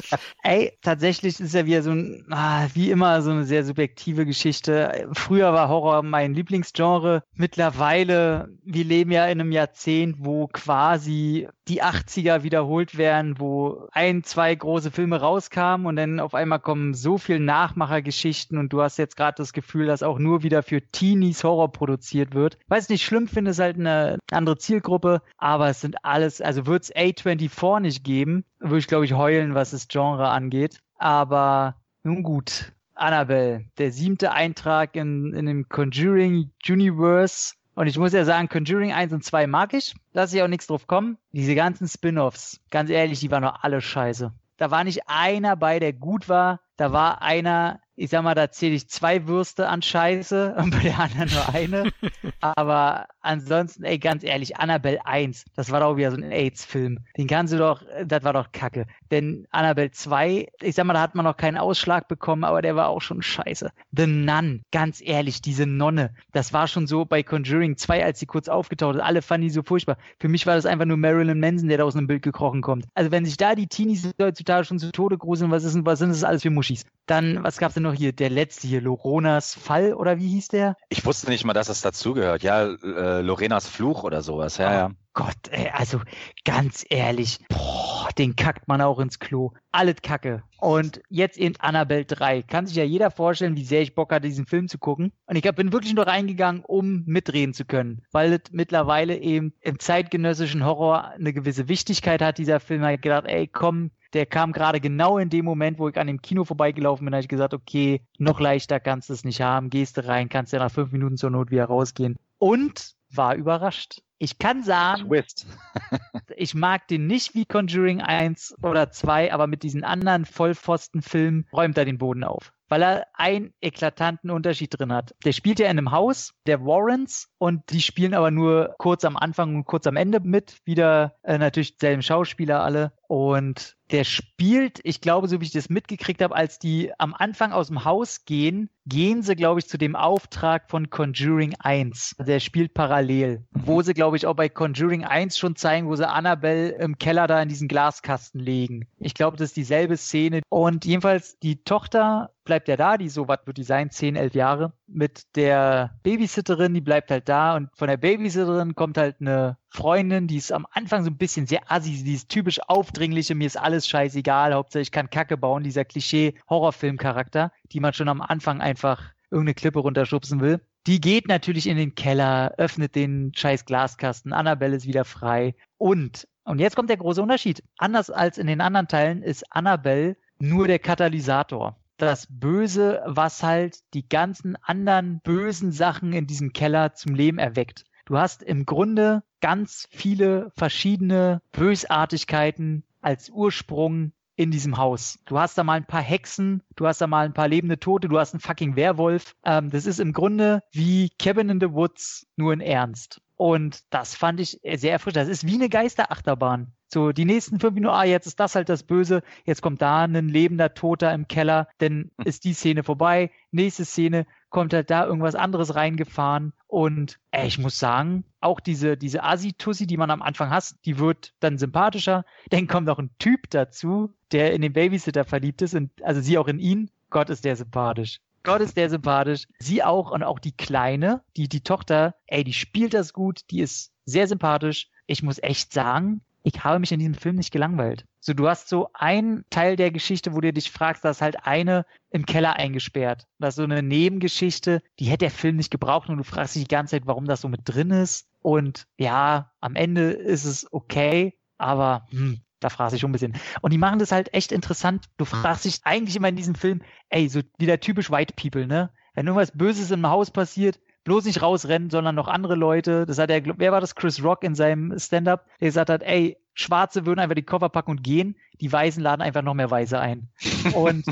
(laughs) Ey, tatsächlich ist ja wieder so ein, ah, wie immer, so eine sehr subjektive Geschichte. Früher war Horror mein Lieblingsgenre. Mittlerweile, wir leben ja in einem Jahrzehnt, wo quasi die 80er wiederholt werden, wo ein, zwei große Filme rauskamen und dann auf einmal kommen so viel Nachmachergeschichten und du hast jetzt gerade das Gefühl, dass auch nur wieder für Teenies Horror produziert wird es nicht schlimm finde, ist halt eine andere Zielgruppe, aber es sind alles, also wird es A24 nicht geben, würde ich glaube ich heulen, was das Genre angeht. Aber nun gut. Annabelle, der siebte Eintrag in, in dem Conjuring Universe. Und ich muss ja sagen, Conjuring 1 und 2 mag ich. Lass ich auch nichts drauf kommen. Diese ganzen Spin-offs, ganz ehrlich, die waren doch alle scheiße. Da war nicht einer bei, der gut war. Da war einer, ich sag mal, da zähle ich zwei Würste an Scheiße (laughs) und bei der anderen nur eine. (laughs) Aber ansonsten, ey, ganz ehrlich, Annabelle 1, das war doch wieder so ein AIDS-Film. Den kannst du doch, das war doch Kacke. Denn Annabelle 2, ich sag mal, da hat man noch keinen Ausschlag bekommen, aber der war auch schon scheiße. The Nun, ganz ehrlich, diese Nonne, das war schon so bei Conjuring 2, als sie kurz aufgetaucht ist. Alle fanden die so furchtbar. Für mich war das einfach nur Marilyn Manson, der da aus einem Bild gekrochen kommt. Also wenn sich da die Teenies heutzutage schon zu Tode gruseln, was ist denn, was sind das alles für Muschis? Dann, was gab's denn noch hier? Der letzte hier, Loronas Fall oder wie hieß der? Ich wusste nicht mal, dass es dazugehört. Ja, äh, Lorenas Fluch oder sowas. Ja, oh ja. Gott, ey, also ganz ehrlich, boah, den kackt man auch ins Klo. Alles Kacke. Und jetzt eben Annabelle 3. Kann sich ja jeder vorstellen, wie sehr ich Bock hatte, diesen Film zu gucken. Und ich bin wirklich nur reingegangen, um mitreden zu können. Weil es mittlerweile eben im zeitgenössischen Horror eine gewisse Wichtigkeit hat, dieser Film. Ich gedacht, ey, komm, der kam gerade genau in dem Moment, wo ich an dem Kino vorbeigelaufen bin, habe ich gesagt, okay, noch leichter kannst du es nicht haben, gehst du rein, kannst ja nach fünf Minuten zur Not wieder rausgehen. Und war überrascht. Ich kann sagen, Twist. (laughs) ich mag den nicht wie Conjuring 1 oder 2, aber mit diesen anderen Vollpfosten-Filmen räumt er den Boden auf weil er einen eklatanten Unterschied drin hat. Der spielt ja in einem Haus der Warrens und die spielen aber nur kurz am Anfang und kurz am Ende mit. Wieder äh, natürlich selben Schauspieler alle. Und der spielt, ich glaube, so wie ich das mitgekriegt habe, als die am Anfang aus dem Haus gehen, gehen sie, glaube ich, zu dem Auftrag von Conjuring 1. Der spielt parallel. Wo sie, glaube ich, auch bei Conjuring 1 schon zeigen, wo sie Annabelle im Keller da in diesen Glaskasten legen. Ich glaube, das ist dieselbe Szene. Und jedenfalls die Tochter bleibt ja da, die so, was wird die sein, 10, 11 Jahre, mit der Babysitterin, die bleibt halt da und von der Babysitterin kommt halt eine Freundin, die ist am Anfang so ein bisschen sehr assi, die ist typisch aufdringliche, mir ist alles scheißegal, Hauptsache ich kann Kacke bauen, dieser Klischee-Horrorfilm-Charakter, die man schon am Anfang einfach irgendeine Klippe runterschubsen will. Die geht natürlich in den Keller, öffnet den scheiß Glaskasten, Annabelle ist wieder frei und, und jetzt kommt der große Unterschied. Anders als in den anderen Teilen ist Annabelle nur der Katalysator das Böse, was halt die ganzen anderen bösen Sachen in diesem Keller zum Leben erweckt. Du hast im Grunde ganz viele verschiedene Bösartigkeiten als Ursprung in diesem Haus. Du hast da mal ein paar Hexen, du hast da mal ein paar lebende Tote, du hast einen fucking Werwolf. Ähm, das ist im Grunde wie Cabin in the Woods, nur in Ernst. Und das fand ich sehr erfrischend. Das ist wie eine Geisterachterbahn. So, die nächsten fünf Minuten, ah, jetzt ist das halt das Böse, jetzt kommt da ein lebender Toter im Keller, dann hm. ist die Szene vorbei. Nächste Szene kommt halt da irgendwas anderes reingefahren. Und ey, ich muss sagen, auch diese, diese Asi-Tussi, die man am Anfang hat, die wird dann sympathischer. Dann kommt noch ein Typ dazu, der in den Babysitter verliebt ist und also sie auch in ihn. Gott ist der sympathisch. Gott ist der sympathisch. Sie auch und auch die Kleine, die, die Tochter, ey, die spielt das gut, die ist sehr sympathisch. Ich muss echt sagen, ich habe mich in diesem Film nicht gelangweilt. So, du hast so einen Teil der Geschichte, wo du dich fragst, da ist halt eine im Keller eingesperrt. Das ist so eine Nebengeschichte, die hätte der Film nicht gebraucht und du fragst dich die ganze Zeit, warum das so mit drin ist. Und ja, am Ende ist es okay, aber hm, da fragst du dich schon ein bisschen. Und die machen das halt echt interessant. Du fragst dich eigentlich immer in diesem Film, ey, so wieder typisch White People, ne? Wenn irgendwas Böses im Haus passiert, bloß nicht rausrennen, sondern noch andere Leute. Das hat er, wer war das? Chris Rock in seinem Stand-up, der gesagt hat, ey, Schwarze würden einfach die Koffer packen und gehen, die Weißen laden einfach noch mehr Weiße ein. (laughs) Und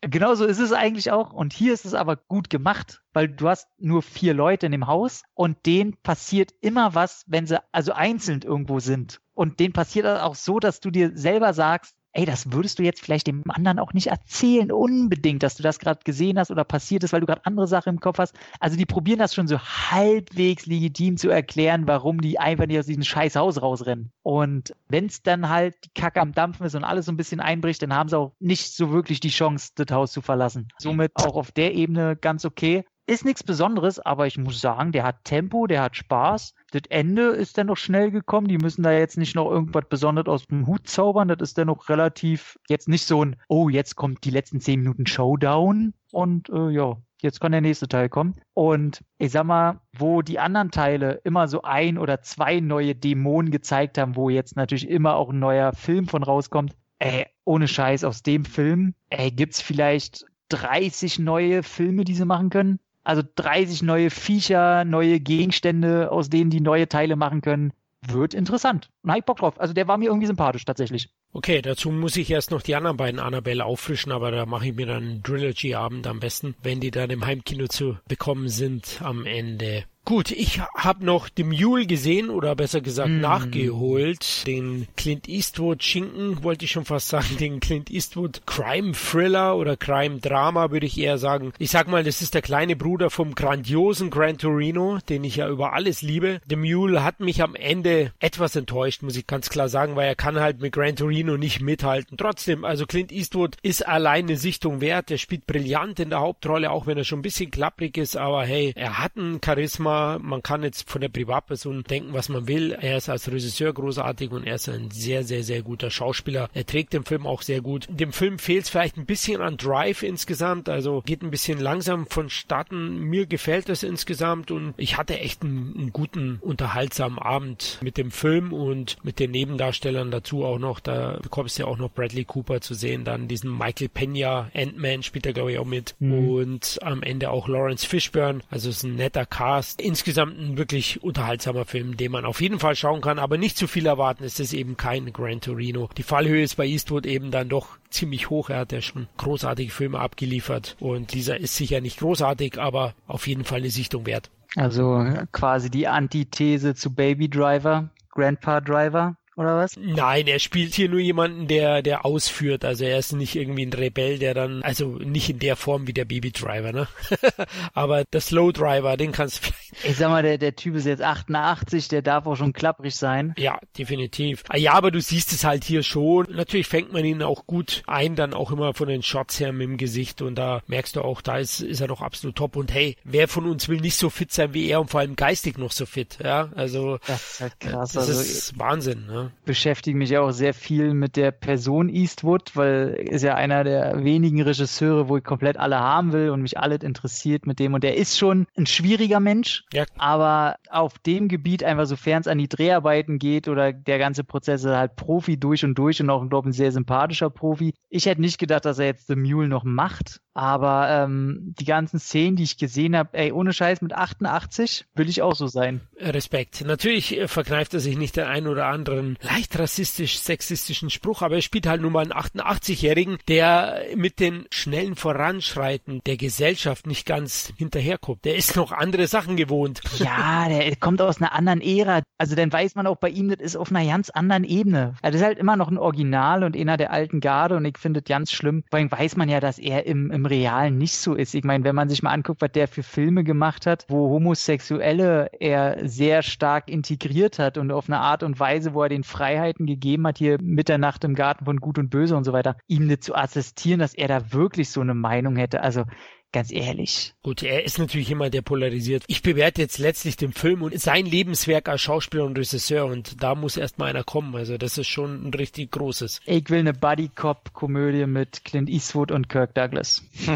genauso ist es eigentlich auch. Und hier ist es aber gut gemacht, weil du hast nur vier Leute in dem Haus und denen passiert immer was, wenn sie also einzeln irgendwo sind. Und denen passiert das auch so, dass du dir selber sagst, ey, das würdest du jetzt vielleicht dem anderen auch nicht erzählen, unbedingt, dass du das gerade gesehen hast oder passiert ist, weil du gerade andere Sachen im Kopf hast. Also die probieren das schon so halbwegs legitim zu erklären, warum die einfach nicht aus diesem scheiß Haus rausrennen. Und wenn es dann halt die Kacke am Dampfen ist und alles so ein bisschen einbricht, dann haben sie auch nicht so wirklich die Chance, das Haus zu verlassen. Somit auch auf der Ebene ganz okay. Ist nichts Besonderes, aber ich muss sagen, der hat Tempo, der hat Spaß. Das Ende ist dann noch schnell gekommen. Die müssen da jetzt nicht noch irgendwas Besonderes aus dem Hut zaubern. Das ist dann noch relativ jetzt nicht so ein, oh, jetzt kommt die letzten zehn Minuten Showdown und äh, ja, jetzt kann der nächste Teil kommen. Und ich sag mal, wo die anderen Teile immer so ein oder zwei neue Dämonen gezeigt haben, wo jetzt natürlich immer auch ein neuer Film von rauskommt, ey, ohne Scheiß, aus dem Film, ey, gibt's vielleicht 30 neue Filme, die sie machen können? Also 30 neue Viecher, neue Gegenstände, aus denen die neue Teile machen können. Wird interessant. Und hab ich Bock drauf. Also der war mir irgendwie sympathisch tatsächlich. Okay, dazu muss ich erst noch die anderen beiden Annabelle auffrischen, aber da mache ich mir dann einen Trilogy-Abend am besten, wenn die dann im Heimkino zu bekommen sind am Ende. Gut, ich habe noch The Mule gesehen oder besser gesagt mm. nachgeholt. Den Clint Eastwood Schinken wollte ich schon fast sagen, den Clint Eastwood Crime Thriller oder Crime Drama würde ich eher sagen. Ich sag mal, das ist der kleine Bruder vom grandiosen Gran Torino, den ich ja über alles liebe. The Mule hat mich am Ende etwas enttäuscht, muss ich ganz klar sagen, weil er kann halt mit Gran Torino nicht mithalten. Trotzdem, also Clint Eastwood ist allein eine Sichtung wert. Er spielt brillant in der Hauptrolle, auch wenn er schon ein bisschen klapprig ist, aber hey, er hat ein Charisma Thema. Man kann jetzt von der Privatperson denken, was man will. Er ist als Regisseur großartig und er ist ein sehr, sehr, sehr guter Schauspieler. Er trägt den Film auch sehr gut. Dem Film fehlt es vielleicht ein bisschen an Drive insgesamt, also geht ein bisschen langsam vonstatten. Mir gefällt es insgesamt und ich hatte echt einen, einen guten, unterhaltsamen Abend mit dem Film und mit den Nebendarstellern dazu auch noch. Da bekommst du ja auch noch Bradley Cooper zu sehen, dann diesen Michael Pena, Ant-Man spielt er glaube ich auch mit mhm. und am Ende auch Lawrence Fishburne. Also es ist ein netter Cast insgesamt ein wirklich unterhaltsamer Film, den man auf jeden Fall schauen kann, aber nicht zu viel erwarten. Es eben kein Gran Torino. Die Fallhöhe ist bei Eastwood eben dann doch ziemlich hoch. Er hat ja schon großartige Filme abgeliefert und dieser ist sicher nicht großartig, aber auf jeden Fall eine Sichtung wert. Also quasi die Antithese zu Baby Driver, Grandpa Driver oder was? Nein, er spielt hier nur jemanden, der, der ausführt. Also er ist nicht irgendwie ein Rebell, der dann, also nicht in der Form wie der Baby Driver, ne? (laughs) Aber der Slow Driver, den kannst du vielleicht. Ich sag mal, der, der Typ ist jetzt 88, der darf auch schon klapprig sein. Ja, definitiv. Ah, ja, aber du siehst es halt hier schon. Natürlich fängt man ihn auch gut ein, dann auch immer von den Shots her mit dem Gesicht und da merkst du auch, da ist, ist er doch absolut top. Und hey, wer von uns will nicht so fit sein wie er und vor allem geistig noch so fit, ja? Also. Das ist halt krass. Das also, ist Wahnsinn, ne? Beschäftige mich auch sehr viel mit der Person Eastwood, weil ist ja einer der wenigen Regisseure, wo ich komplett alle haben will und mich alles interessiert mit dem. Und der ist schon ein schwieriger Mensch, ja. aber auf dem Gebiet einfach, sofern es an die Dreharbeiten geht oder der ganze Prozess ist halt Profi durch und durch und auch, glaube ich, ein sehr sympathischer Profi. Ich hätte nicht gedacht, dass er jetzt The Mule noch macht, aber ähm, die ganzen Szenen, die ich gesehen habe, ey, ohne Scheiß mit 88 will ich auch so sein. Respekt. Natürlich äh, verkneift er sich nicht den einen oder anderen leicht rassistisch-sexistischen Spruch, aber er spielt halt nun mal einen 88-Jährigen, der mit den schnellen Voranschreiten der Gesellschaft nicht ganz hinterherkommt. Der ist noch andere Sachen gewohnt. Ja, der kommt aus einer anderen Ära. Also dann weiß man auch bei ihm, das ist auf einer ganz anderen Ebene. Also das ist halt immer noch ein Original und einer der alten Garde und ich finde das ganz schlimm. Vor allem weiß man ja, dass er im, im Realen nicht so ist. Ich meine, wenn man sich mal anguckt, was der für Filme gemacht hat, wo Homosexuelle er sehr stark integriert hat und auf eine Art und Weise, wo er den Freiheiten gegeben hat, hier Mitternacht im Garten von Gut und Böse und so weiter, ihm nicht zu assistieren, dass er da wirklich so eine Meinung hätte. Also ganz ehrlich. Gut, er ist natürlich jemand, der polarisiert. Ich bewerte jetzt letztlich den Film und sein Lebenswerk als Schauspieler und Regisseur und da muss erstmal einer kommen. Also das ist schon ein richtig großes. Ich will eine Buddy-Cop-Komödie mit Clint Eastwood und Kirk Douglas. (laughs)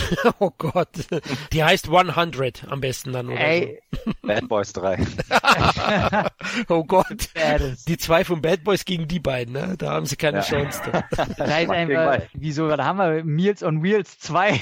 (laughs) oh Gott. Die heißt 100 am besten dann, oder? Ey. So. Bad Boys 3. (laughs) oh Gott. Die zwei von Bad Boys gegen die beiden, ne? Da haben sie keine ja. Chance. Da ist einfach, wieso, da haben wir Meals on Wheels 2.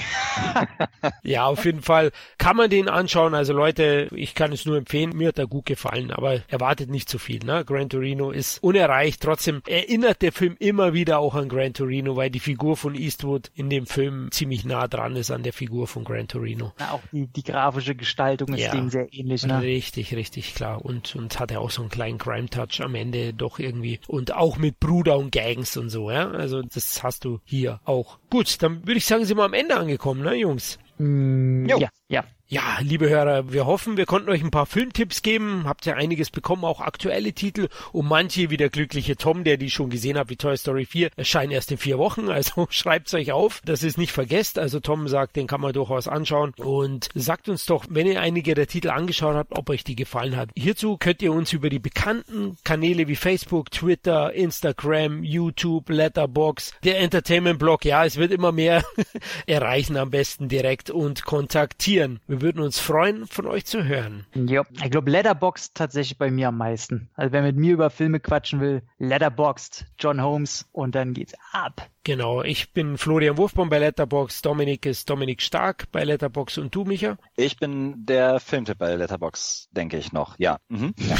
ja, auf jeden Fall kann man den anschauen. Also Leute, ich kann es nur empfehlen. Mir hat er gut gefallen, aber erwartet nicht zu viel. Ne? Gran Torino ist unerreicht. Trotzdem erinnert der Film immer wieder auch an Gran Torino, weil die Figur von Eastwood in dem Film ziemlich nah dran ist an der Figur von Gran Torino. Na, auch die, die grafische Gestaltung ist ja, dem sehr ähnlich. Ne? Richtig, richtig, klar. Und, und hat er auch so einen kleinen Crime-Touch am Ende doch irgendwie. Und auch mit Bruder und Gangs und so, ja. Also das hast du hier auch. Gut, dann würde ich sagen, sind wir am Ende angekommen, ne, Jungs? Mm, ja, ja. Ja, liebe Hörer, wir hoffen, wir konnten euch ein paar Filmtipps geben. Habt ja einiges bekommen, auch aktuelle Titel. Und manche, wie der glückliche Tom, der die schon gesehen hat, wie Toy Story 4, erscheinen erst in vier Wochen. Also (laughs) schreibt's euch auf, dass ihr es nicht vergesst. Also Tom sagt, den kann man durchaus anschauen. Und sagt uns doch, wenn ihr einige der Titel angeschaut habt, ob euch die gefallen hat. Hierzu könnt ihr uns über die bekannten Kanäle wie Facebook, Twitter, Instagram, YouTube, Letterbox, der Entertainment Blog, ja, es wird immer mehr (laughs) erreichen am besten direkt und kontaktieren. Wir wir würden uns freuen, von euch zu hören. Ja, ich glaube, Letterboxd tatsächlich bei mir am meisten. Also wer mit mir über Filme quatschen will, Letterboxd, John Holmes und dann geht's ab. Genau, ich bin Florian Wurfbaum bei Letterbox, Dominik ist Dominik Stark bei Letterbox und du, Micha? Ich bin der Filmtipp bei Letterbox, denke ich noch, ja. Mhm. (laughs) ja.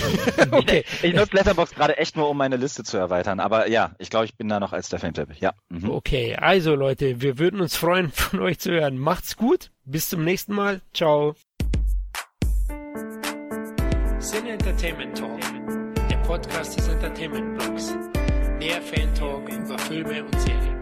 okay. Ich nutze Letterbox gerade echt nur, um meine Liste zu erweitern, aber ja, ich glaube, ich bin da noch als der Filmtipp, ja. Mhm. Okay, also Leute, wir würden uns freuen, (laughs) von euch zu hören. Macht's gut, bis zum nächsten Mal, ciao. Sin Entertainment Talk, der Podcast des Entertainment Blogs. Mehr Fan Talk über Filme und Serien.